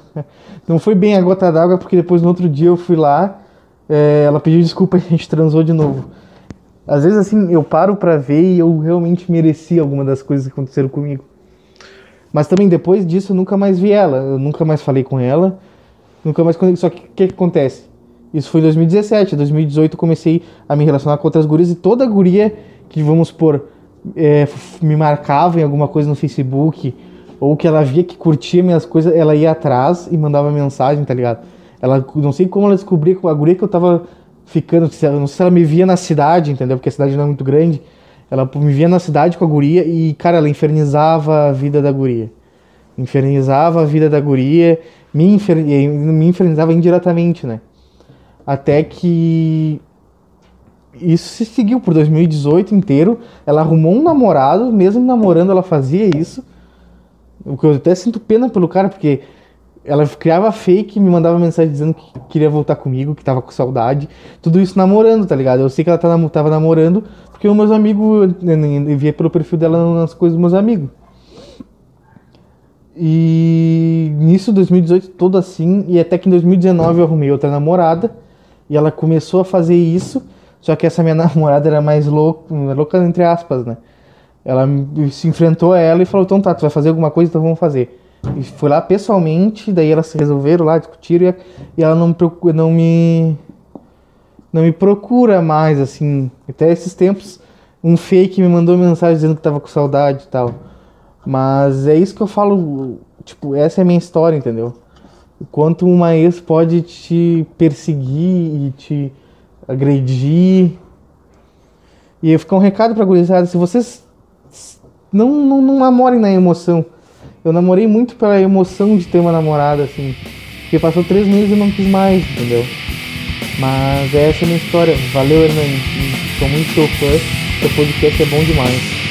não foi bem a gota d'água porque depois no outro dia eu fui lá, é, ela pediu desculpa *laughs* e a gente transou de novo. Às vezes assim eu paro para ver e eu realmente mereci alguma das coisas que aconteceram comigo. Mas também depois disso eu nunca mais vi ela, eu nunca mais falei com ela, nunca mais só que o que, que acontece? Isso foi em 2017, em 2018 eu comecei a me relacionar com outras gurias e toda guria que vamos por é, me marcava em alguma coisa no Facebook ou que ela via que curtia minhas coisas, ela ia atrás e mandava mensagem, tá ligado? Ela, não sei como ela descobria que a guria que eu tava ficando, não sei se ela me via na cidade, entendeu? Porque a cidade não é muito grande. Ela me via na cidade com a guria e, cara, ela infernizava a vida da guria. Infernizava a vida da guria, me, infer... me infernizava indiretamente, né? Até que isso se seguiu por 2018 inteiro. Ela arrumou um namorado, mesmo namorando, ela fazia isso. O que eu até sinto pena pelo cara, porque ela criava fake, me mandava mensagem dizendo que queria voltar comigo, que tava com saudade. Tudo isso namorando, tá ligado? Eu sei que ela tava namorando, porque os meus amigos, via pelo perfil dela nas coisas dos meus amigos. E nisso, 2018, todo assim, e até que em 2019 eu arrumei outra namorada, e ela começou a fazer isso, só que essa minha *laughs* namorada era mais louca, louca entre aspas, né? Ela se enfrentou a ela e falou: então tá, tu vai fazer alguma coisa, então vamos fazer. E foi lá pessoalmente, daí elas se resolveram lá, discutiram e, ela não, procura, não me. Não me procura mais, assim. Até esses tempos, um fake me mandou mensagem dizendo que tava com saudade e tal. Mas é isso que eu falo, tipo, essa é a minha história, entendeu? O quanto uma ex pode te perseguir e te agredir. E eu ficar um recado pra gurizada, se vocês não, não, não namorem na emoção. Eu namorei muito pela emoção de ter uma namorada, assim. Porque passou três meses e não quis mais, entendeu? Mas essa é a minha história. Valeu, Hernani. Sou muito seu fã. Seu podcast é bom demais.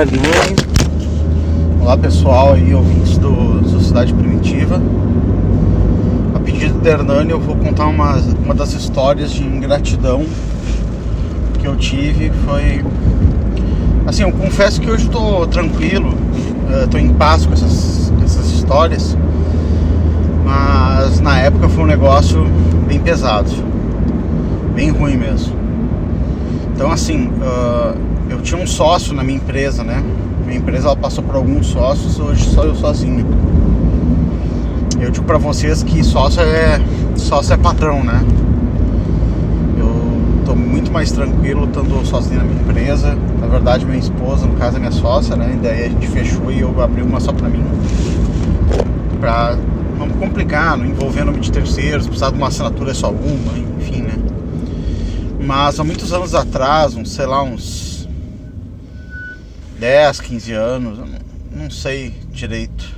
Olá, Hernani. Olá, pessoal aí, ouvintes do Sociedade Primitiva. A pedido do Hernani, eu vou contar uma, uma das histórias de ingratidão que eu tive. Foi. Assim, eu confesso que hoje estou tranquilo, estou em paz com essas, essas histórias, mas na época foi um negócio bem pesado, bem ruim mesmo. Então, assim, uh, eu tinha um sócio na minha empresa, né? Minha empresa ela passou por alguns sócios, hoje só eu sozinho. Eu digo pra vocês que sócio é sócio é patrão, né? Eu tô muito mais tranquilo estando sozinho na minha empresa. Na verdade, minha esposa, no caso, é minha sócia, né? E daí a gente fechou e eu abri uma só pra mim. Pra não complicar, não envolver nome de terceiros, precisar de uma assinatura é só uma? Mas há muitos anos atrás, uns, sei lá, uns 10, 15 anos, não, sei direito.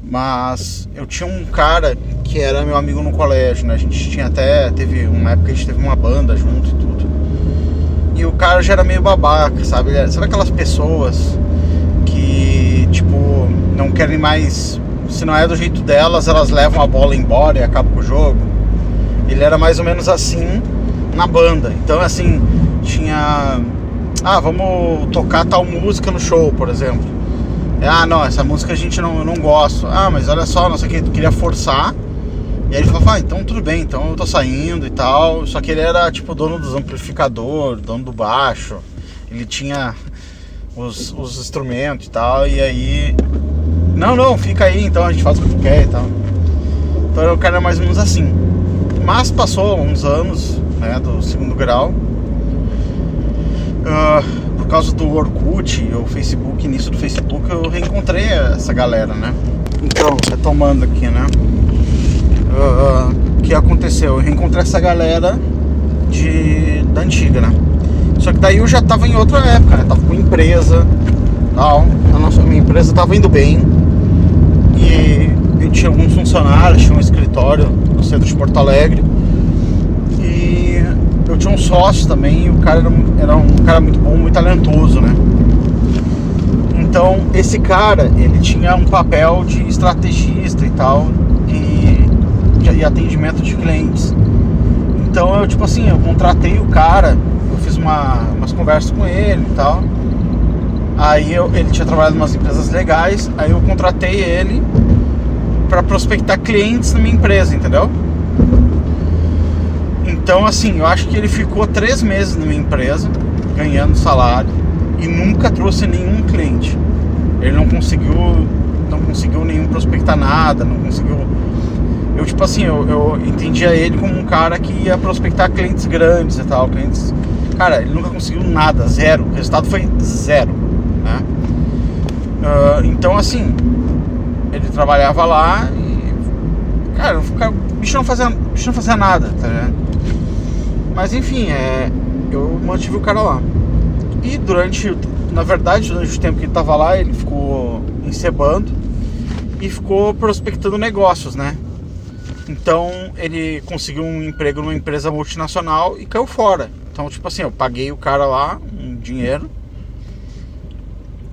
Mas eu tinha um cara que era meu amigo no colégio, né? A gente tinha até. Teve uma época que a gente teve uma banda junto e tudo. E o cara já era meio babaca, sabe? Sabe aquelas pessoas que, tipo, não querem mais. Se não é do jeito delas, elas levam a bola embora e acabam com o jogo. Ele era mais ou menos assim na banda. Então, assim, tinha. Ah, vamos tocar tal música no show, por exemplo. Ah, não, essa música a gente não, não gosta. Ah, mas olha só, não sei o que, tu queria forçar. E aí ele falou, ah, então tudo bem, então eu tô saindo e tal. Só que ele era tipo dono dos amplificadores, dono do baixo. Ele tinha os, os instrumentos e tal. E aí. Não, não, fica aí, então a gente faz o que tu quer e tal. Então o cara mais ou menos assim. Mas passou uns anos, né, do segundo grau. Uh, por causa do Orkut, o Facebook, início do Facebook, eu reencontrei essa galera, né? Então, retomando aqui, né? Uh, o que aconteceu? Eu reencontrei essa galera de, da antiga, né? Só que daí eu já tava em outra época, né? Tava com empresa, tal. A nossa, minha empresa tava indo bem. E eu tinha alguns funcionários, tinha um escritório no centro de Porto Alegre. Tinha um sócio também, e o cara era, era um cara muito bom, muito talentoso, né? Então, esse cara, ele tinha um papel de estrategista e tal, e, e atendimento de clientes. Então, eu, tipo assim, eu contratei o cara, eu fiz uma, umas conversas com ele e tal. Aí eu, ele tinha trabalhado em umas empresas legais, aí eu contratei ele para prospectar clientes na minha empresa, entendeu? Então, assim, eu acho que ele ficou três meses minha empresa, ganhando salário, e nunca trouxe nenhum cliente. Ele não conseguiu, não conseguiu nenhum prospectar nada, não conseguiu. Eu, tipo assim, eu, eu entendia ele como um cara que ia prospectar clientes grandes e tal, clientes. Cara, ele nunca conseguiu nada, zero. O resultado foi zero, né? Uh, então, assim, ele trabalhava lá e, cara, o bicho não fazia, bicho não fazia nada, tá ligado? Mas enfim, é, eu mantive o cara lá. E durante, na verdade, durante o tempo que ele tava lá, ele ficou encebando e ficou prospectando negócios, né? Então ele conseguiu um emprego numa empresa multinacional e caiu fora. Então, tipo assim, eu paguei o cara lá um dinheiro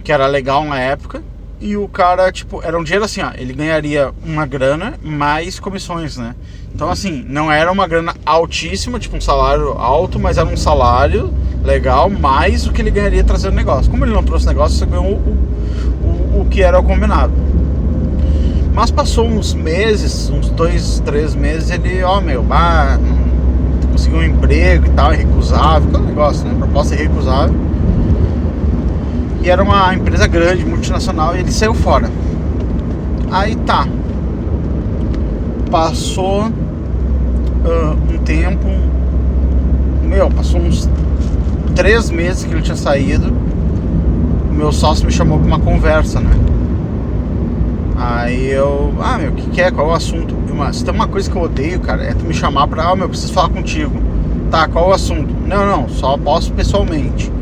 que era legal na época e o cara, tipo, era um dinheiro assim, ó, ele ganharia uma grana mais comissões, né? Então, assim, não era uma grana altíssima, tipo um salário alto, mas era um salário legal, mais o que ele ganharia trazendo negócio. Como ele não trouxe negócio, você ganhou o, o, o que era o combinado. Mas passou uns meses, uns dois, três meses, ele, ó, meu, bah, conseguiu um emprego e tal, irrecusável, aquele negócio, né? Proposta irrecusável. E era uma empresa grande, multinacional, e ele saiu fora. Aí tá. Passou uh, um tempo. Meu, passou uns três meses que ele tinha saído. O meu sócio me chamou pra uma conversa, né? Aí eu, ah, meu, o que, que é? Qual é o assunto? Mas tem uma coisa que eu odeio, cara, é tu me chamar pra, ah, meu, preciso falar contigo. Tá, qual é o assunto? Não, não, só posso pessoalmente.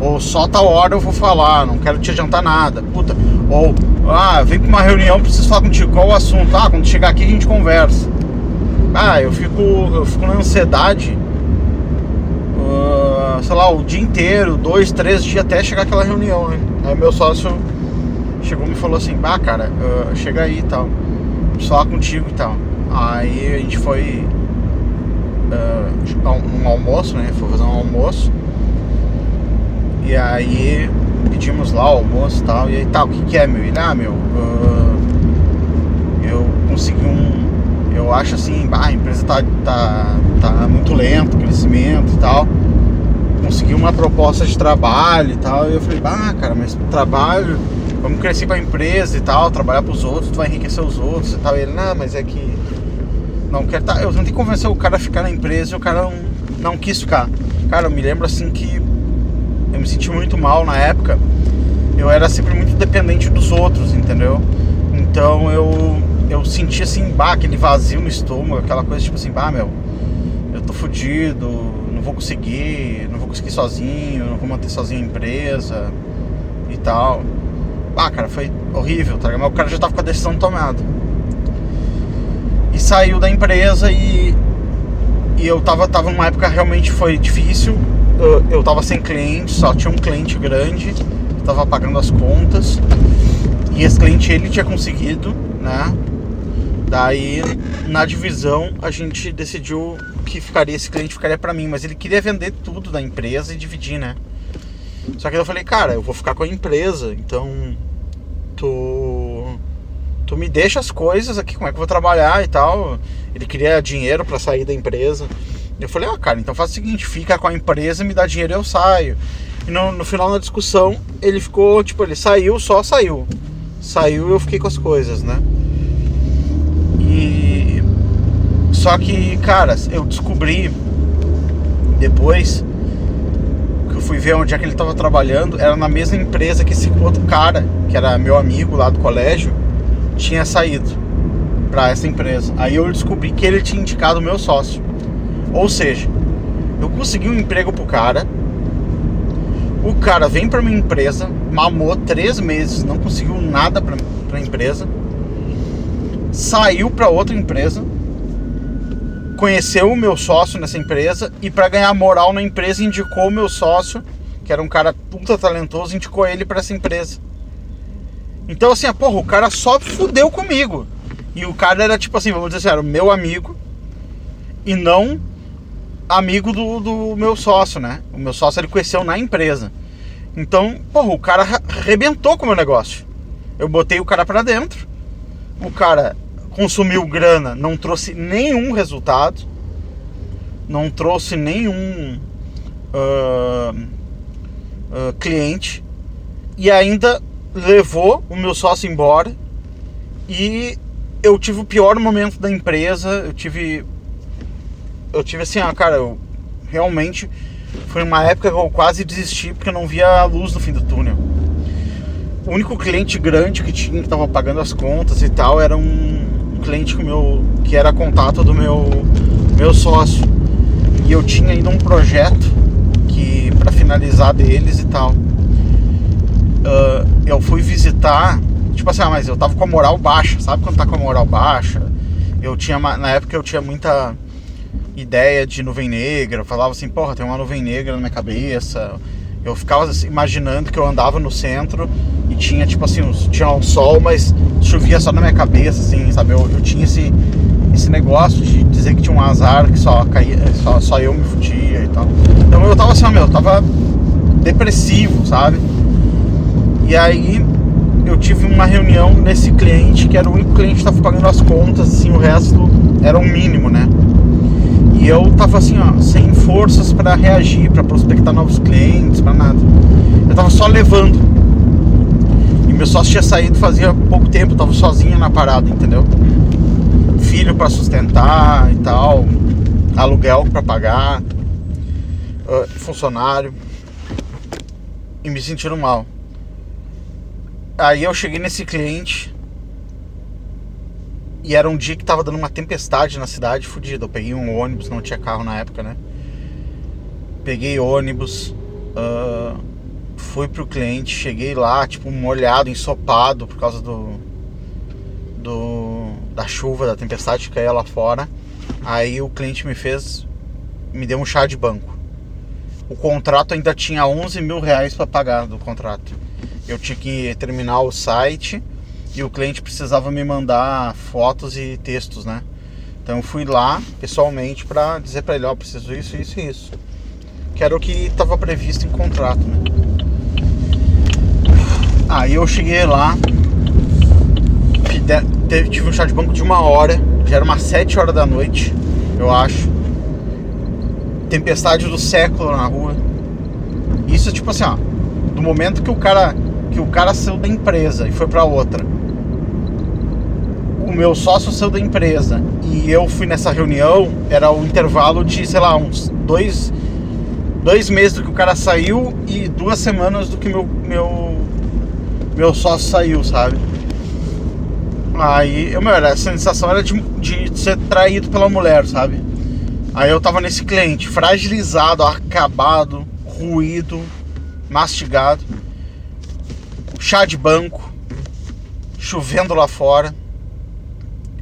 Ou só tal hora eu vou falar, não quero te adiantar nada. Puta. Ou, ah, vem pra uma reunião, preciso falar contigo. Qual o assunto? Ah, quando chegar aqui a gente conversa. Ah, eu fico, eu fico na ansiedade. Uh, sei lá, o dia inteiro, dois, três dias até chegar aquela reunião, né? Aí meu sócio chegou e me falou assim, bah cara, uh, chega aí e tal. Preciso falar contigo e tal. Aí a gente foi uh, um almoço, né? Foi fazer um almoço. E aí pedimos lá o almoço e tal. E aí, tá, o que, que é, meu? Ele, ah, meu, uh, eu consegui um. Eu acho assim, bah, a empresa tá, tá, tá muito lento, crescimento e tal. Consegui uma proposta de trabalho e tal. E eu falei, bah, cara, mas trabalho, vamos crescer com a empresa e tal, trabalhar pros outros, tu vai enriquecer os outros e tal. E ele, não, mas é que. Não quero tá, Eu tentei convencer o cara a ficar na empresa e o cara não, não quis ficar. Cara, eu me lembro assim que eu me senti muito mal na época. Eu era sempre muito dependente dos outros, entendeu? Então eu eu senti assim, bah, aquele vazio no estômago, aquela coisa tipo assim, bah, meu, eu tô fudido, não vou conseguir, não vou conseguir sozinho, não vou manter sozinho a empresa e tal. Ah, cara, foi horrível, tá ligado? Mas o cara já tava com a decisão tomada. E saiu da empresa e, e eu tava, tava numa época realmente foi difícil eu, eu tava sem cliente, só tinha um cliente grande, tava pagando as contas. E esse cliente ele tinha conseguido, né? Daí na divisão a gente decidiu que ficaria esse cliente ficaria para mim, mas ele queria vender tudo da empresa e dividir, né? Só que eu falei, cara, eu vou ficar com a empresa, então tu tu me deixa as coisas aqui, como é que eu vou trabalhar e tal. Ele queria dinheiro para sair da empresa. Eu falei, ah, cara, então faz o seguinte, fica com a empresa, me dá dinheiro e eu saio. E no, no final da discussão, ele ficou, tipo, ele saiu, só saiu. Saiu e eu fiquei com as coisas, né? E. Só que, cara, eu descobri depois que eu fui ver onde é que ele estava trabalhando, era na mesma empresa que esse outro cara, que era meu amigo lá do colégio, tinha saído para essa empresa. Aí eu descobri que ele tinha indicado o meu sócio. Ou seja, eu consegui um emprego pro cara. O cara vem pra minha empresa, mamou três meses, não conseguiu nada pra, pra empresa. Saiu pra outra empresa. Conheceu o meu sócio nessa empresa e para ganhar moral na empresa indicou o meu sócio, que era um cara ultra talentoso, indicou ele para essa empresa. Então assim, porra, o cara só fudeu comigo. E o cara era tipo assim, vamos dizer assim, era o meu amigo e não amigo do, do meu sócio, né? O meu sócio ele conheceu na empresa. Então, porra, o cara arrebentou com o meu negócio. Eu botei o cara para dentro, o cara consumiu grana, não trouxe nenhum resultado, não trouxe nenhum uh, uh, cliente e ainda levou o meu sócio embora e eu tive o pior momento da empresa, eu tive eu tive assim, ah, cara, eu realmente foi uma época que eu quase desisti porque eu não via a luz no fim do túnel. O único cliente grande que tinha, que tava pagando as contas e tal, era um cliente que, meu, que era contato do meu, meu sócio. E eu tinha ainda um projeto que para finalizar deles e tal. Uh, eu fui visitar, tipo assim, ah, mas eu tava com a moral baixa, sabe quando tá com a moral baixa? Eu tinha, na época eu tinha muita ideia de nuvem negra, eu falava assim, porra, tem uma nuvem negra na minha cabeça. Eu ficava assim, imaginando que eu andava no centro e tinha tipo assim, tinha um sol, mas chovia só na minha cabeça, assim, sabe? Eu, eu tinha esse, esse negócio de dizer que tinha um azar, que só caía, só, só eu me fudia e tal. Então eu tava assim, meu, eu tava depressivo, sabe? E aí eu tive uma reunião nesse cliente, que era o único cliente que estava pagando as contas, assim, o resto era o um mínimo, né? E eu tava assim, ó, sem forças para reagir, para prospectar novos clientes, para nada. Eu tava só levando. E meu sócio tinha saído fazia pouco tempo, tava sozinho na parada, entendeu? Filho para sustentar e tal, aluguel para pagar, uh, funcionário. E me sentindo mal. Aí eu cheguei nesse cliente e era um dia que tava dando uma tempestade na cidade, fodida. Eu peguei um ônibus, não tinha carro na época, né? Peguei ônibus, uh, fui pro cliente, cheguei lá, tipo, molhado, ensopado por causa do. do da chuva, da tempestade que caía lá fora. Aí o cliente me fez. me deu um chá de banco. o contrato ainda tinha 11 mil reais para pagar do contrato. Eu tinha que terminar o site e o cliente precisava me mandar fotos e textos, né? Então eu fui lá pessoalmente para dizer para ele, ó, oh, preciso isso, isso e isso. Que era o que estava previsto em contrato, né? Aí eu cheguei lá, tive um chá de banco de uma hora, já era umas 7 horas da noite, eu acho. Tempestade do século na rua. Isso tipo assim, ó, do momento que o cara que o cara saiu da empresa e foi para outra. Meu sócio saiu da empresa e eu fui nessa reunião, era o intervalo de, sei lá, uns dois, dois meses do que o cara saiu e duas semanas do que meu, meu, meu sócio saiu, sabe? Aí, eu, meu, a sensação era de, de ser traído pela mulher, sabe? Aí eu tava nesse cliente, fragilizado, acabado, ruído, mastigado, chá de banco, chovendo lá fora.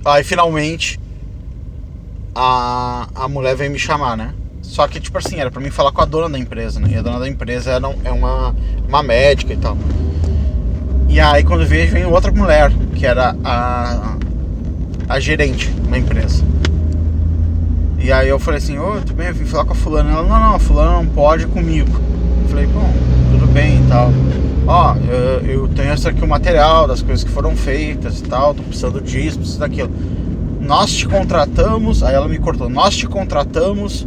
Aí finalmente a, a mulher veio me chamar, né? Só que, tipo assim, era pra mim falar com a dona da empresa, né? E a dona da empresa era, é uma, uma médica e tal. E aí quando vejo vem outra mulher, que era a, a gerente da empresa. E aí eu falei assim, ô, tudo bem, eu vim falar com a fulana. Ela, não, não, a fulana não pode comigo. Eu falei, bom, tudo bem e tal. Ó, eu, eu tenho esse aqui o material das coisas que foram feitas e tal, tô precisando disso, preciso daquilo. Nós te contratamos, aí ela me cortou, nós te contratamos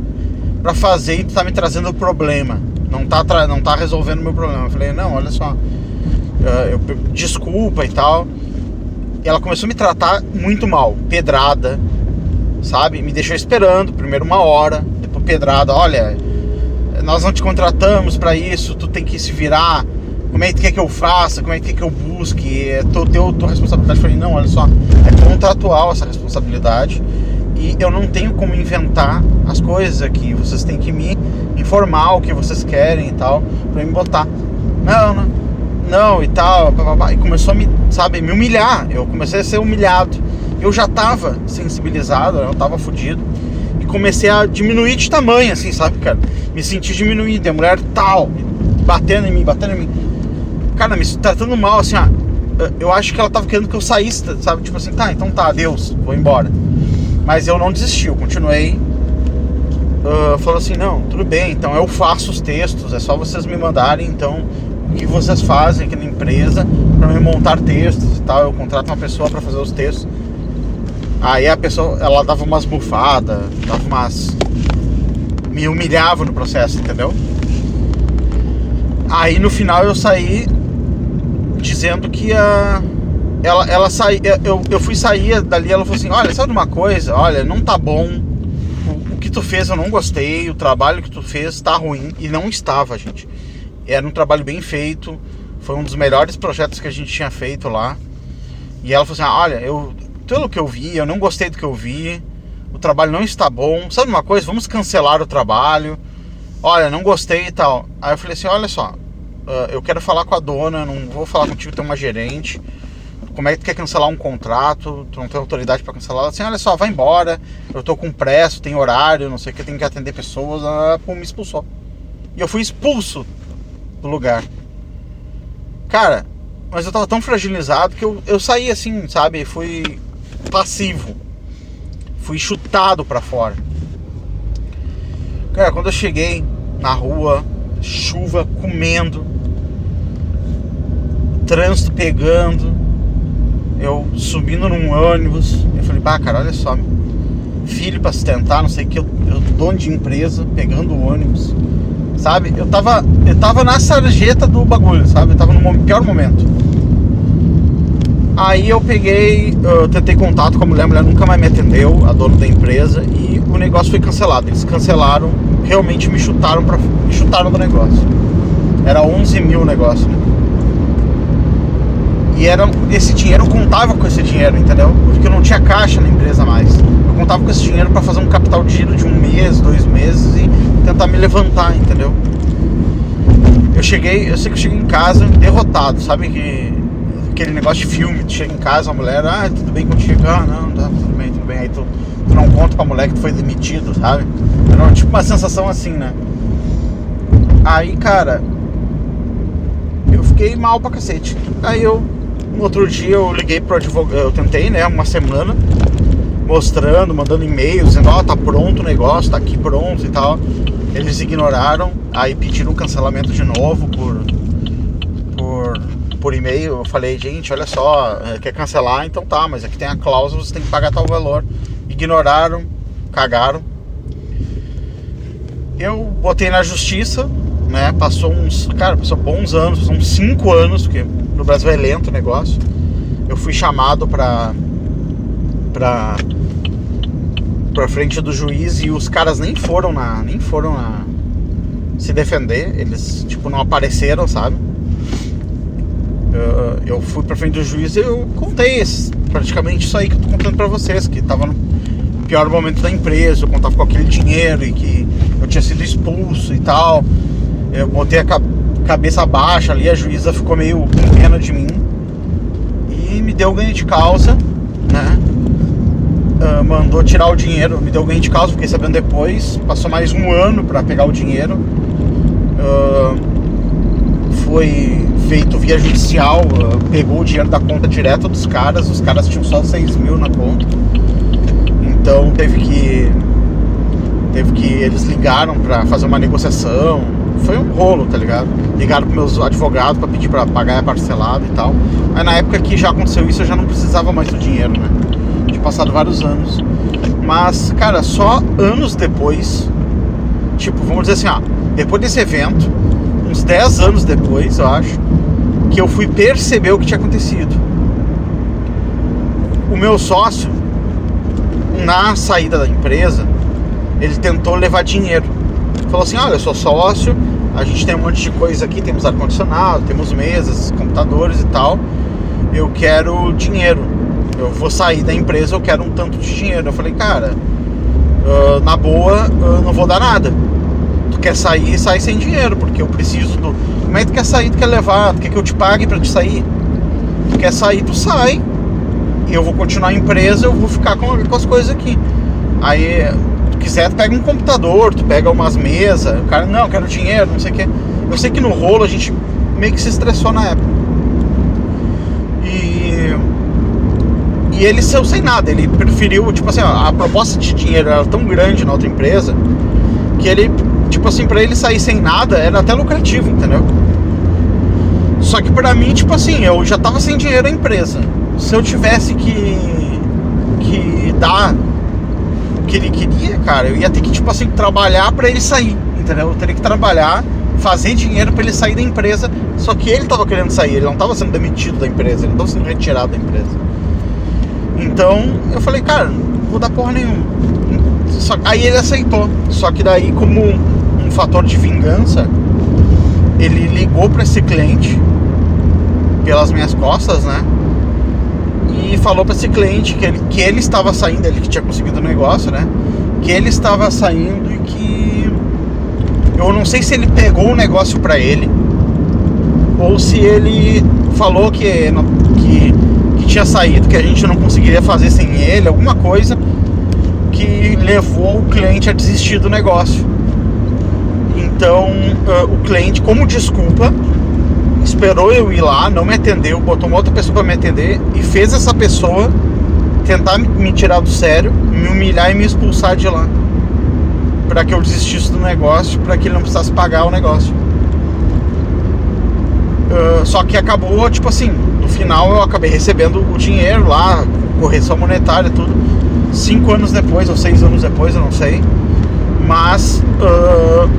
para fazer e tu tá me trazendo problema. Não tá, não tá resolvendo o meu problema. Eu falei, não, olha só, eu, desculpa e tal. E ela começou a me tratar muito mal, pedrada, sabe? Me deixou esperando, primeiro uma hora, depois pedrada, olha, nós não te contratamos para isso, tu tem que se virar. Como é que tu quer que eu faça? Como é que tu quer que eu busque? É teu, teu, tua responsabilidade. Eu falei, não, olha só, é contratual essa responsabilidade e eu não tenho como inventar as coisas aqui. Vocês têm que me informar o que vocês querem e tal, para me botar. Não, não, não e tal. E começou a me, sabe, me humilhar. Eu comecei a ser humilhado eu já tava sensibilizado, eu tava fudido. E comecei a diminuir de tamanho, assim, sabe, cara? Me senti diminuído, a mulher tal, batendo em mim, batendo em mim. Cara, me tratando mal, assim, ó. Eu acho que ela tava querendo que eu saísse, sabe? Tipo assim, tá, então tá, adeus, vou embora. Mas eu não desisti, eu continuei. Uh, falou assim, não, tudo bem, então eu faço os textos, é só vocês me mandarem, então, o que vocês fazem aqui na empresa para me montar textos e tal. Eu contrato uma pessoa para fazer os textos. Aí a pessoa, ela dava umas bufadas, dava umas. me humilhava no processo, entendeu? Aí no final eu saí dizendo que a. Ela, ela saí, eu, eu fui sair dali, ela falou assim, olha, sabe uma coisa? Olha, não tá bom. O, o que tu fez eu não gostei, o trabalho que tu fez tá ruim. E não estava, gente. Era um trabalho bem feito. Foi um dos melhores projetos que a gente tinha feito lá. E ela falou assim: ah, olha, eu, pelo que eu vi, eu não gostei do que eu vi. O trabalho não está bom. Sabe uma coisa? Vamos cancelar o trabalho. Olha, não gostei e tal. Aí eu falei assim: olha só, uh, eu quero falar com a dona, não vou falar contigo, tem uma gerente. Como é que tu quer cancelar um contrato? Tu não tem autoridade para cancelar? Ela assim: olha só, vai embora. Eu tô com pressa, tem horário, não sei o que, tenho que atender pessoas. Ah, pô, me expulsou. E eu fui expulso do lugar. Cara, mas eu tava tão fragilizado que eu, eu saí assim, sabe? Fui passivo. Fui chutado para fora. Cara, quando eu cheguei na rua, chuva comendo, trânsito pegando, eu subindo num ônibus, eu falei, bah, cara, olha só, filho para sustentar, não sei o que, eu, eu dono de empresa, pegando o ônibus, sabe? Eu tava, eu tava na sarjeta do bagulho, sabe? Eu tava no pior momento. Aí eu peguei, eu tentei contato com a mulher, a mulher nunca mais me atendeu, a dona da empresa, e o negócio foi cancelado. Eles cancelaram, realmente me chutaram, pra, me chutaram do negócio. Era 11 mil o negócio, né? E era, esse dinheiro, eu contava com esse dinheiro, entendeu? Porque eu não tinha caixa na empresa mais. Eu contava com esse dinheiro para fazer um capital de giro de um mês, dois meses e tentar me levantar, entendeu? Eu cheguei, eu sei que eu cheguei em casa derrotado, sabe? Que aquele negócio de filme, tu chega em casa, a mulher, ah, tudo bem contigo? Ah, não, tá, tudo bem, tudo bem. Aí tu, tu não conta pra mulher que tu foi demitido, sabe? Era tipo uma sensação assim, né? Aí, cara, eu fiquei mal pra cacete. Aí eu, no outro dia, eu liguei pro advogado, eu tentei, né, uma semana, mostrando, mandando e-mails, dizendo, ó, oh, tá pronto o negócio, tá aqui pronto e tal. Eles ignoraram, aí pediram cancelamento de novo por, por, por e-mail. Eu falei, gente, olha só, eh, quer cancelar? Então tá, mas aqui tem a cláusula, você tem que pagar tal valor. Ignoraram, cagaram. Eu botei na justiça, né? Passou uns. Cara, passou bons anos, uns 5 anos, porque no Brasil é lento o negócio. Eu fui chamado pra. pra. pra frente do juiz e os caras nem foram na. nem foram na. se defender. Eles, tipo, não apareceram, sabe? Eu, eu fui pra frente do juiz e eu contei praticamente isso aí que eu tô contando pra vocês, que tava no pior momento da empresa, eu contava com aquele dinheiro e que eu tinha sido expulso e tal. Eu botei a cabeça baixa ali, a juíza ficou meio com pena de mim e me deu ganho de causa, né? Uh, mandou tirar o dinheiro, me deu ganho de causa, fiquei sabendo depois. Passou mais um ano para pegar o dinheiro. Uh, foi feito via judicial, uh, pegou o dinheiro da conta direto dos caras, os caras tinham só 6 mil na conta. Então teve que. Teve que. Eles ligaram para fazer uma negociação. Foi um rolo, tá ligado? Ligaram pros meus advogados para pedir para pagar a parcelada e tal. Mas na época que já aconteceu isso, eu já não precisava mais do dinheiro, né? Tinha passado vários anos. Mas, cara, só anos depois, tipo, vamos dizer assim, ó, depois desse evento, uns 10 anos depois, eu acho, que eu fui perceber o que tinha acontecido. O meu sócio, na saída da empresa, ele tentou levar dinheiro. Falou assim: Olha, eu sou sócio, a gente tem um monte de coisa aqui, temos ar-condicionado, temos mesas, computadores e tal. Eu quero dinheiro. Eu vou sair da empresa, eu quero um tanto de dinheiro. Eu falei, cara, uh, na boa, eu não vou dar nada. Tu quer sair, sai sem dinheiro, porque eu preciso do. Como é que tu quer sair, tu quer levar? Tu quer que eu te pague para te sair? Tu quer sair, tu sai, eu vou continuar a empresa, eu vou ficar com, com as coisas aqui. Aí, tu quiser, tu pega um computador, tu pega umas mesas, o cara, não, eu quero dinheiro, não sei o que. Eu sei que no rolo a gente meio que se estressou na época. E. E ele saiu sem nada, ele preferiu, tipo assim, a proposta de dinheiro era tão grande na outra empresa que ele, tipo assim, pra ele sair sem nada era até lucrativo, entendeu? Só que pra mim, tipo assim, eu já tava sem dinheiro na empresa se eu tivesse que, que dar que ele queria, cara, eu ia ter que, tipo assim, trabalhar para ele sair, entendeu? Eu teria que trabalhar, fazer dinheiro para ele sair da empresa, só que ele tava querendo sair, ele não tava sendo demitido da empresa, ele não tava sendo retirado da empresa. Então, eu falei, cara, não vou dar porra nenhuma. Só, aí ele aceitou, só que daí, como um, um fator de vingança, ele ligou para esse cliente pelas minhas costas, né? E falou para esse cliente que ele, que ele estava saindo, ele que tinha conseguido o negócio, né? Que ele estava saindo e que eu não sei se ele pegou o negócio para ele ou se ele falou que, que, que tinha saído, que a gente não conseguiria fazer sem ele, alguma coisa que levou o cliente a desistir do negócio. Então, uh, o cliente, como desculpa, esperou eu ir lá, não me atendeu, botou uma outra pessoa para me atender e fez essa pessoa tentar me tirar do sério, me humilhar e me expulsar de lá. Para que eu desistisse do negócio, para que ele não precisasse pagar o negócio. Uh, só que acabou, tipo assim, no final eu acabei recebendo o dinheiro lá, correção monetária, tudo. Cinco anos depois, ou seis anos depois, eu não sei. Mas uh,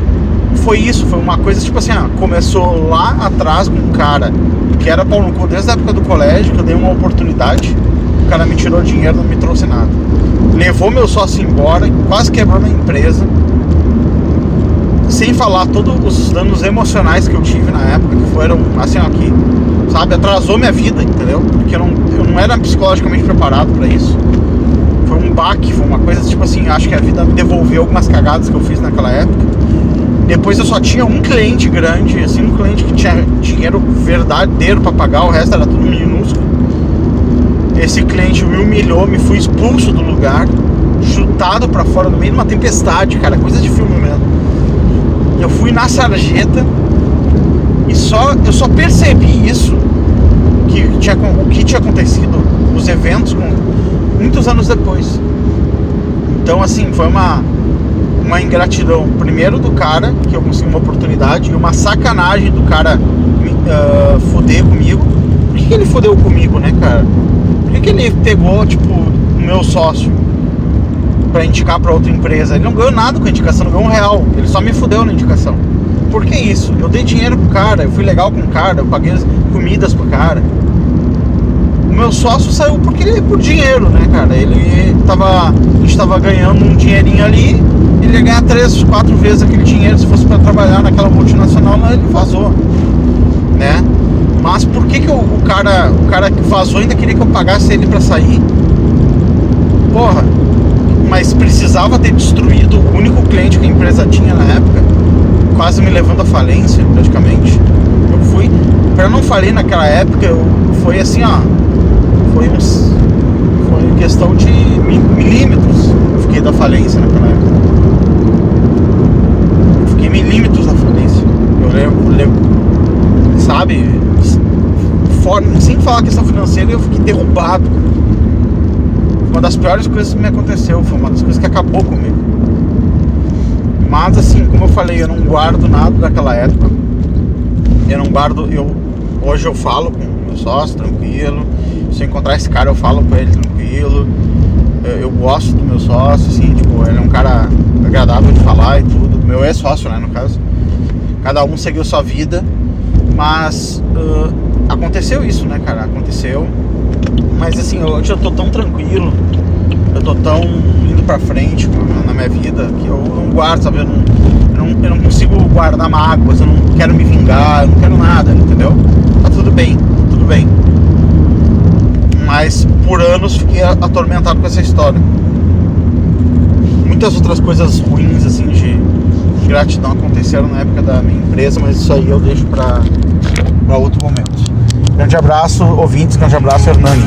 foi isso, foi uma coisa tipo assim, ah, começou lá atrás com um cara que era pau no desde a época do colégio, que eu dei uma oportunidade, o cara me tirou dinheiro, não me trouxe nada. Levou meu sócio embora, quase quebrou minha empresa. Sem falar todos os danos emocionais que eu tive na época, que foram assim aqui, sabe, atrasou minha vida, entendeu? Porque eu não, eu não era psicologicamente preparado para isso. Foi um baque, foi uma coisa tipo assim, acho que a vida me devolveu algumas cagadas que eu fiz naquela época depois eu só tinha um cliente grande, assim, um cliente que tinha dinheiro verdadeiro para pagar, o resto era tudo minúsculo. Esse cliente me humilhou, me fui expulso do lugar, chutado para fora no meio de uma tempestade, cara, coisa de filme mesmo. Eu fui na sarjeta e só eu só percebi isso que tinha o que tinha acontecido, os eventos muitos anos depois. Então assim, foi uma uma ingratidão primeiro do cara, que eu consegui uma oportunidade, e uma sacanagem do cara uh, fuder comigo. Por que, que ele fudeu comigo, né, cara? Por que, que ele pegou, tipo, o meu sócio para indicar para outra empresa? Ele não ganhou nada com a indicação, não ganhou um real. Ele só me fudeu na indicação. Por que isso? Eu dei dinheiro pro cara, eu fui legal com o cara, eu paguei comidas pro cara. O meu sócio saiu porque por dinheiro, né, cara? Ele tava. A gente tava ganhando um dinheirinho ali, ele ia ganhar três, quatro vezes aquele dinheiro se fosse para trabalhar naquela multinacional, lá ele vazou. Né? Mas por que, que o, o, cara, o cara que vazou ainda queria que eu pagasse ele para sair? Porra, mas precisava ter destruído o único cliente que a empresa tinha na época, quase me levando à falência, praticamente. Eu fui, para não falei naquela época, eu, foi assim, ó, foi uns, foi questão de milímetros. Eu fiquei da falência naquela. Eu fiquei milímetros da falência. Eu lembro, lembro sabe? For, sem falar questão financeira, eu fiquei derrubado. Uma das piores coisas que me aconteceu, foi uma das coisas que acabou comigo. Mas assim, como eu falei, eu não guardo nada daquela época. Eu não guardo, eu hoje eu falo com meu sócio tranquilo. Se eu encontrar esse cara, eu falo com ele tranquilo. Eu, eu gosto do meu sócio, assim, tipo, ele é um cara agradável de falar e tudo. Meu ex-sócio, né, no caso. Cada um seguiu sua vida, mas uh, aconteceu isso, né, cara? Aconteceu. Mas assim, hoje eu tô tão tranquilo, eu tô tão indo pra frente na minha vida que eu não guardo, sabe? Eu não, eu não, eu não consigo guardar mágoas, eu não quero me vingar, eu não quero nada, entendeu? Tá tudo bem, tudo bem. Mas por anos fiquei atormentado com essa história. Muitas outras coisas ruins, assim, de gratidão aconteceram na época da minha empresa, mas isso aí eu deixo para outro momento. Grande abraço, ouvintes, grande abraço, Hernani.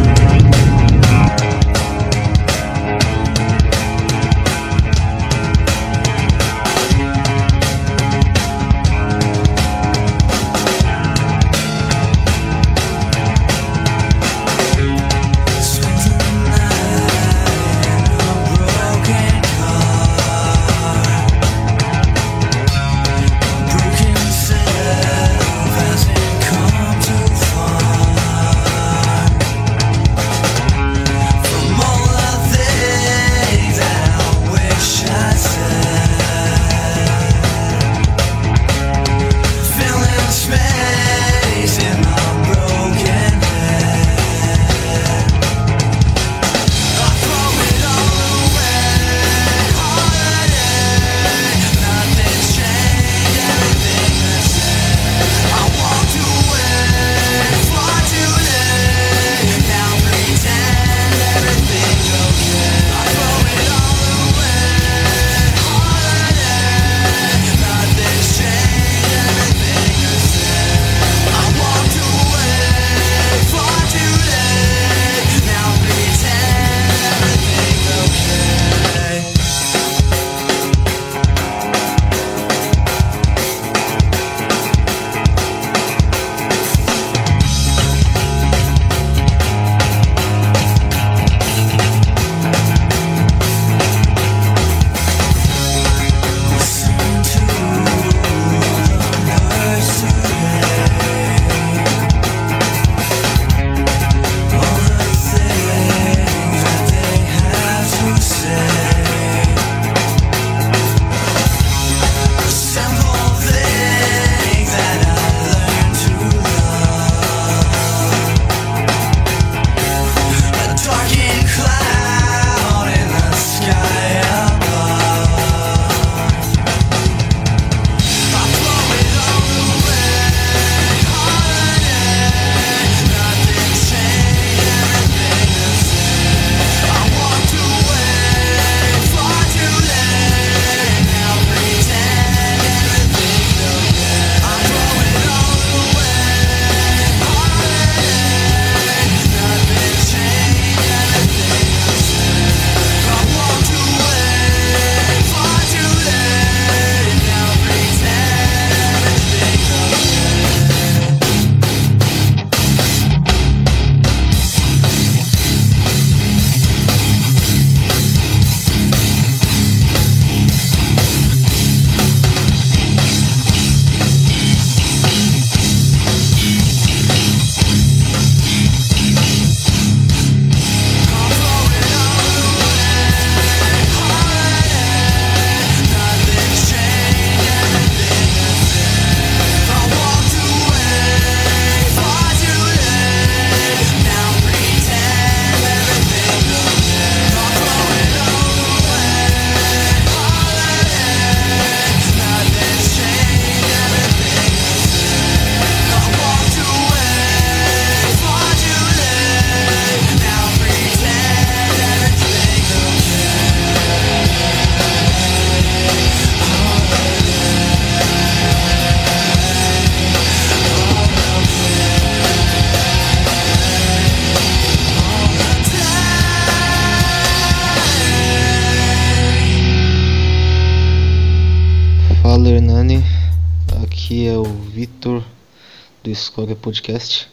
Escolha Podcast.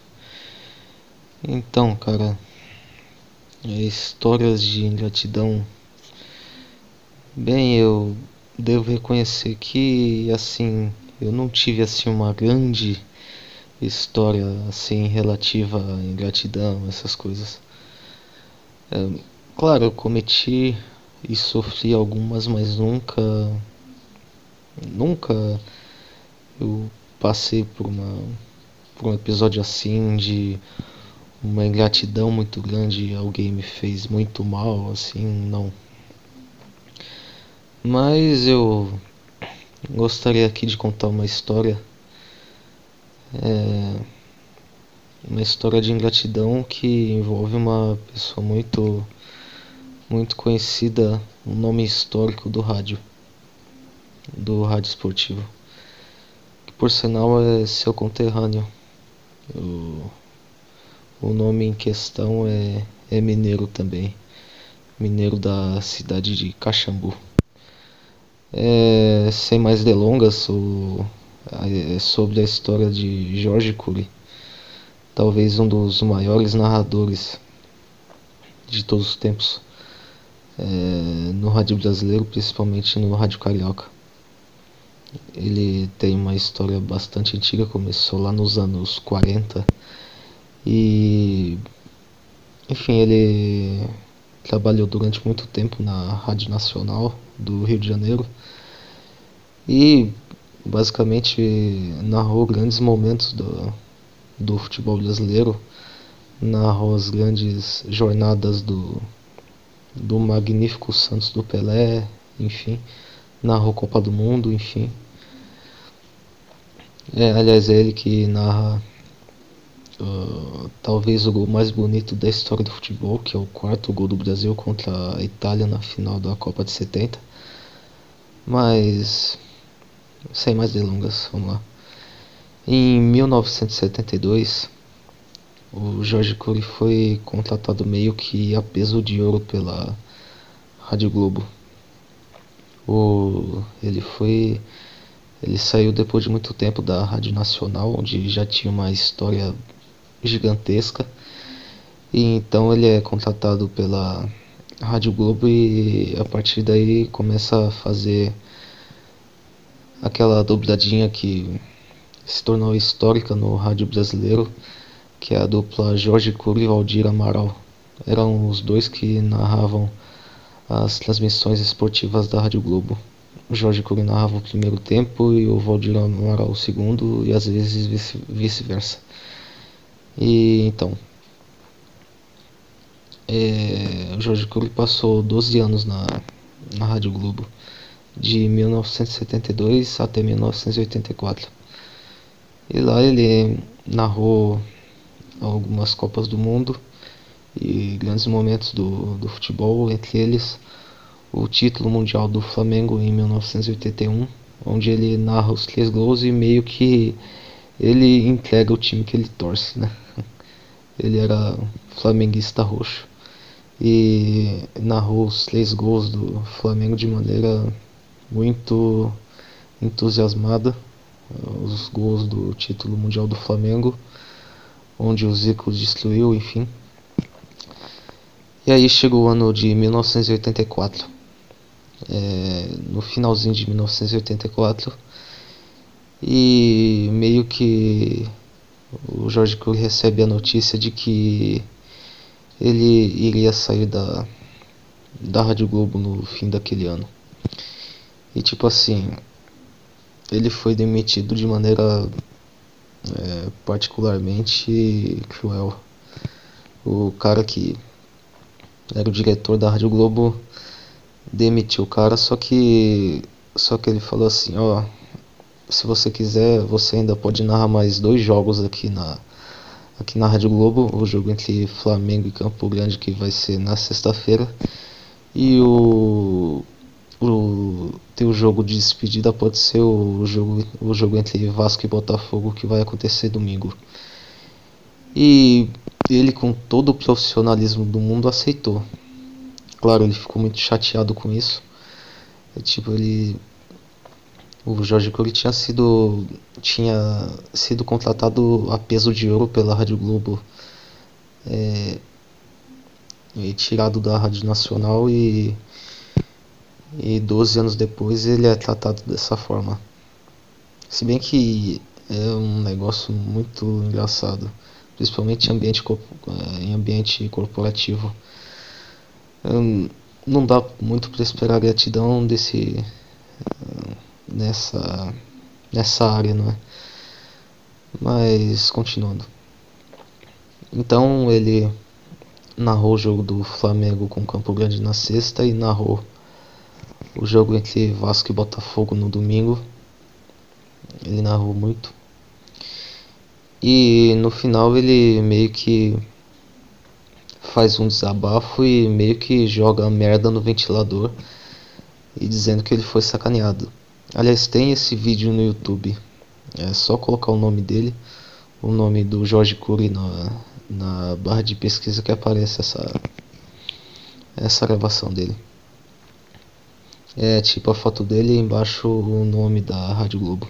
Então, cara, é, histórias de ingratidão. Bem, eu devo reconhecer que assim, eu não tive assim uma grande história assim relativa à ingratidão, essas coisas. É, claro, eu cometi e sofri algumas, mas nunca nunca eu passei por uma por um episódio assim de uma ingratidão muito grande, alguém me fez muito mal, assim, não. Mas eu gostaria aqui de contar uma história. É, uma história de ingratidão que envolve uma pessoa muito muito conhecida, um nome histórico do rádio, do rádio esportivo, que por sinal é seu conterrâneo. O, o nome em questão é, é mineiro também, mineiro da cidade de Caxambu. É, sem mais delongas, o, é sobre a história de Jorge Cury, talvez um dos maiores narradores de todos os tempos é, no rádio brasileiro, principalmente no rádio carioca. Ele tem uma história bastante antiga, começou lá nos anos 40 e enfim, ele trabalhou durante muito tempo na Rádio Nacional do Rio de Janeiro. E basicamente narrou grandes momentos do, do futebol brasileiro, narrou as grandes jornadas do do magnífico Santos do Pelé, enfim, narrou Copa do Mundo, enfim. É, aliás, é ele que narra uh, talvez o gol mais bonito da história do futebol, que é o quarto gol do Brasil contra a Itália na final da Copa de 70. Mas, sem mais delongas, vamos lá. Em 1972, o Jorge Cury foi contratado meio que a peso de ouro pela Rádio Globo. O, ele foi ele saiu depois de muito tempo da Rádio Nacional, onde já tinha uma história gigantesca. E então ele é contratado pela Rádio Globo e a partir daí começa a fazer aquela dobradinha que se tornou histórica no rádio brasileiro que é a dupla Jorge Cury e Valdir Amaral. Eram os dois que narravam as transmissões esportivas da Rádio Globo. O Jorge Cury narrava o primeiro tempo e o Valdir Amaral o segundo, e às vezes vice-versa. E então. É, o Jorge Cury passou 12 anos na, na Rádio Globo, de 1972 até 1984. E lá ele narrou algumas Copas do Mundo e grandes momentos do, do futebol, entre eles o título mundial do Flamengo em 1981, onde ele narra os três gols e meio que ele entrega o time que ele torce, né? *laughs* Ele era flamenguista roxo e narrou os três gols do Flamengo de maneira muito entusiasmada, os gols do título mundial do Flamengo onde o Zico destruiu, enfim. E aí chegou o ano de 1984, é, no finalzinho de 1984, e meio que o Jorge Cruz recebe a notícia de que ele iria sair da, da Rádio Globo no fim daquele ano. E tipo assim, ele foi demitido de maneira é, particularmente cruel. O cara que era o diretor da Rádio Globo demitiu o cara, só que só que ele falou assim, ó, se você quiser, você ainda pode narrar mais dois jogos aqui na aqui na Rádio Globo, o jogo entre Flamengo e Campo Grande que vai ser na sexta-feira e o o teu jogo de despedida pode ser o jogo, o jogo entre Vasco e Botafogo que vai acontecer domingo. E ele com todo o profissionalismo do mundo aceitou. Claro, ele ficou muito chateado com isso. É, tipo, ele O Jorge Cury tinha sido tinha sido contratado a peso de ouro pela Rádio Globo é, e tirado da Rádio Nacional e e 12 anos depois ele é tratado dessa forma. Se bem que é um negócio muito engraçado, principalmente em ambiente, é, em ambiente corporativo. Não dá muito para esperar gratidão desse nessa nessa área, não é? Mas continuando. Então ele narrou o jogo do Flamengo com Campo Grande na sexta e narrou o jogo entre Vasco e Botafogo no domingo. Ele narrou muito. E no final ele meio que faz um desabafo e meio que joga a merda no ventilador e dizendo que ele foi sacaneado. Aliás, tem esse vídeo no YouTube. É só colocar o nome dele, o nome do Jorge Cury na, na barra de pesquisa que aparece essa essa gravação dele. É tipo a foto dele e embaixo o nome da Rádio Globo.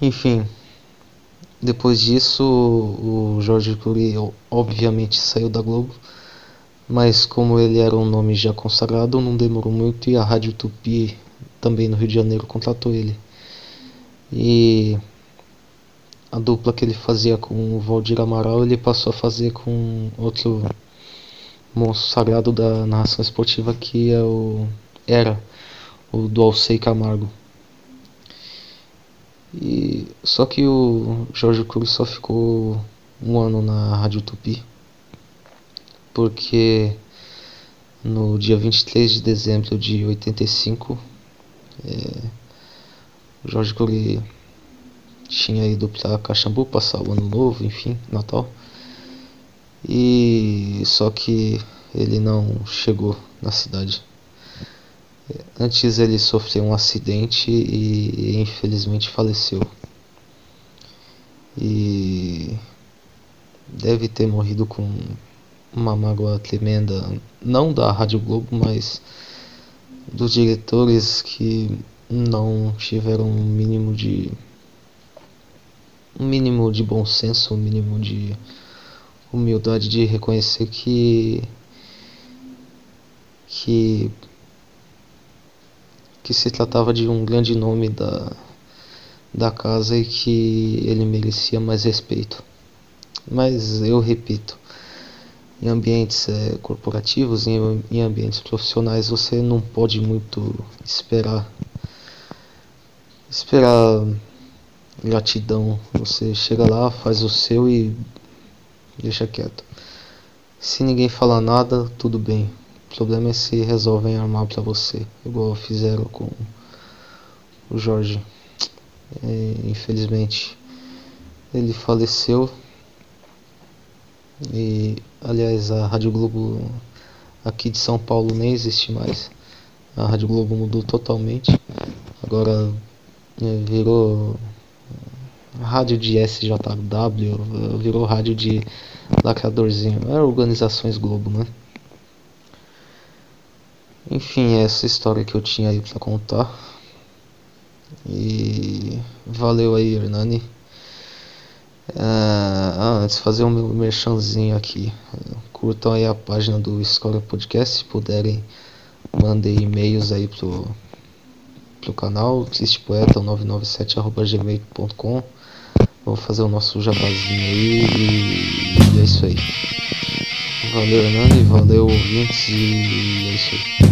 Enfim, depois disso o Jorge Cury obviamente saiu da Globo, mas como ele era um nome já consagrado, não demorou muito e a Rádio Tupi também no Rio de Janeiro contratou ele. E a dupla que ele fazia com o Valdir Amaral, ele passou a fazer com outro monstro sagrado da narração esportiva que é o era o do Alcei Camargo. E só que o Jorge Cruz só ficou um ano na Rádio Tupi, porque no dia 23 de dezembro de 85 é, o Jorge Cury tinha ido para Caxambu passar o ano novo, enfim, Natal. E só que ele não chegou na cidade. Antes ele sofreu um acidente e, infelizmente faleceu. E deve ter morrido com uma mágoa tremenda, não da Rádio Globo, mas dos diretores que não tiveram um mínimo de um mínimo de bom senso, um mínimo de humildade de reconhecer que que que se tratava de um grande nome da da casa e que ele merecia mais respeito. Mas eu repito, em ambientes é, corporativos, em, em ambientes profissionais, você não pode muito esperar esperar gratidão. Você chega lá, faz o seu e deixa quieto. Se ninguém falar nada, tudo bem. O problema é se resolvem armar para você, igual fizeram com o Jorge. É, infelizmente, ele faleceu e aliás a Rádio Globo aqui de São Paulo nem existe mais. A Rádio Globo mudou totalmente. Agora é, virou rádio de SJW, virou rádio de lacradorzinho. É organizações Globo, né? Enfim, essa história que eu tinha aí pra contar. E valeu aí, Hernani. Ah, ah, antes fazer um meu merchanzinho aqui. Curtam aí a página do Escola Podcast, se puderem, mandem e-mails aí pro, pro canal, tristpoeta997.gmail.com Vamos fazer o nosso jabazinho aí e, e é isso aí. Valeu Hernani, valeu ouvintes e é isso aí.